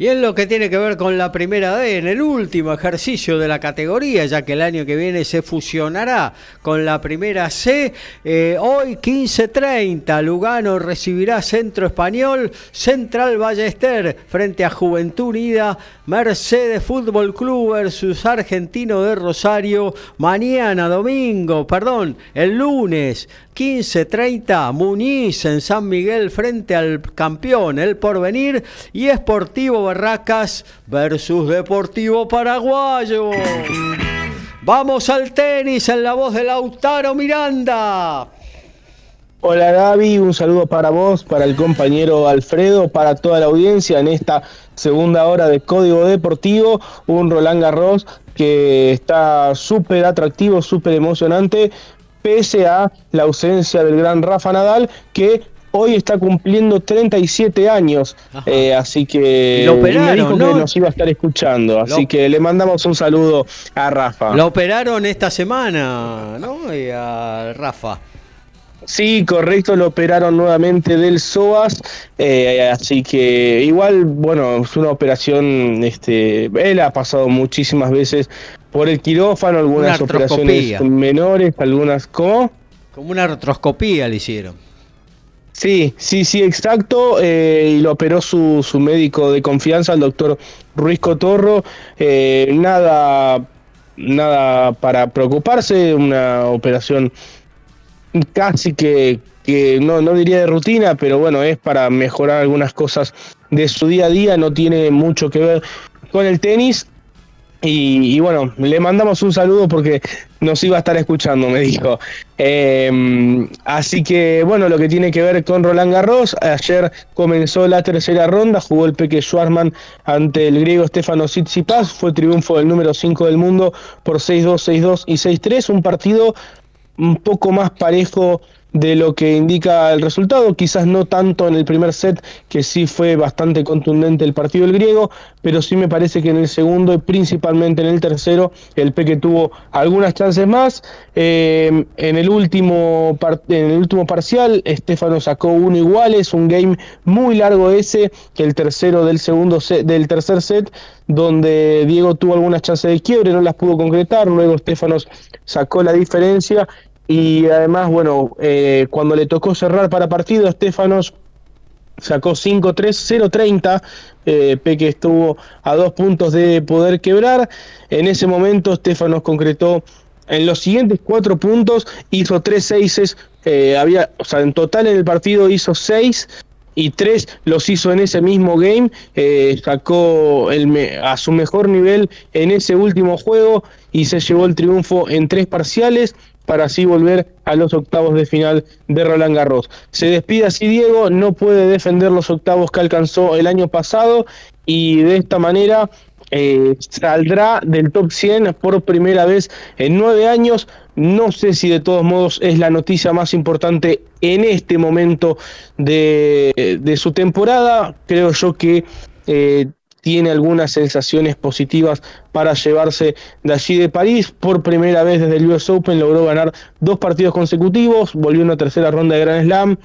Y en lo que tiene que ver con la primera D, en el último ejercicio de la categoría, ya que el año que viene se fusionará con la primera C, eh, hoy 15.30 Lugano recibirá Centro Español, Central Ballester frente a Juventud Unida, Mercedes Fútbol Club versus Argentino de Rosario, mañana domingo, perdón, el lunes 15.30 Muñiz en San Miguel frente al campeón, el Porvenir y Esportivo Barracas versus Deportivo Paraguayo. Vamos al tenis en la voz de Lautaro Miranda. Hola Gaby, un saludo para vos, para el compañero Alfredo, para toda la audiencia en esta segunda hora de Código Deportivo, un Roland Garros que está súper atractivo, súper emocionante, pese a la ausencia del gran Rafa Nadal, que hoy está cumpliendo 37 años, eh, así que lo operaron, me dijo ¿no? que nos iba a estar escuchando, así Lo- que le mandamos un saludo a Rafa. Lo operaron esta semana, ¿no? Y a Rafa. Sí, correcto, lo operaron nuevamente del psoas, eh, así que igual, bueno, es una operación, este, él ha pasado muchísimas veces por el quirófano, algunas Una operaciones artroscopía. menores, algunas, ¿cómo? Como una retroscopía le hicieron. Sí, sí, sí, exacto. eh, y lo operó su, su médico de confianza, el doctor Ruiz Cotorro. eh, nada, nada para preocuparse, una operación casi que, que no, no diría de rutina, pero bueno, es para mejorar algunas cosas de su día a día, no tiene mucho que ver con el tenis. Y, bueno, le mandamos un saludo porque nos iba a estar escuchando, me dijo. Eh, así que bueno, lo que tiene que ver con Roland Garros, ayer comenzó la tercera ronda, jugó el Peque Schwarzman ante el griego Stefano Tsitsipas, fue triunfo del número 5 del mundo por 6-2, 6-2 y 6-3, un partido un poco más parejo de lo que indica el resultado, quizás no tanto en el primer set, que sí fue bastante contundente el partido del griego, pero sí me parece que en el segundo y principalmente en el tercero, el Peque tuvo algunas chances más. Eh, en, el último en el último parcial, Estefano sacó uno iguales, un game muy largo ese, que el tercero del segundo set, del tercer set, donde Diego tuvo algunas chances de quiebre, no las pudo concretar, luego Estefanos sacó la diferencia y además, bueno, eh, cuando le tocó cerrar para partido, Estefanos sacó 5-3, 0-30. Eh, Peque estuvo a dos puntos de poder quebrar. En ese momento, Estefanos concretó en los siguientes cuatro puntos, hizo tres seises. eh, había, o sea, en total en el partido hizo seis y tres los hizo en ese mismo game. eh, sacó el me- a su mejor nivel en ese último juego y se llevó el triunfo en tres parciales para así volver a los octavos de final de Roland Garros. Se despide así Diego, no puede defender los octavos que alcanzó el año pasado y de esta manera eh, saldrá del top 100 por primera vez en nueve años. No sé si de todos modos es la noticia más importante en este momento de, su temporada. Creo yo que eh, tiene algunas sensaciones positivas para llevarse de allí de París. Por primera vez desde el US Open logró ganar dos partidos consecutivos, volvió a una tercera ronda de Grand Slam.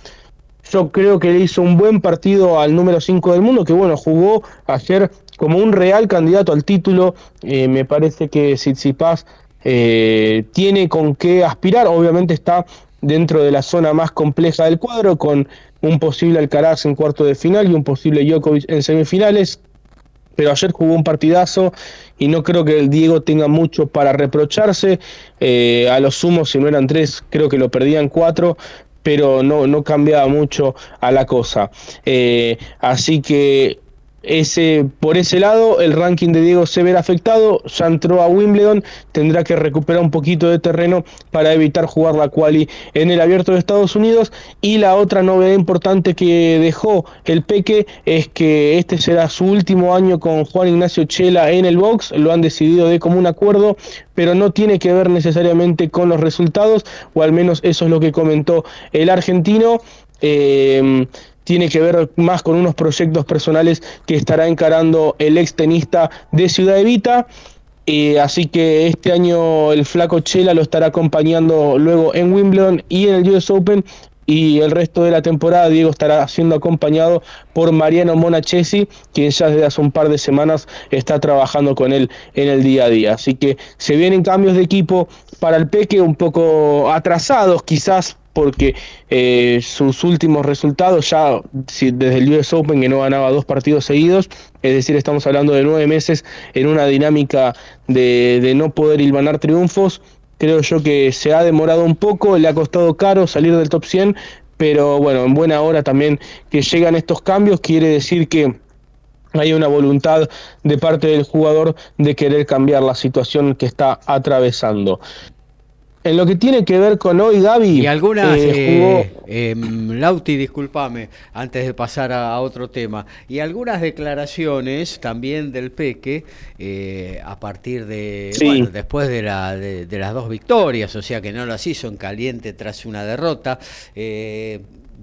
Yo creo que le hizo un buen partido al número 5 del mundo, que bueno, jugó ayer como un real candidato al título. Eh, me parece que Tsitsipas eh, tiene con qué aspirar. Obviamente está dentro de la zona más compleja del cuadro, con un posible Alcaraz en cuarto de final y un posible Djokovic en semifinales. Pero ayer jugó un partidazo y no creo que el Diego tenga mucho para reprocharse. Eh, a los sumos, si no eran tres, creo que lo perdían cuatro pero no, no cambiaba mucho a la cosa. Eh, así que ese, por ese lado, el ranking de Diego se verá afectado. Ya entró a Wimbledon, tendrá que recuperar un poquito de terreno para evitar jugar la quali en el abierto de Estados Unidos. Y la otra novedad importante que dejó el Peque es que este será su último año con Juan Ignacio Chela en el box. Lo han decidido de común acuerdo, pero no tiene que ver necesariamente con los resultados, o al menos eso es lo que comentó el argentino. Eh, tiene que ver más con unos proyectos personales que estará encarando el ex tenista de Ciudad Evita. Eh, así que este año el flaco Chela lo estará acompañando luego en Wimbledon y en el US Open y el resto de la temporada Diego estará siendo acompañado por Mariano Monachesi, quien ya desde hace un par de semanas está trabajando con él en el día a día. Así que se vienen cambios de equipo para el Peque un poco atrasados quizás porque eh, sus últimos resultados ya desde el US Open que no ganaba dos partidos seguidos, es decir, estamos hablando de nueve meses en una dinámica de, no poder hilvanar triunfos, creo yo que se ha demorado un poco, le ha costado caro salir del top 100, pero bueno, en buena hora también que llegan estos cambios, quiere decir que hay una voluntad de parte del jugador de querer cambiar la situación que está atravesando en lo que tiene que ver con hoy, Gaby. Y algunas, eh, eh, em, Lauti, discúlpame, antes de pasar a, otro tema, y algunas declaraciones también del Peque eh, a partir de, bueno, después de, la, de, las dos victorias, o sea que no las hizo en caliente tras una derrota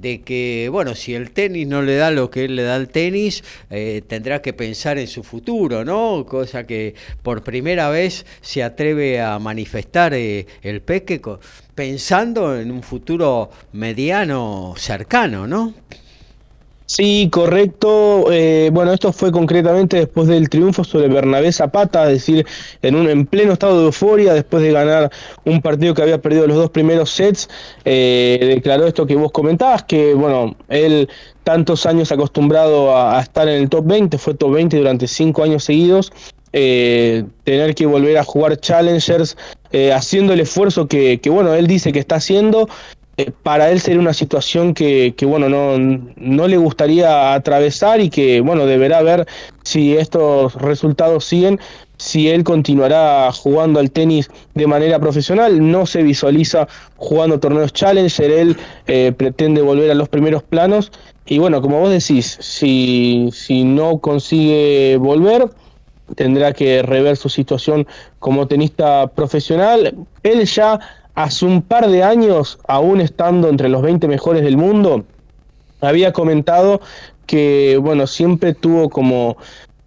de que, bueno, si el tenis no le da lo que él le da al tenis, eh, tendrá que pensar en su futuro, ¿no? Cosa que por primera vez se atreve a manifestar eh, el Peque pensando en un futuro mediano cercano, ¿no? Sí, correcto. Eh, bueno, esto fue concretamente después del triunfo sobre Bernabé Zapata, es decir, en un en pleno estado de euforia, después de ganar un partido que había perdido los dos primeros sets, eh, declaró esto que vos comentabas, que bueno, él tantos años acostumbrado a, estar en el top 20, fue top 20 durante cinco años seguidos, eh, tener que volver a jugar challengers, haciendo el esfuerzo que, que, bueno, él dice que está haciendo, eh, para él sería una situación que, bueno, no, no, le gustaría atravesar y que, bueno, deberá ver si estos resultados siguen, si él continuará jugando al tenis de manera profesional. No se visualiza jugando torneos Challenger, él eh, pretende volver a los primeros planos. Y bueno, como vos decís, si, si no consigue volver, tendrá que rever su situación como tenista profesional. Él ya hace un par de años, aún estando entre los 20 mejores del mundo, había comentado que, bueno, siempre tuvo como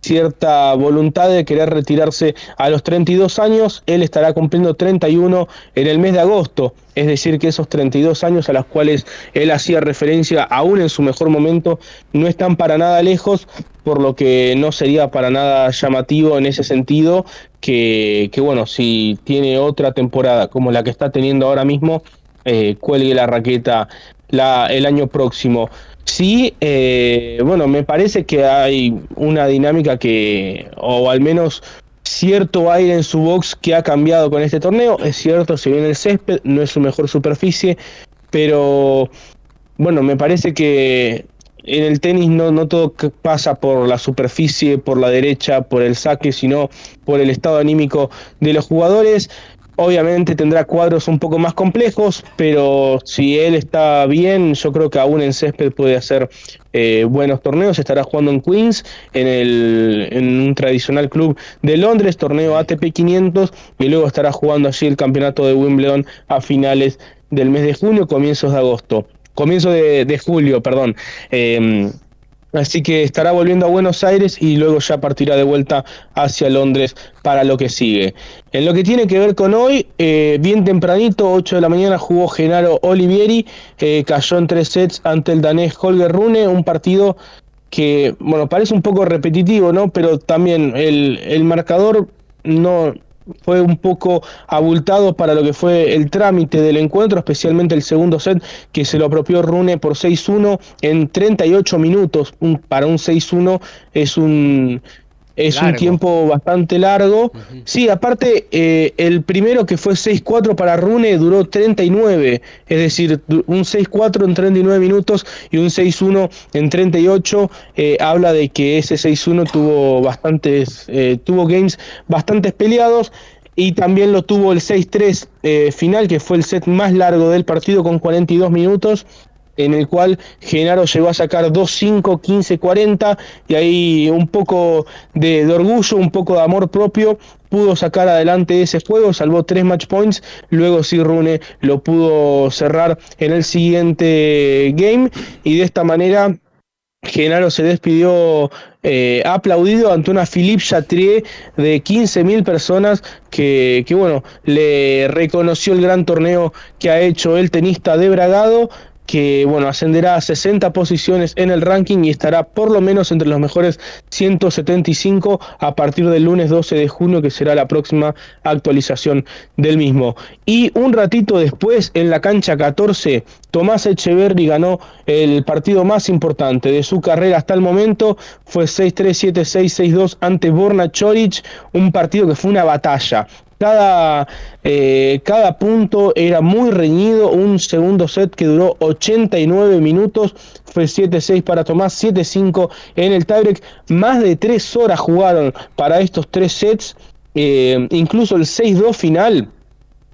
cierta voluntad de querer retirarse. A los 32 años, él estará cumpliendo 31 en el mes de agosto, es decir, que esos 32 años a los cuales él hacía referencia aún en su mejor momento no están para nada lejos, por lo que no sería para nada llamativo en ese sentido que, bueno, si tiene otra temporada como la que está teniendo ahora mismo, eh, cuelgue la raqueta el año próximo. Sí, eh, bueno, me parece que hay una dinámica que, o al menos cierto aire en su box que ha cambiado con este torneo. Es cierto, si viene el césped, no es su mejor superficie, pero bueno, me parece que en el tenis no, todo pasa por la superficie, por la derecha, por el saque, sino por el estado anímico de los jugadores. Obviamente tendrá cuadros un poco más complejos, pero si él está bien, yo creo que aún en césped puede hacer eh, buenos torneos. Estará jugando en Queens, en, el, en un tradicional club de Londres, torneo ATP 500, y luego estará jugando allí el campeonato de Wimbledon a finales del mes de junio, comienzos de agosto. Comienzo de, julio, perdón. Eh, Así que estará volviendo a Buenos Aires y luego ya partirá de vuelta hacia Londres para lo que sigue. En lo que tiene que ver con hoy, eh, bien tempranito, 8 de la mañana, jugó Genaro Olivieri, cayó en tres sets ante el danés Holger Rune, un partido que, bueno, parece un poco repetitivo, ¿no? Pero también el, el marcador no, fue un poco abultado para lo que fue el trámite del encuentro, especialmente el segundo set que se lo apropió Rune por 6-1 en 38 minutos. para un 6-1 es un es un tiempo bastante largo. Sí, aparte, eh, el primero que fue 6-4 para Rune duró 39, es decir, un 6-4 en 39 minutos y un 6-1 en 38. Eh, habla de que ese 6-1 tuvo bastantes, eh, tuvo games bastantes peleados. Y también lo tuvo el 6-3 final, que fue el set más largo del partido con 42 minutos en el cual Genaro llegó a sacar 2-5, 15-40 y ahí un poco de, orgullo, un poco de amor propio, pudo sacar adelante ese juego, salvó tres match points, luego sí Rune lo pudo cerrar en el siguiente game y de esta manera Genaro se despidió eh, aplaudido ante una Philippe Chatrier de 15.000 personas que, que, bueno, le reconoció el gran torneo que ha hecho el tenista de Bragado que bueno, ascenderá a 60 posiciones en el ranking y estará por lo menos entre los mejores 175 a partir del lunes 12 de junio, que será la próxima actualización del mismo. Y un ratito después, en la cancha 14, Tomás Echeverri ganó el partido más importante de su carrera hasta el momento, fue 6-3, 7-6, 6-2 ante Borna Choric, un partido que fue una batalla. Cada, eh, cada punto era muy reñido, un segundo set que duró 89 minutos, fue 7-6 para Tomás, 7-5 en el tiebreak, más de 3 horas jugaron para estos tres sets, eh, incluso el 6-2 final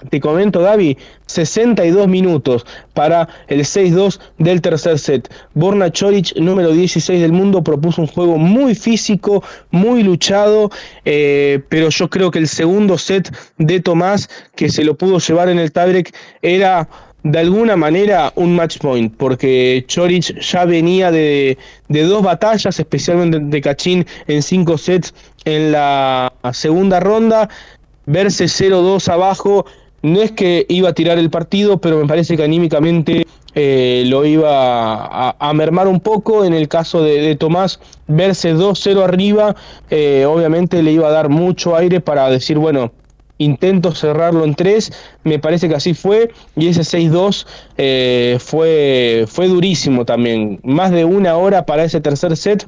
te comento, Gaby, 62 minutos para el 6-2 del tercer set. Borna Choric, número 16 del mundo, propuso un juego muy físico, muy luchado, eh, pero yo creo que el segundo set de Tomás, que se lo pudo llevar en el tiebreak, era de alguna manera un match point, porque Choric ya venía de, de dos batallas, especialmente de Cachín en cinco sets en la segunda ronda, verse 0-2 abajo no es que iba a tirar el partido, pero me parece que anímicamente eh, lo iba a, mermar un poco. En el caso de, Tomás, verse 2-0 arriba, eh, obviamente le iba a dar mucho aire para decir, bueno, intento cerrarlo en 3. Me parece que así fue. Y ese 6-2 eh, fue, fue durísimo también. Más de una hora para ese tercer set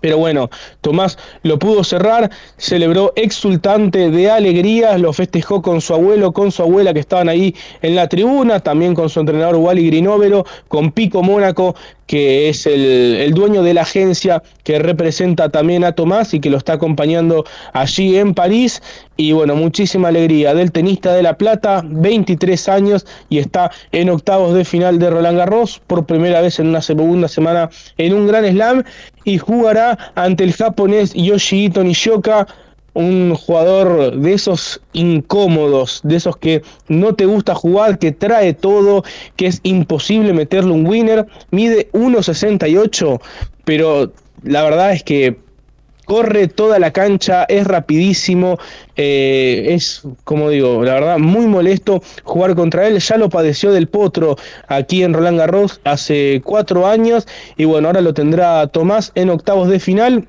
pero bueno, Tomás lo pudo cerrar, celebró exultante de alegría, lo festejó con su abuelo, con su abuela que estaban ahí en la tribuna, también con su entrenador Wally Grinovero, con Pico Mónaco, que es el, dueño de la agencia que representa también a Tomás y que lo está acompañando allí en París. Y bueno, muchísima alegría del tenista de La Plata, 23 años y está en octavos de final de Roland Garros por primera vez en una segunda semana en un gran slam y jugará ante el japonés Yoshihito Nishioka un jugador de esos incómodos, de esos que no te gusta jugar, que trae todo, que es imposible meterle un winner, mide 1.68, pero la verdad es que corre toda la cancha, es rapidísimo, eh, es, como digo, la verdad, muy molesto jugar contra él. Ya lo padeció del potro aquí en Roland Garros hace cuatro años y bueno, ahora lo tendrá Tomás en octavos de final.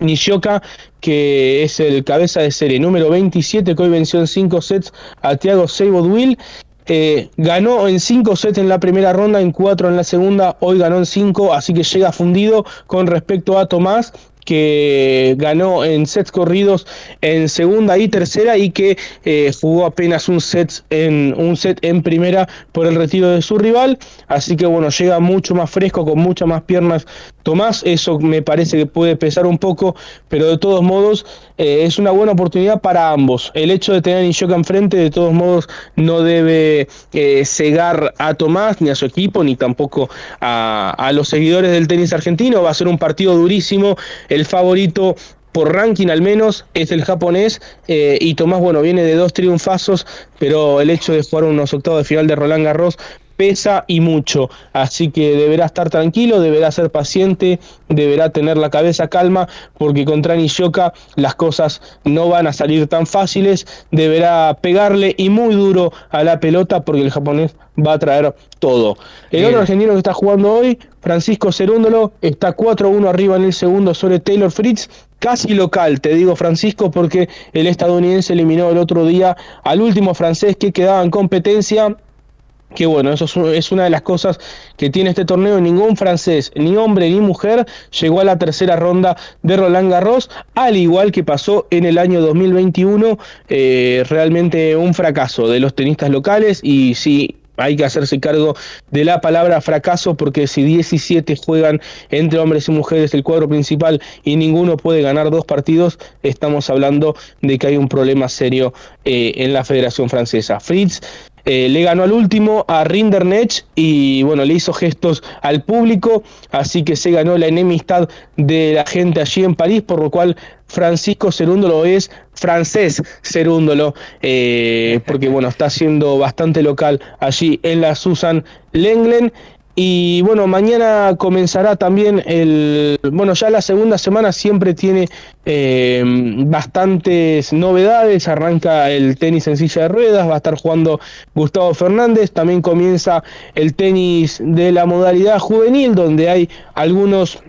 Nishioka, que es el cabeza de serie número 27, que hoy venció en 5 sets a Thiago Seibodwill. Eh, ganó en 5 sets en la primera ronda, en 4 en la segunda, hoy ganó en 5, así que llega fundido con respecto a Tomás, que ganó en sets corridos en segunda y tercera y que eh, jugó apenas un set en un set en primera por el retiro de su rival. Así que bueno llega mucho más fresco con muchas más piernas Tomás. Eso me parece que puede pesar un poco pero de todos modos eh, es una buena oportunidad para ambos. El hecho de tener a Nishoka enfrente de todos modos no debe eh, cegar a Tomás ni a su equipo ni tampoco a, los seguidores del tenis argentino. Va a ser un partido durísimo. El favorito por ranking al menos es el japonés eh, y Tomás bueno viene de dos triunfazos pero el hecho de jugar unos octavos de final de Roland Garros pesa y mucho, así que deberá estar tranquilo, deberá ser paciente, deberá tener la cabeza calma, porque contra Nishioka las cosas no van a salir tan fáciles, deberá pegarle y muy duro a la pelota, porque el japonés va a traer todo. El otro argentino que está jugando hoy, Francisco Cerúndolo, está 4-1 arriba en el segundo sobre Taylor Fritz, casi local, te digo Francisco, porque el estadounidense eliminó el otro día al último francés que quedaba en competencia que bueno, eso es una de las cosas que tiene este torneo. Ningún francés, ni hombre ni mujer, llegó a la tercera ronda de Roland Garros, al igual que pasó en el año 2021. Eh, realmente un fracaso de los tenistas locales y sí, hay que hacerse cargo de la palabra fracaso porque si 17 juegan entre hombres y mujeres el cuadro principal y ninguno puede ganar dos partidos, estamos hablando de que hay un problema serio eh, en la Federación Francesa. Fritz eh, le ganó al último a Rinderknecht y bueno, le hizo gestos al público, así que se ganó la enemistad de la gente allí en París, por lo cual Francisco Cerúndolo es francés Cerúndolo, eh, porque bueno, está siendo bastante local allí en la Susan Lenglen. Y bueno, mañana comenzará también el. Bueno, ya la segunda semana siempre tiene eh, bastantes novedades. Arranca el tenis en silla de ruedas, va a estar jugando Gustavo Fernández. También comienza el tenis de la modalidad juvenil, donde hay algunos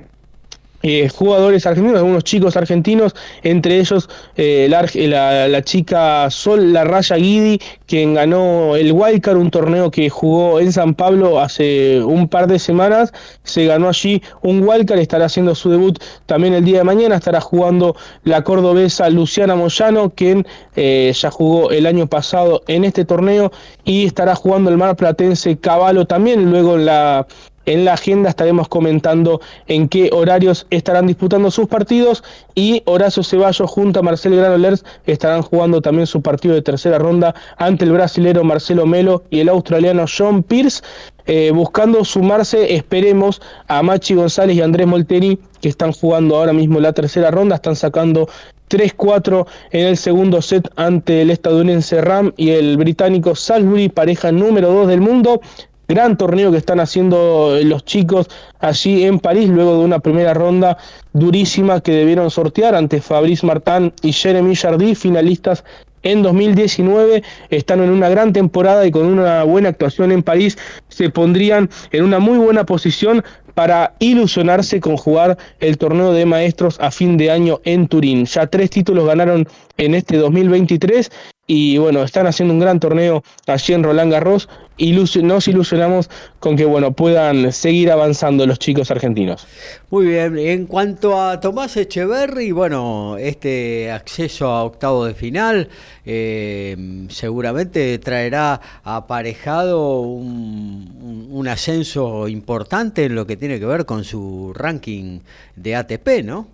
eh, jugadores argentinos, algunos chicos argentinos, entre ellos eh, la, chica Sol La Raya Guidi, quien ganó el Wildcard, un torneo que jugó en San Pablo hace un par de semanas, se ganó allí un Wildcard, estará haciendo su debut también el día de mañana, estará jugando la cordobesa Luciana Moyano, quien eh, ya jugó el año pasado en este torneo, y estará jugando el mar platense Caballo también, luego en la en la agenda estaremos comentando en qué horarios estarán disputando sus partidos y Horacio Ceballos junto a Marcelo Granolers estarán jugando también su partido de tercera ronda ante el brasilero Marcelo Melo y el australiano John Pierce, eh, buscando sumarse, esperemos, a Machi González y Andrés Molteni, que están jugando ahora mismo la tercera ronda, están sacando 3-4 en el segundo set ante el estadounidense Ram y el británico Salisbury, pareja número 2 del mundo gran torneo que están haciendo los chicos allí en París, luego de una primera ronda durísima que debieron sortear ante Fabrice Martin y Jeremy Jardy, finalistas en 2019 están en una gran temporada y con una buena actuación en París se pondrían en una muy buena posición para ilusionarse con jugar el torneo de maestros a fin de año en Turín. Ya tres títulos ganaron en este 2023 y bueno, están haciendo un gran torneo allí en Roland Garros y nos ilusionamos con que bueno, puedan seguir avanzando los chicos argentinos. Muy bien, en cuanto a Tomás Echeverry, bueno, este acceso a octavo de final eh, seguramente traerá aparejado un, un ascenso importante en lo que tiene que ver con su ranking de ATP, ¿no?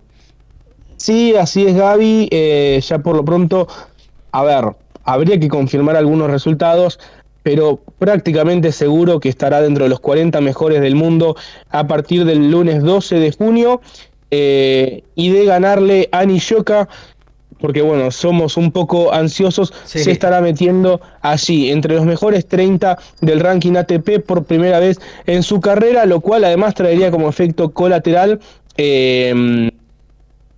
Sí, así es Gaby, eh, ya por lo pronto, a ver, Habría que confirmar algunos resultados, pero prácticamente seguro que estará dentro de los 40 mejores del mundo a partir del lunes 12 de junio. Eh, y de ganarle a Nishoka, porque bueno, somos un poco ansiosos, se estará metiendo allí, entre los mejores 30 del ranking ATP por primera vez en su carrera, lo cual además traería como efecto colateral. Eh,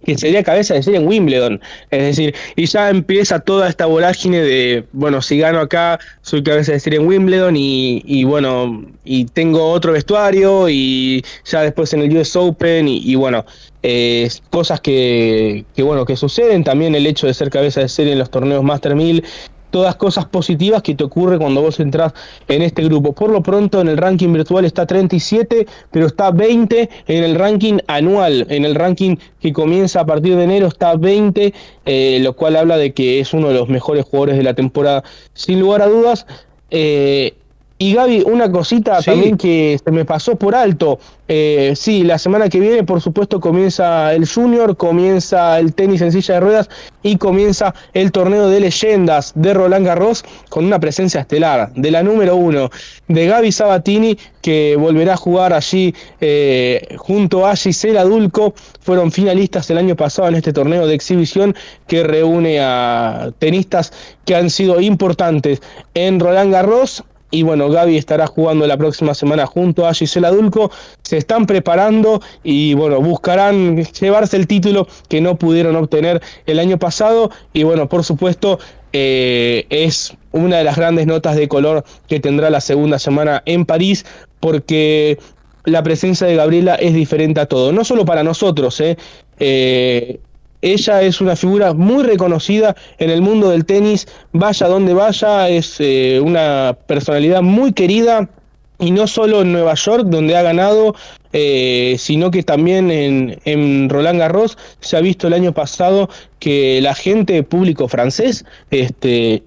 que sería cabeza de serie en Wimbledon. Es decir, y ya empieza toda esta vorágine de, bueno, si gano acá, soy cabeza de serie en Wimbledon y, bueno, y tengo otro vestuario y ya después en el US Open y, bueno, eh, cosas que, que, bueno, que suceden. También el hecho de ser cabeza de serie en los torneos Master 1000 todas cosas positivas que te ocurre cuando vos entras en este grupo. Por lo pronto en el ranking virtual está 37, pero está 20 en el ranking anual, en el ranking que comienza a partir de enero está 20, eh, lo cual habla de que es uno de los mejores jugadores de la temporada, sin lugar a dudas. Eh, y Gaby, una cosita también que se me pasó por alto. Eh, sí, la semana que viene, por supuesto, comienza el Junior, comienza el tenis en silla de ruedas y comienza el torneo de leyendas de Roland Garros con una presencia estelar de la número uno, de Gaby Sabatini, que volverá a jugar allí eh, junto a Gisela Dulco. Fueron finalistas el año pasado en este torneo de exhibición que reúne a tenistas que han sido importantes en Roland Garros y bueno, Gaby estará jugando la próxima semana junto a Gisela Dulco. Se están preparando y bueno, buscarán llevarse el título que no pudieron obtener el año pasado. Y bueno, por supuesto, eh, es una de las grandes notas de color que tendrá la segunda semana en París, porque la presencia de Gabriela es diferente a todo. No solo para nosotros, eh, eh ella es una figura muy reconocida en el mundo del tenis, vaya donde vaya, es eh, una personalidad muy querida y no solo en Nueva York, donde ha ganado, eh, sino que también en, en, Roland Garros. Se ha visto el año pasado que la gente público francés este,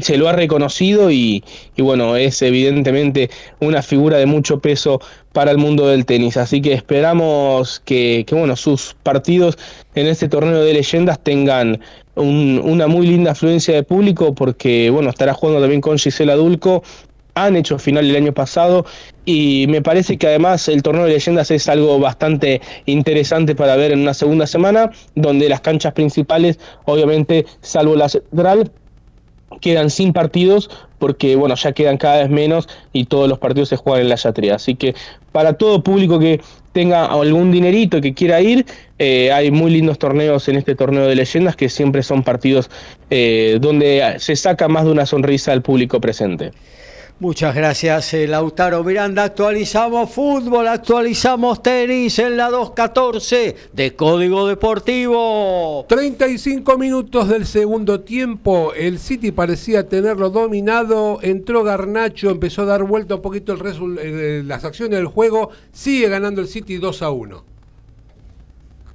se lo ha reconocido y, bueno, es evidentemente una figura de mucho peso para el mundo del tenis. Así que esperamos que, bueno, sus partidos en este torneo de leyendas tengan una muy linda afluencia de público porque, bueno, estará jugando también con Gisela Dulco. Han hecho final el año pasado y me parece que además el torneo de leyendas es algo bastante interesante para ver en una segunda semana, donde las canchas principales, obviamente, salvo la central, quedan sin partidos porque bueno, ya quedan cada vez menos y todos los partidos se juegan en la Yatria. Así que para todo público que tenga algún dinerito que quiera ir, eh, hay muy lindos torneos en este torneo de leyendas que siempre son partidos eh, donde se saca más de una sonrisa al público presente. Muchas gracias, eh, Lautaro Miranda. Actualizamos fútbol, actualizamos tenis en la 214 de Código Deportivo. 35 minutos del segundo tiempo. El City parecía tenerlo dominado. Entró Garnacho, empezó a dar vuelta un poquito el las acciones del juego. Sigue ganando el City 2 a 1.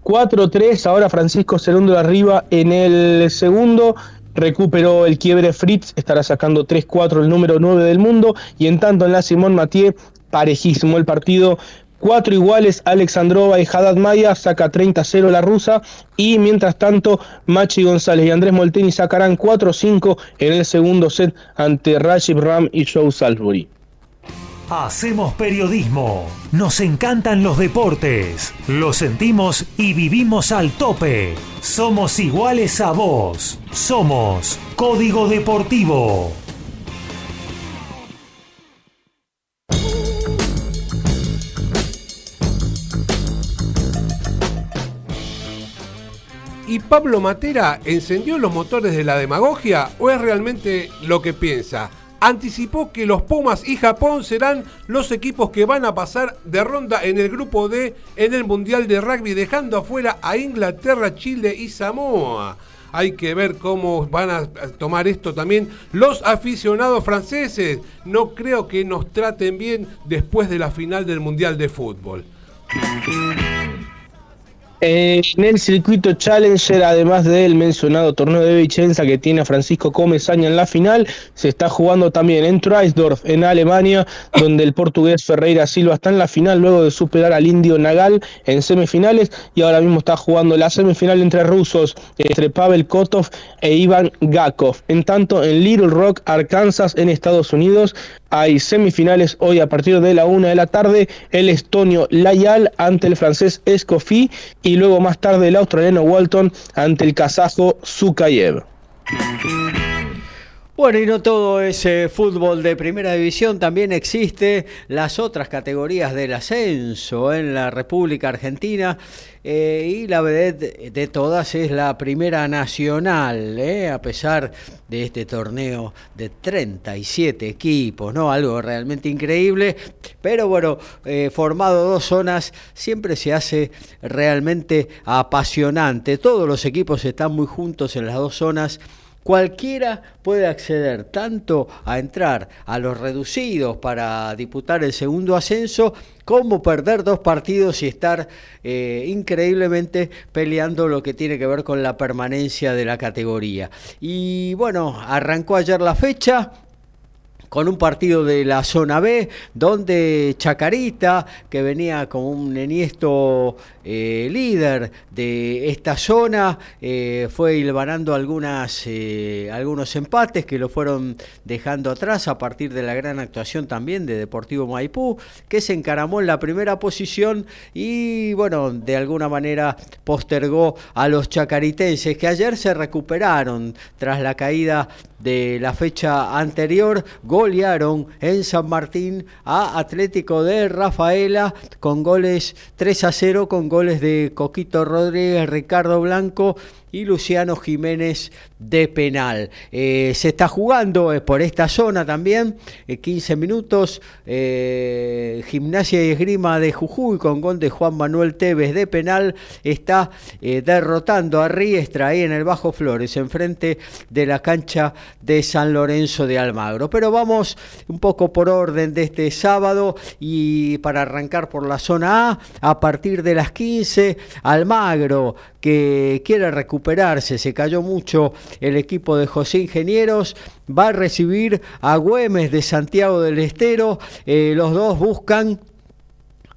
4-3, ahora Francisco Segundo de arriba en el segundo recuperó el quiebre Fritz, estará sacando 3-4 el número 9 del mundo, y en tanto en la Simón Mathieu, parejísimo el partido, cuatro iguales, Alexandrova y Haddad Maya saca 30-0 la rusa, y mientras tanto, Machi González y Andrés Molteni sacarán 4-5 en el segundo set ante Rashid Ram y Joe Salisbury. Hacemos periodismo. Nos encantan los deportes. Lo sentimos y vivimos al tope. Somos iguales a vos. Somos Código Deportivo. ¿Y Pablo Matera encendió los motores de la demagogia o es realmente lo que piensa? Anticipó que los Pumas y Japón serán los equipos que van a pasar de ronda en el grupo D en el Mundial de Rugby, dejando afuera a Inglaterra, Chile y Samoa. Hay que ver cómo van a tomar esto también los aficionados franceses. No creo que nos traten bien después de la final del Mundial de Fútbol. En el circuito Challenger, además del mencionado torneo de Vicenza que tiene a Francisco Comesaña en la final, se está jugando también en Treisdorf, en Alemania, donde el portugués Ferreira Silva está en la final luego de superar al indio Nagal en semifinales y ahora mismo está jugando la semifinal entre rusos, entre Pavel Kotov e Ivan Gakov. En tanto, en Little Rock, Arkansas, en Estados Unidos, hay semifinales hoy a partir de la una de la tarde, el estonio Layal ante el francés Escoffi y luego más tarde el australiano Walton ante el kazajo Zukayev. Bueno, y no todo es fútbol de primera división, también existe las otras categorías del ascenso en la República Argentina eh, y la vedette de todas es la Primera Nacional, eh, a pesar de este torneo de 37 equipos, ¿no? Algo realmente increíble, pero bueno, eh, formado dos zonas siempre se hace realmente apasionante. Todos los equipos están muy juntos en las dos zonas Cualquiera puede acceder tanto a entrar a los reducidos para disputar el segundo ascenso como perder dos partidos y estar eh, increíblemente peleando lo que tiene que ver con la permanencia de la categoría. Y bueno, arrancó ayer la fecha, con un partido de la zona B, donde Chacarita, que venía como un eniesto eh, líder de esta zona, eh, fue hilvanando eh, algunos empates que lo fueron dejando atrás a partir de la gran actuación también de Deportivo Maipú, que se encaramó en la primera posición y bueno, de alguna manera postergó a los chacaritenses que ayer se recuperaron tras la caída de la fecha anterior golearon en San Martín a Atlético de Rafaela con goles 3 a 0 con goles de Coquito Rodríguez, Ricardo Blanco y Luciano Jiménez de penal. Eh, se está jugando eh, por esta zona también, 15 eh, minutos, Gimnasia y Esgrima de Jujuy con gol de Juan Manuel Tevez de penal, está derrotando a Riestra ahí en el Bajo Flores, enfrente de la cancha de San Lorenzo de Almagro. Pero vamos un poco por orden de este sábado y para arrancar por la zona A, a partir de las 15, Almagro que quiere se cayó mucho el equipo de José Ingenieros, va a recibir a Güemes de Santiago del Estero, eh, los dos buscan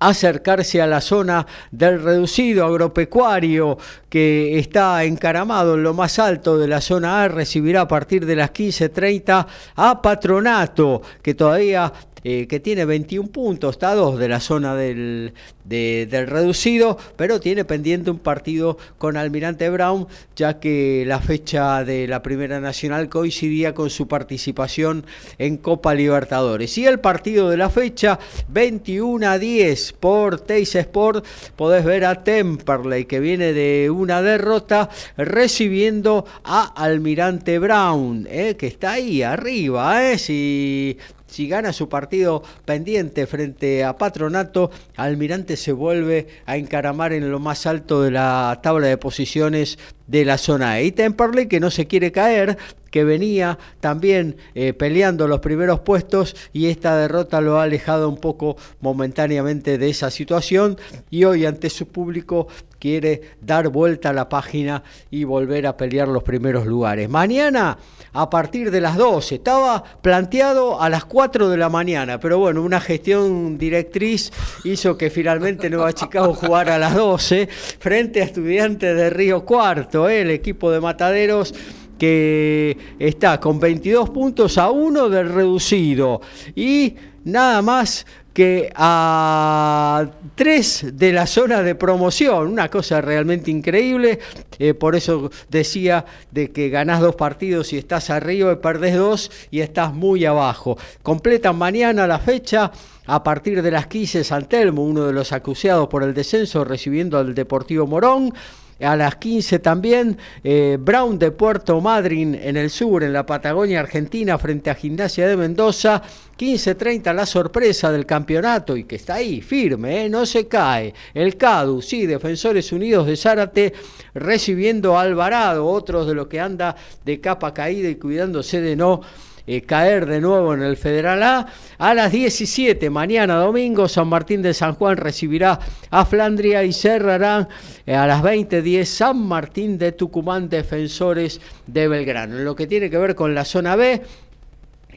acercarse a la zona del reducido agropecuario que está encaramado en lo más alto de la zona A, recibirá a partir de las 15.30 a Patronato, que todavía eh, que tiene 21 puntos, está a dos de la zona del, del reducido, pero tiene pendiente un partido con Almirante Brown, ya que la fecha de la Primera Nacional coincidía con su participación en Copa Libertadores. Y el partido de la fecha, 21 a 10 por Teis Sport, podés ver a Temperley, que viene de una derrota, recibiendo a Almirante Brown, eh, que está ahí arriba, eh, si si gana su partido pendiente frente a Patronato, Almirante se vuelve a encaramar en lo más alto de la tabla de posiciones de la zona E. Y Temperley, que no se quiere caer, que venía también eh, peleando los primeros puestos y esta derrota lo ha alejado un poco momentáneamente de esa situación y hoy ante su público quiere dar vuelta a la página y volver a pelear los primeros lugares. Mañana a partir de las 12. Estaba planteado a las 4 de la mañana, pero bueno, una gestión directriz hizo que finalmente Nueva Chicago jugara a las 12 frente a Estudiantes de Río Cuarto, ¿eh? el equipo de Mataderos que está con 22 puntos a 1 del reducido y nada más que a tres de la zona de promoción, una cosa realmente increíble, eh, por eso decía de que ganás dos partidos y estás arriba y perdés dos y estás muy abajo. Completan mañana la fecha a partir de las 15 San Telmo, uno de los acuciados por el descenso, recibiendo al Deportivo Morón. A las 15 también, eh, Brown de Puerto Madryn en el sur, en la Patagonia Argentina, frente a Gimnasia de Mendoza. 15-30 la sorpresa del campeonato y que está ahí, firme, ¿eh? no se cae. El CADU, sí, Defensores Unidos de Zárate recibiendo a Alvarado, otros de los que anda de capa caída y cuidándose de no eh, caer de nuevo en el Federal A. A las 17, mañana domingo, San Martín de San Juan recibirá a Flandria y cerrarán eh, a las 20.10 San Martín de Tucumán, defensores de Belgrano. En lo que tiene que ver con la zona B,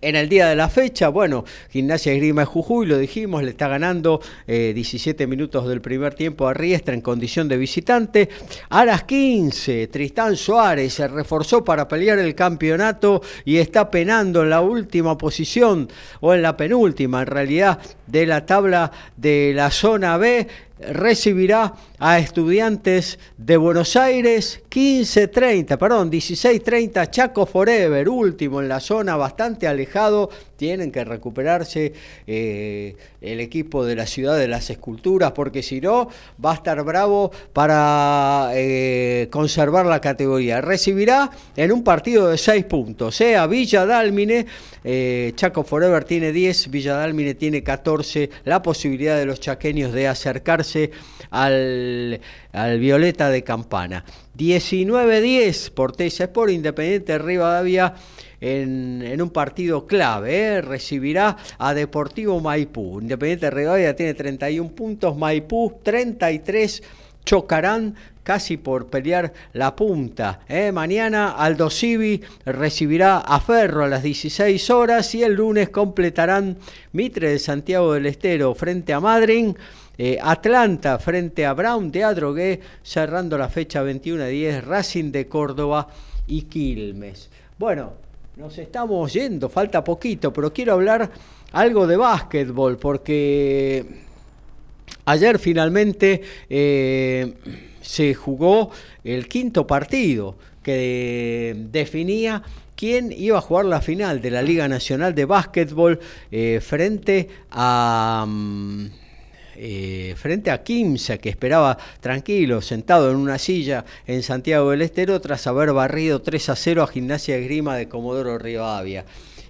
en el día de la fecha, bueno, Gimnasia Grima de Jujuy, lo dijimos, le está ganando 17 eh, minutos del primer tiempo a Riestra en condición de visitante. A las 15, Tristán Suárez se reforzó para pelear el campeonato y está penando en la última posición, o en la penúltima en realidad, de la tabla de la zona B recibirá a estudiantes de Buenos Aires 15.30, perdón, 16.30 Chaco Forever, último en la zona, bastante alejado, tienen que recuperarse eh, el equipo de la ciudad de las esculturas, porque si no, va a estar bravo para eh, conservar la categoría. Recibirá en un partido de 6 puntos, eh, Villa Dálmine, Chaco Forever tiene 10, Villa Dálmine tiene 14, la posibilidad de los chaqueños de acercarse al, al Violeta de Campana. 19-10 por Tesa por Independiente de Rivadavia en, un partido clave. ¿eh? Recibirá a Deportivo Maipú. Independiente de Rivadavia tiene 31 puntos, Maipú 33 chocarán casi por pelear la punta. ¿eh? Mañana Aldo Civi recibirá a Ferro a las 16 horas y el lunes completarán Mitre de Santiago del Estero frente a Madrid. Eh, Atlanta frente a Brown de Adrogué, cerrando la fecha 21-10, Racing de Córdoba y Quilmes. Bueno, nos estamos yendo, falta poquito, pero quiero hablar algo de básquetbol, porque ayer finalmente eh, se jugó el quinto partido que definía quién iba a jugar la final de la Liga Nacional de Básquetbol eh, frente a... Mm, eh, frente a Kimsa, que esperaba tranquilo, sentado en una silla en Santiago del Estero, tras haber barrido 3 a 0 a Gimnasia Grima de Comodoro Rivadavia.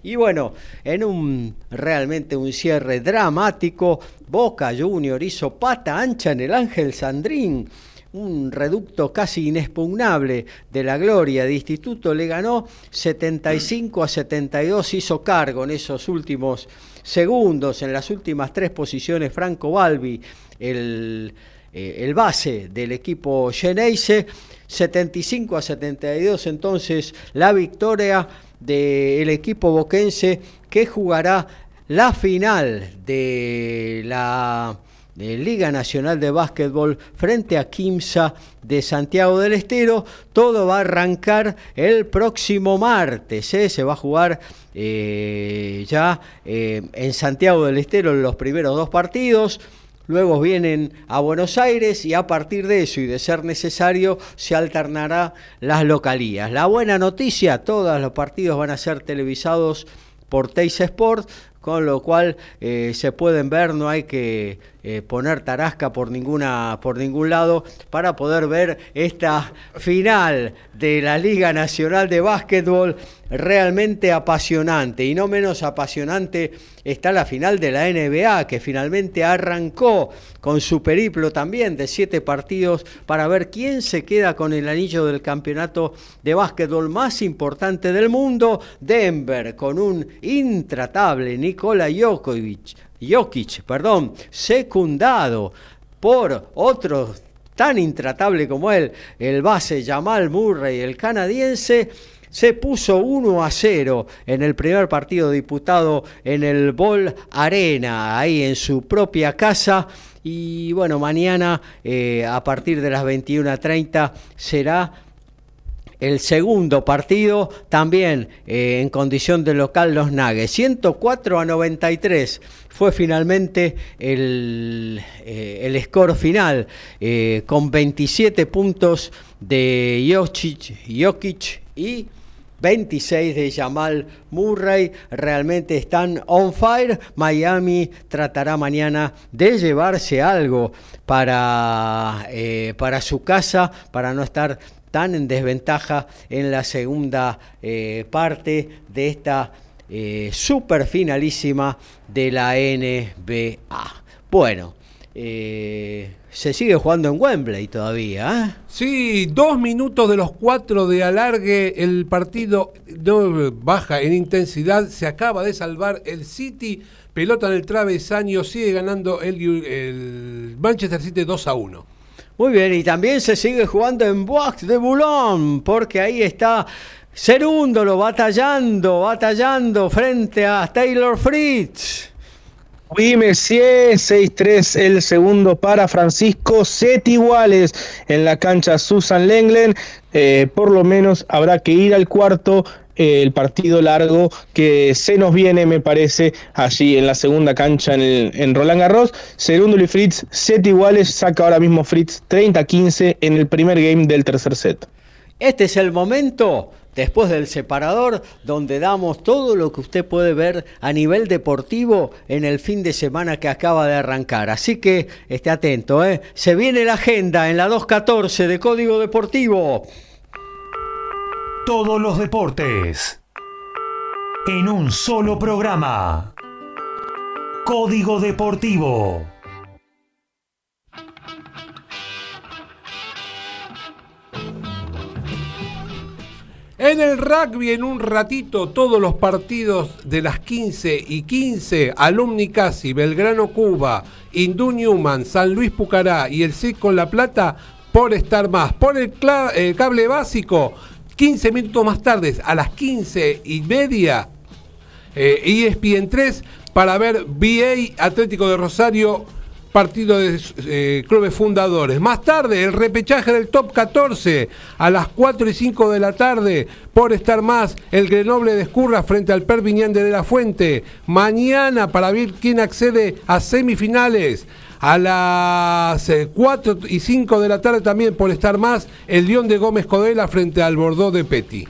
Y bueno, en un realmente un cierre dramático, Boca Junior hizo pata ancha en el Ángel Sandrín un reducto casi inexpugnable de la gloria de Instituto, le ganó 75 a 72, hizo cargo en esos últimos segundos, en las últimas tres posiciones, Franco Balbi, el, eh, el base del equipo Geneise, 75 a 72 entonces la victoria del equipo boquense que jugará la final de la Liga Nacional de Básquetbol frente a Quimsa de Santiago del Estero. Todo va a arrancar el próximo martes. ¿eh? Se va a jugar eh, ya eh, en Santiago del Estero los primeros dos partidos. Luego vienen a Buenos Aires y a partir de eso y de ser necesario se alternará las localías. La buena noticia, todos los partidos van a ser televisados por Teis Sport, con lo cual eh, se pueden ver, no hay que eh, poner tarasca por, ninguna, por ningún lado para poder ver esta final de la Liga Nacional de Básquetbol realmente apasionante y no menos apasionante está la final de la NBA que finalmente arrancó con su periplo también de siete partidos para ver quién se queda con el anillo del campeonato de básquetbol más importante del mundo, Denver con un intratable Nikola Jokovic, Jokic, perdón, secundado por otro tan intratable como él, el base Jamal Murray, el canadiense, se puso 1 a 0 en el primer partido disputado en el Ball Arena, ahí en su propia casa. Y bueno, mañana eh, a partir de las 21.30 será el segundo partido, también eh, en condición de local los Nagues. 104 a 93 fue finalmente el, eh, el score final, con 27 puntos de Jokic, Jokic y 26 de Jamal Murray realmente están on fire. Miami tratará mañana de llevarse algo para, eh, para su casa, para no estar tan en desventaja en la segunda eh, parte de esta eh, super finalísima de la NBA. Bueno, se sigue jugando en Wembley todavía. ¿eh? Sí, dos minutos de los cuatro de alargue, el partido no baja en intensidad, se acaba de salvar el City, pelota en el travesaño, sigue ganando el, el Manchester City 2 a 1. Muy bien, y también se sigue jugando en Bois de Boulogne, porque ahí está Cerúndolo batallando, batallando frente a Taylor Fritz. Oui, Messier, 6-3 el segundo para Francisco, set iguales en la cancha Susan Lenglen. Eh, por lo menos habrá que ir al cuarto. Eh, el partido largo que se nos viene, me parece, allí en la segunda cancha en, en Roland Garros. Segundo y Fritz, set iguales, saca ahora mismo Fritz 30-15 en el primer game del tercer set. Este es el momento después del separador, donde damos todo lo que usted puede ver a nivel deportivo en el fin de semana que acaba de arrancar. Así que esté atento, ¿eh? se viene la agenda en la 214 de Código Deportivo. Todos los deportes en un solo programa. Código Deportivo. En el rugby, en un ratito, todos los partidos de las 15 y 15, Alumni Casi, Belgrano Cuba, Indú Newman, San Luis Pucará y el CIC con La Plata, por estar más. Por el cable básico, 15 minutos más tarde, a las 15 y media, eh, ESPN 3, para ver BA Atlético de Rosario partido de eh, clubes fundadores. Más tarde, el repechaje del top 14 a las 4 y 5 de la tarde. Por estar más, el Grenoble de Escurra frente al Perviñán de la Fuente. Mañana para ver quién accede a semifinales. A las 4 eh, y 5 de la tarde también por estar más, el León de Gómez Codela frente al Bordeaux de Petit.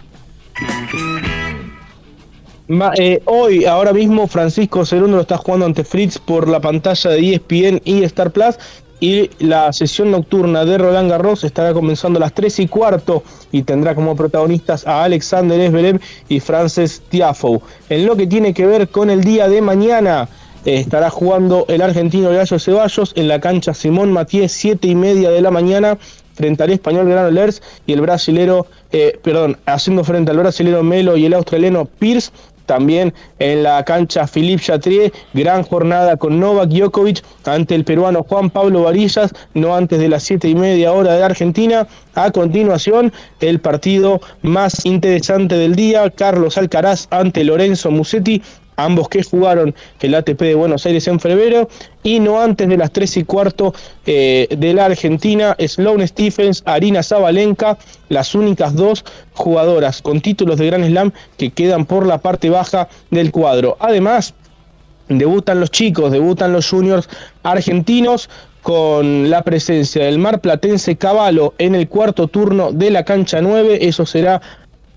Eh, hoy, ahora mismo, Francisco Cerundo lo está jugando ante Fritz por la pantalla de ESPN y Star Plus. Y la sesión nocturna de Roland Garros estará comenzando a las 3 y cuarto y tendrá como protagonistas a Alexander Esbelev y Frances Tiafoe. En lo que tiene que ver con el día de mañana, eh, estará jugando el argentino Gallo Ceballos en la cancha Simón Matías, 7 y media de la mañana, frente al español Granollers y el brasilero, eh, perdón, haciendo frente al brasilero Melo y el australiano Pierce también en la cancha Philippe Chatrier, gran jornada con Novak Djokovic ante el peruano Juan Pablo Varillas, no antes de las siete y media hora de Argentina. A continuación, el partido más interesante del día, Carlos Alcaraz ante Lorenzo Musetti ambos que jugaron el ATP de Buenos Aires en febrero, y no antes de las 3 y cuarto eh, de la Argentina, Sloane Stephens, Arina Zabalenka, las únicas dos jugadoras con títulos de Grand Slam que quedan por la parte baja del cuadro. Además, debutan los chicos, debutan los juniors argentinos con la presencia del mar platense Caballo en el cuarto turno de la cancha 9. Eso será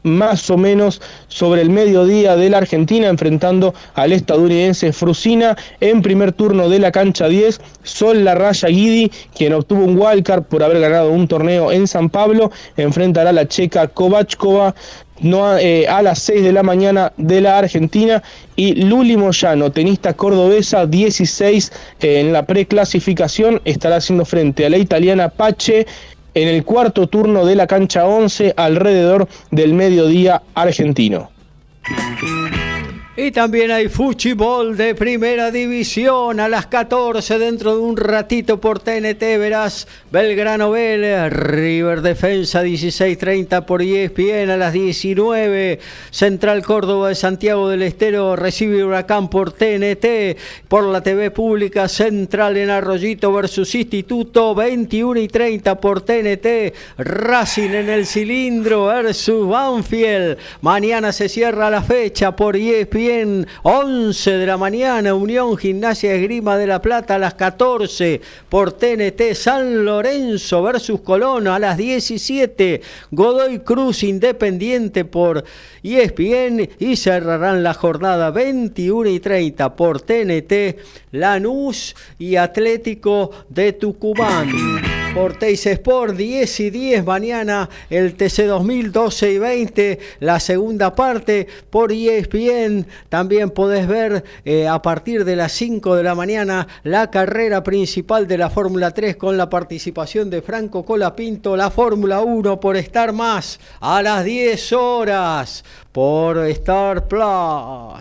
más o menos sobre el mediodía de la Argentina, enfrentando al estadounidense Frusina en primer turno de la cancha 10. Sol La Raya Guidi, quien obtuvo un wildcard por haber ganado un torneo en San Pablo, enfrentará a la checa Kovachkova no, eh, a las 6 de la mañana de la Argentina y Luli Moyano, tenista cordobesa 16 eh, en la preclasificación, estará haciendo frente a la italiana Pache en el cuarto turno de la cancha 11 alrededor del mediodía argentino. Y también hay fútbol de primera división a las 14 dentro de un ratito por TNT verás Belgrano Vélez, River Defensa 16.30 por ESPN a las 19, Central Córdoba de Santiago del Estero recibe Huracán por TNT, por la TV pública Central en Arroyito versus Instituto 21 y 30 por TNT, Racing en el cilindro versus Banfield, mañana se cierra la fecha por ESPN 11 de la mañana, Unión Gimnasia Esgrima de la Plata a las 14 por TNT, San Lorenzo versus Colón a las 17, Godoy Cruz Independiente por ESPN y cerrarán la jornada 21 y 30 por TNT, Lanús y Atlético de Tucumán. Por Teis Sport 10 y 10 mañana el TC 2012 y 20 la segunda parte por ESPN también podés ver eh, a partir de las 5 de la mañana la carrera principal de la Fórmula 3 con la participación de Franco Colapinto, la Fórmula 1 por estar más a las 10 horas por Star Plus.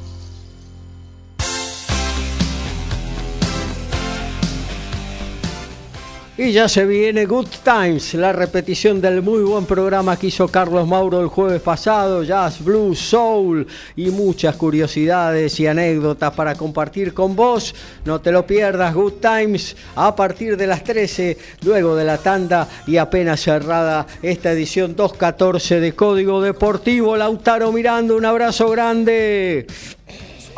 Y ya se viene Good Times, la repetición del muy buen programa que hizo Carlos Mauro el jueves pasado, Jazz, Blues, Soul y muchas curiosidades y anécdotas para compartir con vos. No te lo pierdas, Good Times, a partir de las 13, luego de la tanda y apenas cerrada esta edición 214 de Código Deportivo. Lautaro Mirando, un abrazo grande.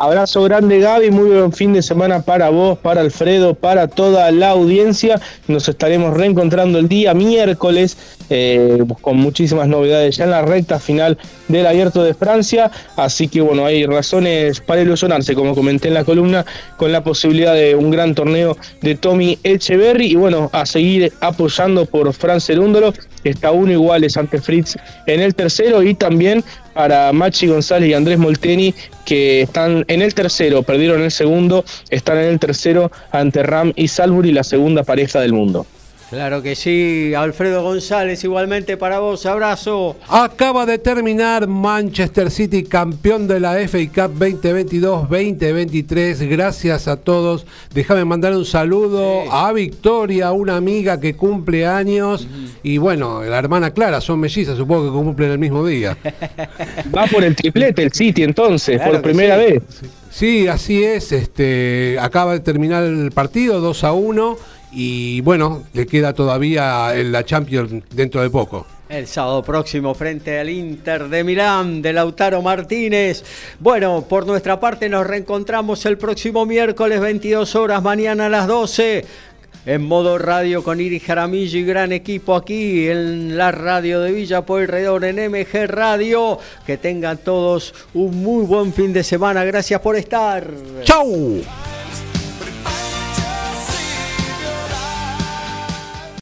Abrazo grande Gaby, muy buen fin de semana para vos, para Alfredo, para toda la audiencia. Nos estaremos reencontrando el día miércoles eh, con muchísimas novedades ya en la recta final del Abierto de Francia. Así que bueno, hay razones para ilusionarse, como comenté en la columna, con la posibilidad de un gran torneo de Tommy Echeverry y bueno, a seguir apoyando por Fran Cerúndolo. Está uno iguales ante Fritz en el tercero y también para Machi González y Andrés Molteni, que están en el tercero, perdieron el segundo, están en el tercero ante Ram y Salbury, la segunda pareja del mundo. Claro que sí, Alfredo González, igualmente para vos, abrazo. Acaba de terminar Manchester City campeón de la FA Cup 2022-2023. Gracias a todos. Déjame mandar un saludo a Victoria, una amiga que cumple años. Y bueno, la hermana Clara, son mellizas, supongo que cumplen el mismo día. Va por el triplete el City entonces, por primera vez. Sí, así es. Este, acaba de terminar el partido 2 a 1 y bueno, le queda todavía la Champions dentro de poco. El sábado próximo frente al Inter de Milán de Lautaro Martínez. Bueno, por nuestra parte nos reencontramos el próximo miércoles 22 horas, mañana a las 12 en modo radio con Iris Jaramillo y gran equipo aquí en la radio de Villa Pueyrredón en MG Radio. Que tengan todos un muy buen fin de semana. Gracias por estar. ¡Chau!